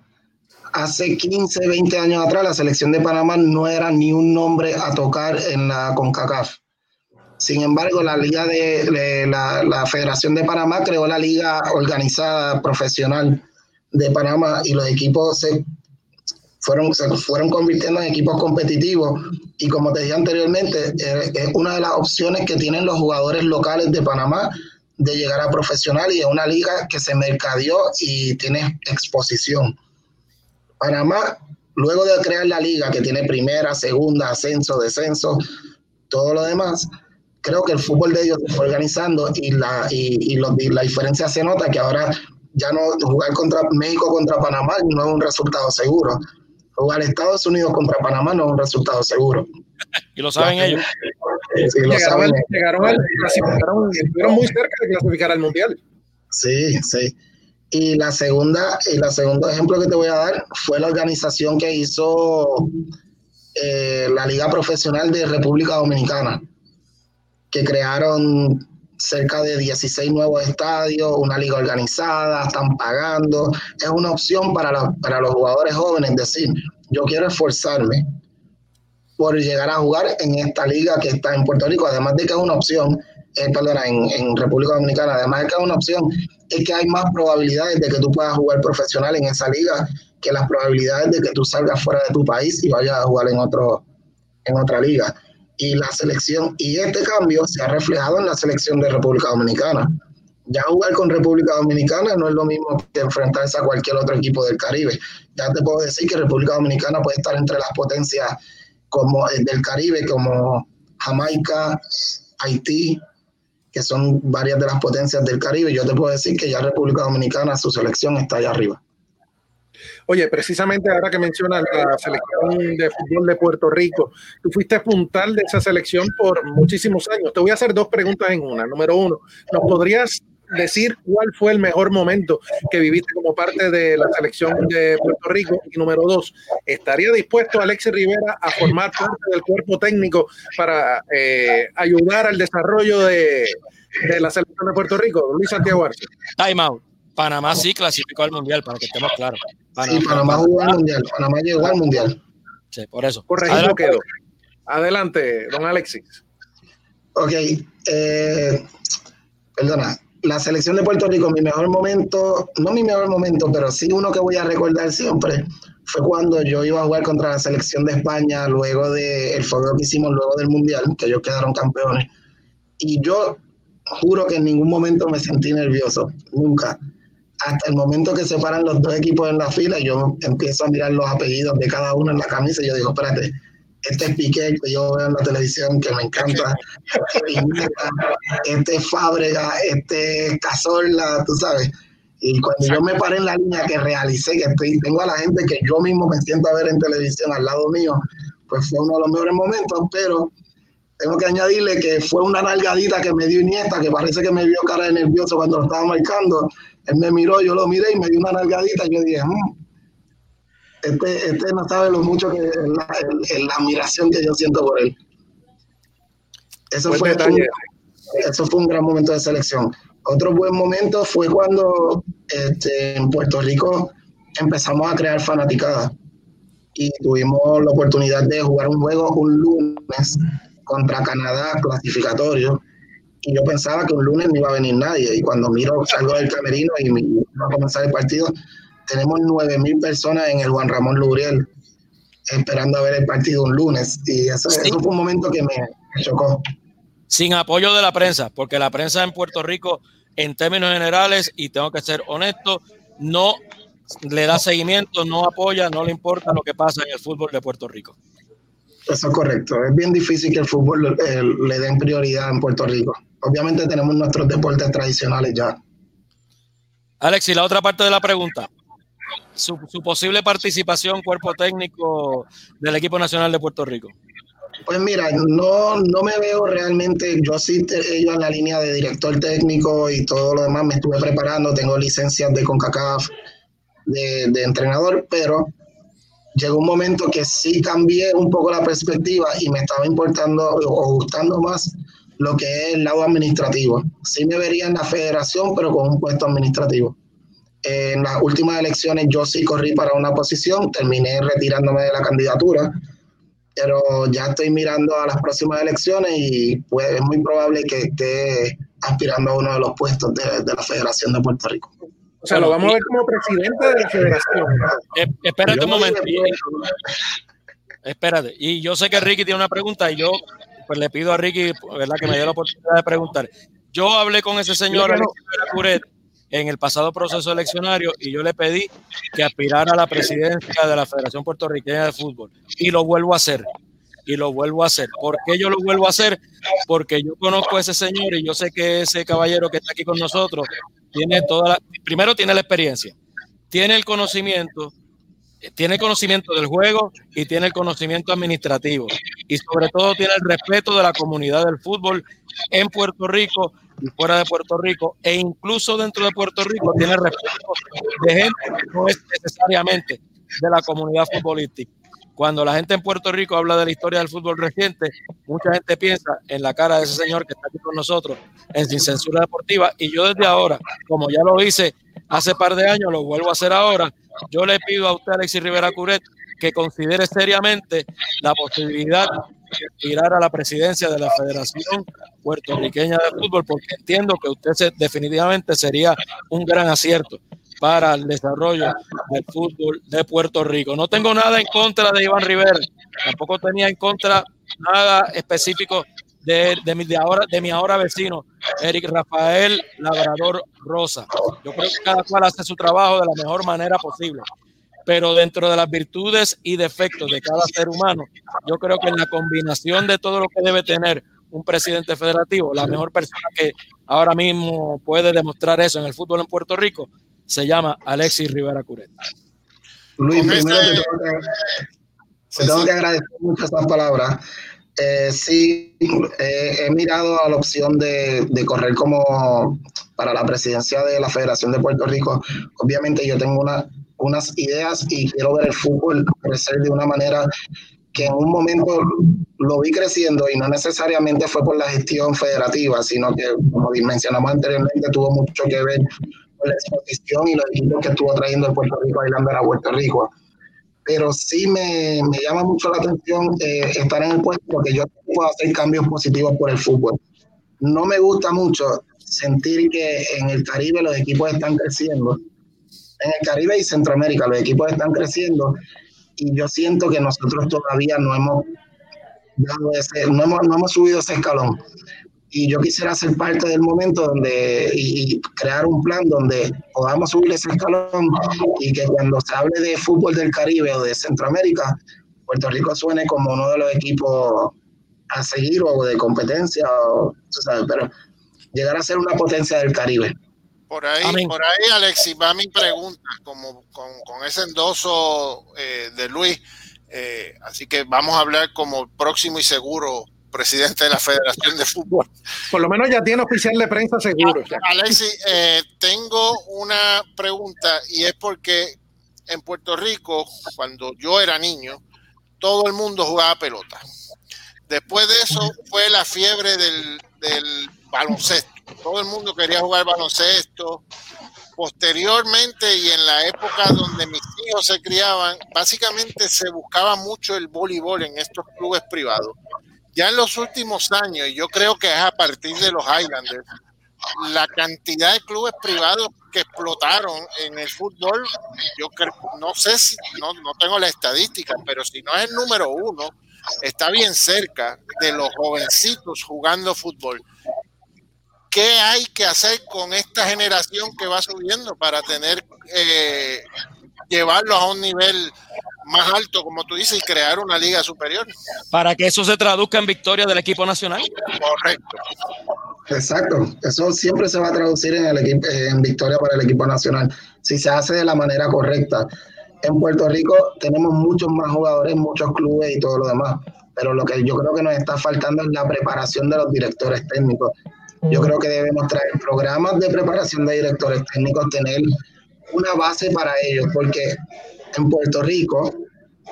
Hace 15, 20 años atrás, la selección de Panamá no era ni un nombre a tocar en la CONCACAF. Sin embargo, la liga de, la, Federación de Panamá creó la liga organizada profesional de Panamá y los equipos se fueron, se fueron convirtiendo en equipos competitivos y como te dije anteriormente, eh, es una de las opciones que tienen los jugadores locales de Panamá de llegar a profesional y es una liga que se mercadeó y tiene exposición. Panamá, luego de crear la liga que tiene primera, segunda, ascenso, descenso, todo lo demás, creo que el fútbol de ellos se fue organizando y la, y, y lo- y la diferencia se nota que ahora ya no jugar contra México contra Panamá no es un resultado seguro. Jugar Estados Unidos contra Panamá no es un resultado seguro. Y lo saben ellos. Sí, lo Llegaron, saben. al- llegaron al- clasificaron- estuvieron muy cerca de clasificar al mundial. Sí, sí. Y la segunda, y la segundo ejemplo que te voy a dar fue la organización que hizo eh, la Liga Profesional de República Dominicana, que crearon cerca de 16 nuevos estadios, una liga organizada, están pagando. Es una opción para, la- para los jugadores jóvenes, decir, yo quiero esforzarme por llegar a jugar en esta liga que está en Puerto Rico, además de que es una opción, eh, perdona, en, en República Dominicana, además de que es una opción, es que hay más probabilidades de que tú puedas jugar profesional en esa liga que las probabilidades de que tú salgas fuera de tu país y vayas a jugar en, otro, en otra liga. Y la selección, y este cambio se ha reflejado en la selección de República Dominicana. Ya jugar con República Dominicana no es lo mismo que enfrentarse a cualquier otro equipo del Caribe. Ya te puedo decir que República Dominicana puede estar entre las potencias como eh, del Caribe, como Jamaica, Haití, que son varias de las potencias del Caribe. Yo te puedo decir que ya República Dominicana, su selección está allá arriba. Oye, precisamente ahora que mencionas la selección de fútbol de Puerto Rico, tú fuiste puntal de esa selección por muchísimos años. Te voy a hacer dos preguntas en una. Número uno, ¿nos podrías decir cuál fue el mejor momento que viviste como parte de la selección de Puerto Rico? Y número dos, ¿estaría dispuesto Alexis Rivera a formar parte del cuerpo técnico para eh, ayudar al desarrollo de, de la selección de Puerto Rico? Luis Santiago Arce. Time out. Panamá sí clasificó al mundial, para que estemos claros. Sí, Panamá jugó al Mundial, Panamá llegó al Mundial. Sí, por eso. Adelante. quedó. Adelante, don Alexis. Ok, eh, perdona, la selección de Puerto Rico, mi mejor momento, no mi mejor momento, pero sí uno que voy a recordar siempre, fue cuando yo iba a jugar contra la selección de España luego del fogueo que hicimos luego del Mundial, que ellos quedaron campeones. Y yo juro que en ningún momento me sentí nervioso, nunca. Hasta el momento que se paran los dos equipos en la fila, yo empiezo a mirar los apellidos de cada uno en la camisa y yo digo, espérate, este es Piqué que yo veo en la televisión que me encanta, este es Fábrega, este es Cazorla, tú sabes. Y cuando yo me paré en la línea que realicé, que estoy, tengo a la gente que yo mismo me siento a ver en televisión al lado mío, pues fue uno de los mejores momentos, pero tengo que añadirle que fue una nalgadita que me dio Iniesta, que parece que me vio cara de nervioso cuando lo estaba marcando. Él me miró, yo lo miré y me dio una nalgadita y yo dije, "Mm". Este, este no sabe lo mucho que la, la admiración que yo siento por él. Eso fue, un, eso fue un gran momento de selección. Otro buen momento fue cuando este, en Puerto Rico empezamos a crear fanaticadas y tuvimos la oportunidad de jugar un juego un lunes contra Canadá clasificatorio y yo pensaba que un lunes no iba a venir nadie y cuando miro salgo del camerino y va a comenzar el partido tenemos nueve mil personas en el Juan Ramón Lubriel esperando a ver el partido un lunes y eso, eso fue un momento que me chocó sin apoyo de la prensa porque la prensa en Puerto Rico en términos generales y tengo que ser honesto no le da seguimiento, no apoya, no le importa lo que pasa en el fútbol de Puerto Rico. Eso es correcto. Es bien difícil que el fútbol eh, le den prioridad en Puerto Rico. Obviamente tenemos nuestros deportes tradicionales ya. Alex, y la otra parte de la pregunta. Su, posible participación, cuerpo técnico del equipo nacional de Puerto Rico. Pues mira, no, no me veo realmente, yo sí he en la línea de director técnico y todo lo demás, me estuve preparando, tengo licencias de CONCACAF, de, entrenador, pero llegó un momento que sí cambié un poco la perspectiva y me estaba importando o gustando más lo que es el lado administrativo. Sí me vería en la federación, pero con un puesto administrativo. En las últimas elecciones yo sí corrí para una posición, terminé retirándome de la candidatura, pero ya estoy mirando a las próximas elecciones y pues es muy probable que esté aspirando a uno de los puestos de, de la Federación de Puerto Rico. O sea, lo vamos a ver como presidente de la federación. Eh, espérate un momento. espérate. Y yo sé que Ricky tiene una pregunta y yo pues le pido a Ricky ¿verdad? que me dé la oportunidad de preguntar. Yo hablé con ese señor en el pasado proceso eleccionario y yo le pedí que aspirara a la presidencia de la Federación Puertorriqueña de Fútbol y lo vuelvo a hacer y lo vuelvo a hacer. ¿Por qué yo lo vuelvo a hacer? Porque yo conozco a ese señor y yo sé que ese caballero que está aquí con nosotros tiene toda la, primero tiene la experiencia, tiene el conocimiento, tiene conocimiento del juego y tiene el conocimiento administrativo y sobre todo tiene el respeto de la comunidad del fútbol en Puerto Rico y fuera de Puerto Rico e incluso dentro de Puerto Rico tiene respeto de gente que no es necesariamente de la comunidad futbolística. Cuando la gente en Puerto Rico habla de la historia del fútbol reciente, mucha gente piensa en la cara de ese señor que está aquí con nosotros en Sin Censura Deportiva. Y yo desde ahora, como ya lo hice hace par de años, lo vuelvo a hacer ahora, yo le pido a usted, Alexis Rivera Curet, que considere seriamente la posibilidad de aspirar a la presidencia de la Federación Puertorriqueña de Fútbol, porque entiendo que usted definitivamente sería un gran acierto para el desarrollo del fútbol de Puerto Rico. No tengo nada en contra de Iván Rivera, tampoco tenía en contra nada específico de, mi, de, ahora, de mi ahora vecino, Eric Rafael Labrador Rosa. Yo creo que cada cual hace su trabajo de la mejor manera posible. Pero dentro de las virtudes y defectos de cada ser humano, yo creo que en la combinación de todo lo que debe tener un presidente federativo, la mejor persona que ahora mismo puede demostrar eso en el fútbol en Puerto Rico se llama Alexis Rivera Curet. Luis, primero te tengo, que, agradecer mucho esas palabras. Eh, sí, eh, he mirado a la opción de, correr como para la presidencia de la Federación de Puerto Rico. Obviamente yo tengo unas ideas y quiero ver el fútbol crecer de una manera que en un momento lo vi creciendo y no necesariamente fue por la gestión federativa, sino que, como mencionamos anteriormente, tuvo mucho que ver la exposición y los equipos que estuvo trayendo el Puerto Rico Islander a Puerto Rico. Pero sí me, me llama mucho la atención eh, estar en el puesto porque yo puedo hacer cambios positivos por el fútbol. No me gusta mucho sentir que en el Caribe los equipos están creciendo. En el Caribe y Centroamérica los equipos están creciendo y yo siento que nosotros todavía no hemos, dado ese, no hemos, no hemos subido ese escalón y yo quisiera ser parte del momento donde y, crear un plan donde podamos subir ese escalón y que cuando se hable de fútbol del Caribe o de Centroamérica, Puerto Rico suene como uno de los equipos a seguir o de competencia, o, sabes, pero llegar a ser una potencia del Caribe. Por ahí, por ahí, Alexis, va mi pregunta, como con, con ese endoso eh, de Luis. Eh, así que vamos a hablar como próximo y seguro presidente de la Federación de Fútbol. Por lo menos ya tiene oficial de prensa seguro. Alexi, eh, tengo una pregunta y es porque en Puerto Rico, cuando yo era niño, todo el mundo jugaba pelota. Después de eso fue la fiebre del, del baloncesto. Todo el mundo quería jugar baloncesto. Posteriormente y en la época donde mis hijos se criaban, básicamente se buscaba mucho el voleibol en estos clubes privados. Ya en los últimos años, y yo creo que es a partir de los Highlanders, la cantidad de clubes privados que explotaron en el fútbol, yo creo, no sé si, no, no tengo la estadística, pero si no es el número uno, está bien cerca de los jovencitos jugando fútbol. ¿Qué hay que hacer con esta generación que va subiendo para tener, eh, llevarlos a un nivel más alto, como tú dices, y crear una liga superior? Para que eso se traduzca en victoria del equipo nacional. Correcto. Exacto, eso siempre se va a traducir en, el equipo, en victoria para el equipo nacional, si se hace de la manera correcta. En Puerto Rico tenemos muchos más jugadores, muchos clubes y todo lo demás, pero lo que yo creo que nos está faltando es la preparación de los directores técnicos. Yo creo que debemos traer programas de preparación de directores técnicos, tener una base para ellos, porque en Puerto Rico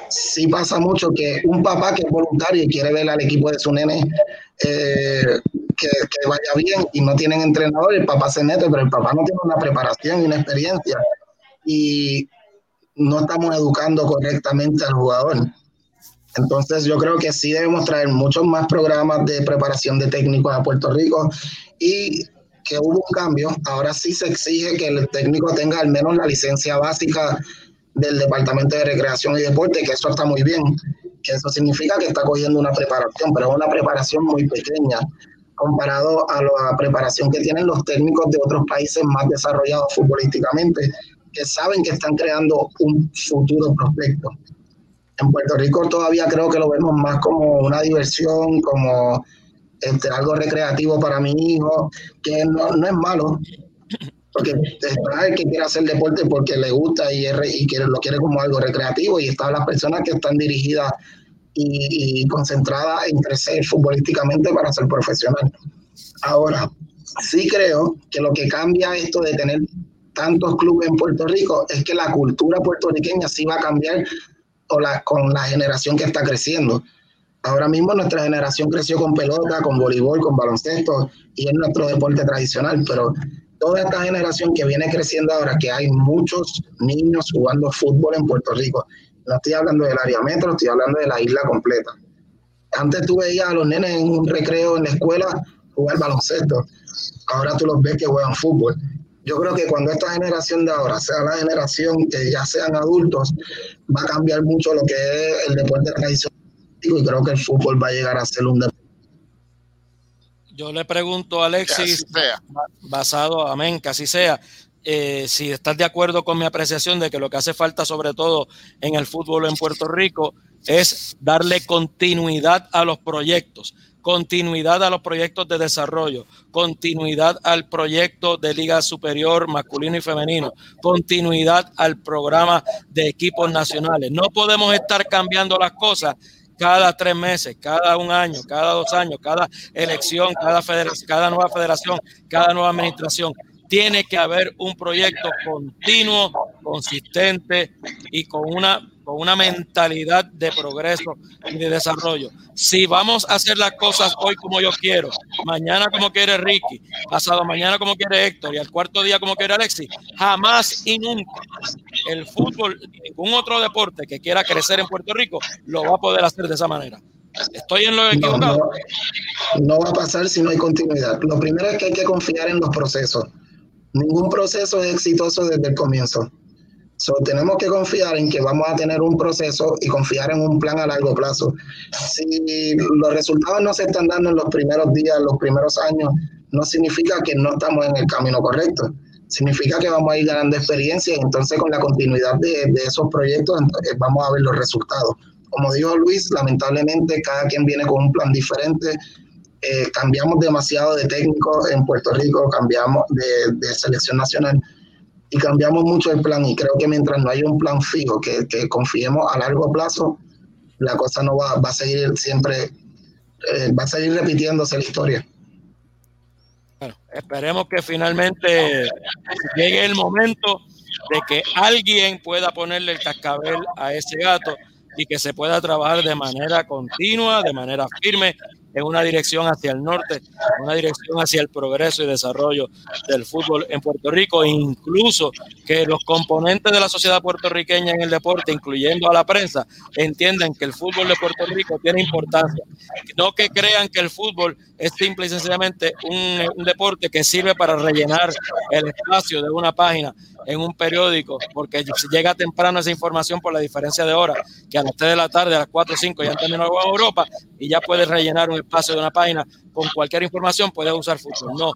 sí pasa mucho que un papá que es voluntario y quiere ver al equipo de su nene eh, que, que, vaya bien y no tienen entrenador, el papá se mete, pero el papá no tiene una preparación y una experiencia. Y no estamos educando correctamente al jugador. Entonces yo creo que sí debemos traer muchos más programas de preparación de técnicos a Puerto Rico y que hubo un cambio. Ahora sí se exige que el técnico tenga al menos la licencia básica del Departamento de Recreación y Deporte, que eso está muy bien, que eso significa que está cogiendo una preparación, pero es una preparación muy pequeña comparado a la preparación que tienen los técnicos de otros países más desarrollados futbolísticamente, que saben que están creando un futuro prospecto. En Puerto Rico todavía creo que lo vemos más como una diversión, como este, algo recreativo para mi hijo, que no, no es malo, porque está el que quiere hacer deporte porque le gusta y, y quiere, lo quiere como algo recreativo, y están las personas que están dirigidas y, concentradas en crecer futbolísticamente para ser profesional. Ahora, sí creo que lo que cambia esto de tener tantos clubes en Puerto Rico es que la cultura puertorriqueña sí va a cambiar la, con la generación que está creciendo. Ahora mismo nuestra generación creció con pelota, con voleibol, con baloncesto y es nuestro deporte tradicional, pero toda esta generación que viene creciendo ahora, que hay muchos niños jugando fútbol en Puerto Rico, no estoy hablando del área metro, estoy hablando de la isla completa. Antes tú veías a los nenes en un recreo en la escuela jugar baloncesto, ahora tú los ves que juegan fútbol. Yo creo que cuando esta generación de ahora sea la generación que ya sean adultos, va a cambiar mucho lo que es el deporte tradicional y creo que el fútbol va a llegar a ser un deporte. Yo le pregunto a Alexis, basado, amén, que así sea, eh, si estás de acuerdo con mi apreciación de que lo que hace falta sobre todo en el fútbol en Puerto Rico es darle continuidad a los proyectos continuidad a los proyectos de desarrollo, continuidad al proyecto de Liga Superior masculino y femenino, continuidad al programa de equipos nacionales. No podemos estar cambiando las cosas cada tres meses, cada un año, cada dos años, cada elección, cada, cada nueva federación, cada nueva administración. Tiene que haber un proyecto continuo, consistente y con una con una mentalidad de progreso y de desarrollo. Si vamos a hacer las cosas hoy como yo quiero, mañana como quiere Ricky, pasado mañana como quiere Héctor y al cuarto día como quiere Alexis, jamás y nunca el fútbol, ningún otro deporte que quiera crecer en Puerto Rico, lo va a poder hacer de esa manera. ¿Estoy en lo equivocado? No, no, va a pasar si no hay continuidad. Lo primero es que hay que confiar en los procesos. Ningún proceso es exitoso desde el comienzo. So, tenemos que confiar en que vamos a tener un proceso y confiar en un plan a largo plazo. Si los resultados no se están dando en los primeros días, los primeros años, no significa que no estamos en el camino correcto. Significa que vamos a ir ganando experiencia y entonces con la continuidad de, de esos proyectos vamos a ver los resultados. Como dijo Luis, lamentablemente cada quien viene con un plan diferente. Eh, cambiamos demasiado de técnico en Puerto Rico, cambiamos de, selección nacional y cambiamos mucho el plan y creo que mientras no haya un plan fijo que, confiemos a largo plazo, la cosa no va, va a seguir siempre, eh, va a seguir repitiéndose la historia. Bueno, esperemos que finalmente llegue el momento de que alguien pueda ponerle el cascabel a ese gato y que se pueda trabajar de manera continua, de manera firme en una dirección hacia el norte, una dirección hacia el progreso y desarrollo del fútbol en Puerto Rico, incluso que los componentes de la sociedad puertorriqueña en el deporte, incluyendo a la prensa, entiendan que el fútbol de Puerto Rico tiene importancia. No que crean que el fútbol es simple y sencillamente un deporte que sirve para rellenar el espacio de una página en un periódico, porque llega temprano esa información por la diferencia de hora, que a las 3 de la tarde, a las 4 o 5 ya han terminado en Europa y ya puedes rellenar un espacio de una página con cualquier información, puedes usar fútbol. No.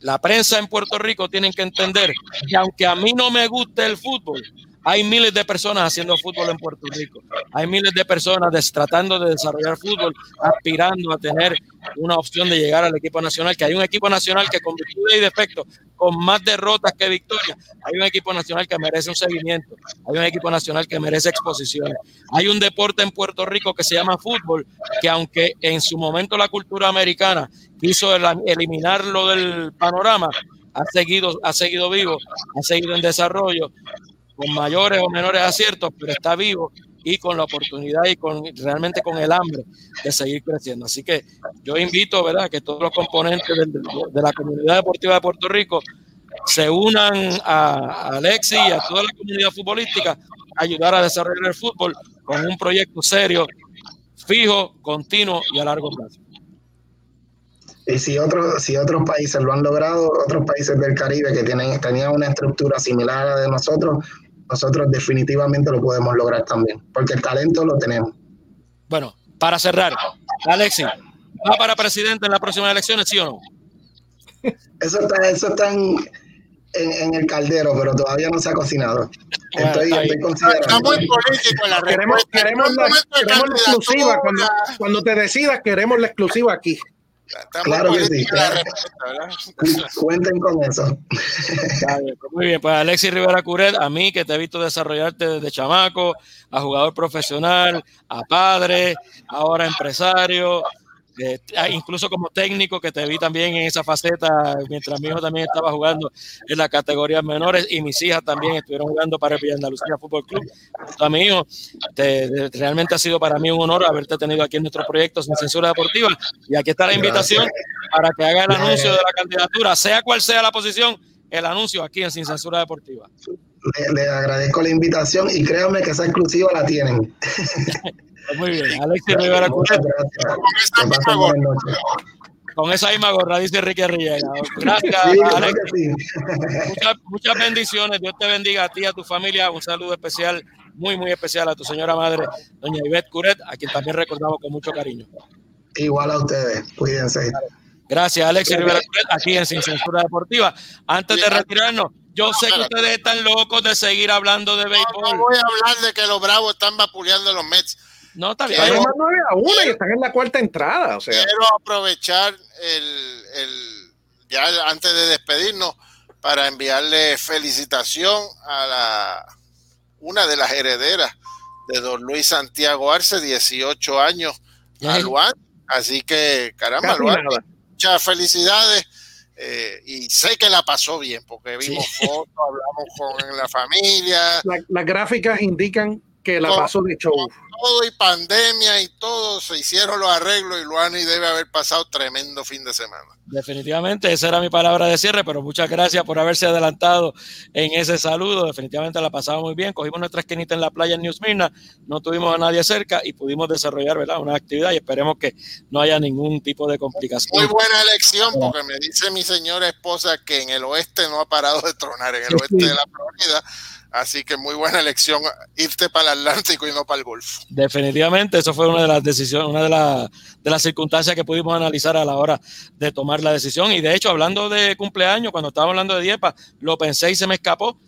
La prensa en Puerto Rico tienen que entender que aunque a mí no me guste el fútbol, hay miles de personas haciendo fútbol en Puerto Rico. Hay miles de personas tratando de desarrollar fútbol, aspirando a tener una opción de llegar al equipo nacional, que hay un equipo nacional que con virtudes y defectos, con más derrotas que victorias, hay un equipo nacional que merece un seguimiento, hay un equipo nacional que merece exposición. Hay un deporte en Puerto Rico que se llama fútbol, que aunque en su momento la cultura americana quiso eliminarlo del panorama, ha seguido, ha seguido vivo, ha seguido en desarrollo con mayores o menores aciertos, pero está vivo y con la oportunidad y con realmente con el hambre de seguir creciendo. Así que yo invito, ¿verdad?, que todos los componentes de, la comunidad deportiva de Puerto Rico se unan a, Alexi y a toda la comunidad futbolística a ayudar a desarrollar el fútbol con un proyecto serio, fijo, continuo y a largo plazo. Y si otros, si otros países lo han logrado, otros países del Caribe que tienen, tenían una estructura similar a la de nosotros, nosotros definitivamente lo podemos lograr también, porque el talento lo tenemos. Bueno, para cerrar, Alexi, ¿va para presidente en las próximas elecciones, sí o no? Eso está, eso está en, en, el caldero, pero todavía no se ha cocinado. Estoy, estoy considerando. Está muy político la Queremos, queremos, la, queremos la exclusiva. Cuando, cuando te decidas, queremos la exclusiva aquí claro que sí. Cuenten con eso. Pues muy bien, pues Alexis Rivera Curet, a mí que te he visto desarrollarte desde chamaco, a jugador profesional, a padre, ahora empresario, eh, ah, incluso como técnico que te vi también en esa faceta mientras mi hijo también estaba jugando en las categorías menores y mis hijas también estuvieron jugando para el Villa Andalucía Fútbol Club. A mi hijo, realmente ha sido para mí un honor haberte tenido aquí en nuestro proyecto Sin Censura Deportiva y aquí está la invitación para que haga el anuncio de la candidatura, sea cual sea la posición, el anuncio aquí en Sin Censura Deportiva. Le, agradezco la invitación y créanme que esa exclusiva la tienen. Muy bien, Alexis Rivera Con esa misma gorra, dice Enrique Rillera. Gracias, Alexis. Muchas, bendiciones. Dios te bendiga a ti, a tu familia. Un saludo especial, muy, muy especial a tu señora madre, doña Ivette Curet, a quien también recordamos con mucho cariño. Igual a ustedes. Cuídense. Gracias, Alexis Rivera Curet, aquí en Sin Censura Deportiva. Antes de retirarnos, yo sé que ustedes están locos de seguir hablando de béisbol. No, voy a hablar de que los Bravos están vapuleando a los Mets. No, está bien. Quiero, 9 a 1 y están en la cuarta entrada. O sea. Quiero aprovechar el, el, ya antes de despedirnos para enviarle felicitación a la una de las herederas de don Luis Santiago Arce, 18 años, a Luan. Así que, caramba, Luan, muchas felicidades. Eh, y sé que la pasó bien porque vimos fotos, hablamos con la familia. las gráficas indican que la pasó de show. Todo y pandemia y todo, se hicieron los arreglos y Luani debe haber pasado tremendo fin de semana. Definitivamente, esa era mi palabra de cierre, pero muchas gracias por haberse adelantado en ese saludo. Definitivamente la pasamos muy bien. Cogimos nuestra esquinita en la playa en New Smyrna, no tuvimos a nadie cerca y pudimos desarrollar ¿verdad? una actividad y esperemos que no haya ningún tipo de complicación. Muy buena elección, porque me dice mi señora esposa que en el oeste no ha parado de tronar, en el oeste de la Florida Así que muy buena elección irte para el Atlántico y no para el Golfo. Definitivamente, eso fue una de las decisiones, una de, de las circunstancias que pudimos analizar a la hora de tomar la decisión. Y de hecho, hablando de cumpleaños, cuando estábamos hablando de Diepa, lo pensé y se me escapó.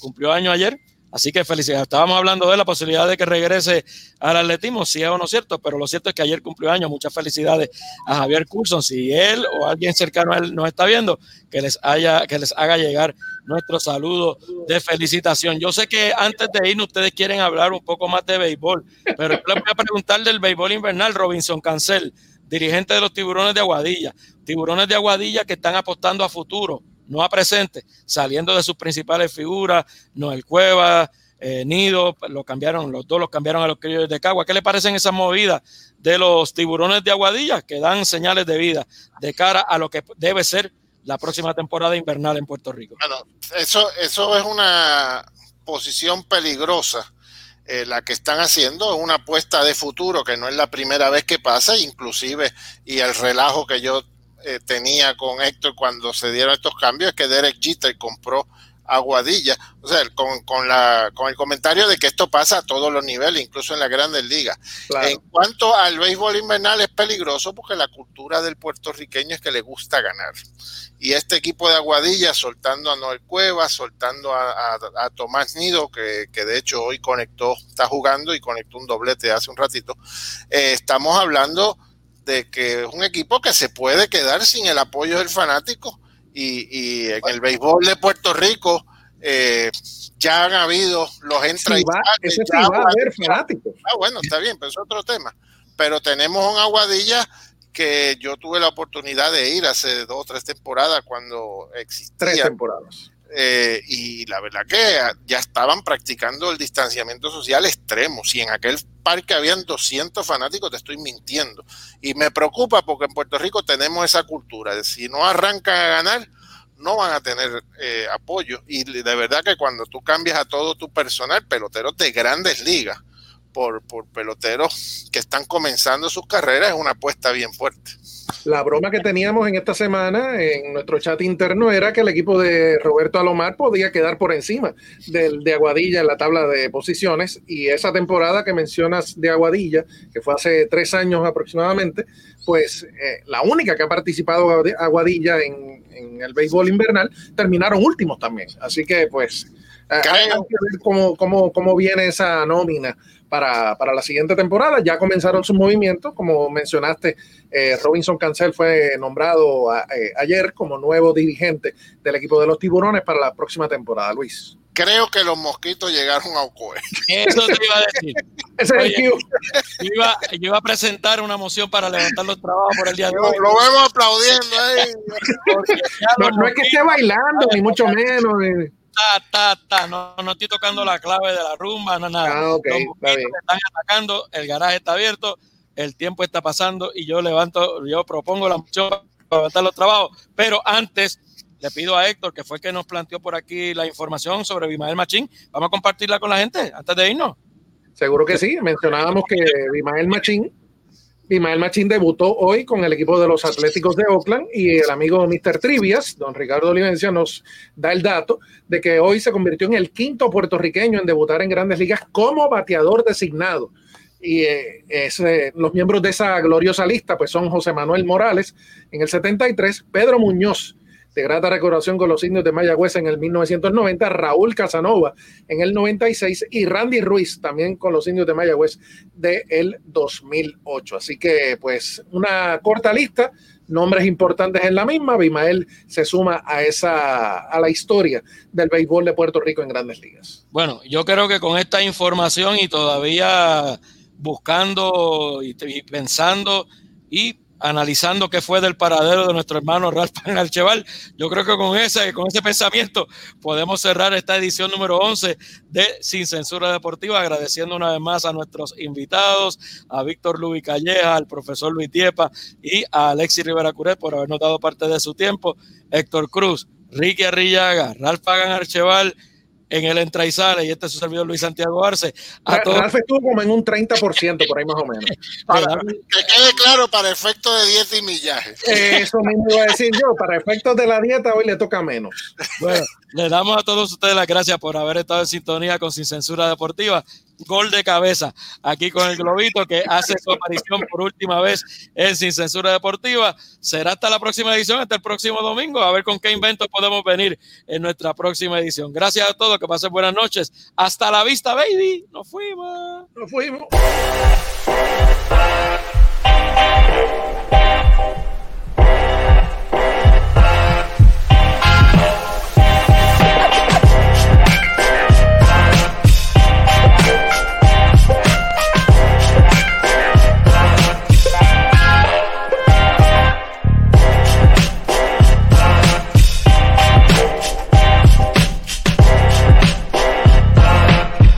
Cumplió año ayer Así que felicidades. Estábamos hablando de la posibilidad de que regrese al atletismo, si es o no cierto, pero lo cierto es que ayer cumplió años. Muchas felicidades a Javier Coulson. Si él o alguien cercano a él nos está viendo, que les, haya, que les haga llegar nuestro saludo de felicitación. Yo sé que antes de irnos ustedes quieren hablar un poco más de béisbol, pero yo les voy a preguntar del béisbol invernal, Robinson Cancel, dirigente de los tiburones de Aguadilla. Tiburones de Aguadilla que están apostando a futuro no presente, saliendo de sus principales figuras, Noel Cueva, eh, Nido, lo cambiaron, los dos los cambiaron a los criollos de Cagua. ¿Qué le parecen esas movidas de los tiburones de Aguadilla que dan señales de vida de cara a lo que debe ser la próxima temporada invernal en Puerto Rico? Bueno, eso, eso es una posición peligrosa. Eh, la que están haciendo es una apuesta de futuro que no es la primera vez que pasa, inclusive, y el relajo que yo eh, tenía con Héctor cuando se dieron estos cambios es que Derek Jeter compró Aguadilla, o sea, con, con, la, con el comentario de que esto pasa a todos los niveles, incluso en las grandes ligas. En cuanto al béisbol invernal es peligroso porque la cultura del puertorriqueño es que le gusta ganar. Y este equipo de Aguadilla, soltando a Noel Cuevas, soltando a, a, Tomás Nido, que, que, de hecho hoy conectó, está jugando y conectó un doblete hace un ratito, eh, estamos hablando de que es un equipo que se puede quedar sin el apoyo del fanático y, en el béisbol de Puerto Rico eh, ya han habido los entra sí, Eso sí va a haber fanáticos. Ah, bueno, está bien, pero es otro tema. Pero tenemos un Aguadilla que yo tuve la oportunidad de ir hace dos o tres temporadas cuando existía. Tres temporadas. Eh, y la verdad que ya estaban practicando el distanciamiento social extremo. Si en aquel parque habían 200 fanáticos, te estoy mintiendo. Y me preocupa porque en Puerto Rico tenemos esa cultura si no arrancan a ganar, no van a tener eh, apoyo. Y de verdad que cuando tú cambias a todo tu personal, peloteros de grandes ligas, por, por peloteros que están comenzando sus carreras, es una apuesta bien fuerte. La broma que teníamos en esta semana en nuestro chat interno era que el equipo de Roberto Alomar podía quedar por encima del de Aguadilla en la tabla de posiciones y esa temporada que mencionas de Aguadilla, que fue hace tres años aproximadamente, pues eh, la única que ha participado Aguadilla en, en, el béisbol invernal, terminaron últimos también. Así que pues eh, hay que ver cómo, cómo, cómo viene esa nómina para, para, la siguiente temporada. Ya comenzaron sus movimientos, como mencionaste, eh, Robinson Cancel fue nombrado eh, ayer como nuevo dirigente del equipo de los tiburones para la próxima temporada, Luis. Creo que los mosquitos llegaron a Ocoe. Eso te iba a decir. Oye, yo, iba, yo, iba, a presentar una moción para levantar los trabajos por el día de hoy. Lo, vemos aplaudiendo ahí. No, no, es que esté bailando, ni mucho menos. Ni ta, ta, No, no estoy tocando la clave de la rumba, no nada. Ah, okay, están atacando, el garaje está abierto, el tiempo está pasando y yo levanto, yo propongo la moción para levantar los trabajos. Pero antes le pido a Héctor, que fue el que nos planteó por aquí la información sobre Bimael Machín, vamos a compartirla con la gente antes de irnos. Seguro que sí, mencionábamos que Bimael Machín Ismael Machín debutó hoy con el equipo de los Atléticos de Oakland y el amigo Mr. Trivias, don Ricardo Olivencia, nos da el dato de que hoy se convirtió en el quinto puertorriqueño en debutar en grandes ligas como bateador designado. Y eh, eh, los miembros de esa gloriosa lista pues son José Manuel Morales en el 73, Pedro Muñoz de grata recordación con los indios de Mayagüez en el 1990, Raúl Casanova en el 96 y Randy Ruiz también con los indios de Mayagüez de el 2008. Así que pues una corta lista, nombres importantes en la misma, Bimael se suma a esa a la historia del béisbol de Puerto Rico en Grandes Ligas. Bueno, yo creo que con esta información y todavía buscando y pensando y analizando qué fue del paradero de nuestro hermano Ralph Archeval. Yo creo que con ese, con ese pensamiento podemos cerrar esta edición número 11 de Sin Censura Deportiva, agradeciendo una vez más a nuestros invitados, a Víctor Luis Calleja, al profesor Luis Tiepa y a Alexis Rivera Curet por habernos dado parte de su tiempo, Héctor Cruz, Ricky Arrillaga, Ralph Pagan Archeval en el entra y sale, y este es su servidor Luis Santiago Arce. A Ralph estuvo como en un 30% por ahí más o menos. que quede claro para efectos de dieta y millaje. Eso mismo iba a decir yo, para efectos de la dieta hoy le toca menos. Bueno, le damos a todos ustedes las gracias por haber estado en sintonía con Sin Censura Deportiva gol de cabeza aquí con el Globito que hace su aparición por última vez en Sin Censura Deportiva. Será hasta la próxima edición, hasta el próximo domingo, a ver con qué inventos podemos venir en nuestra próxima edición. Gracias a todos, que pasen buenas noches. Hasta la vista, baby. Nos fuimos. Nos fuimos.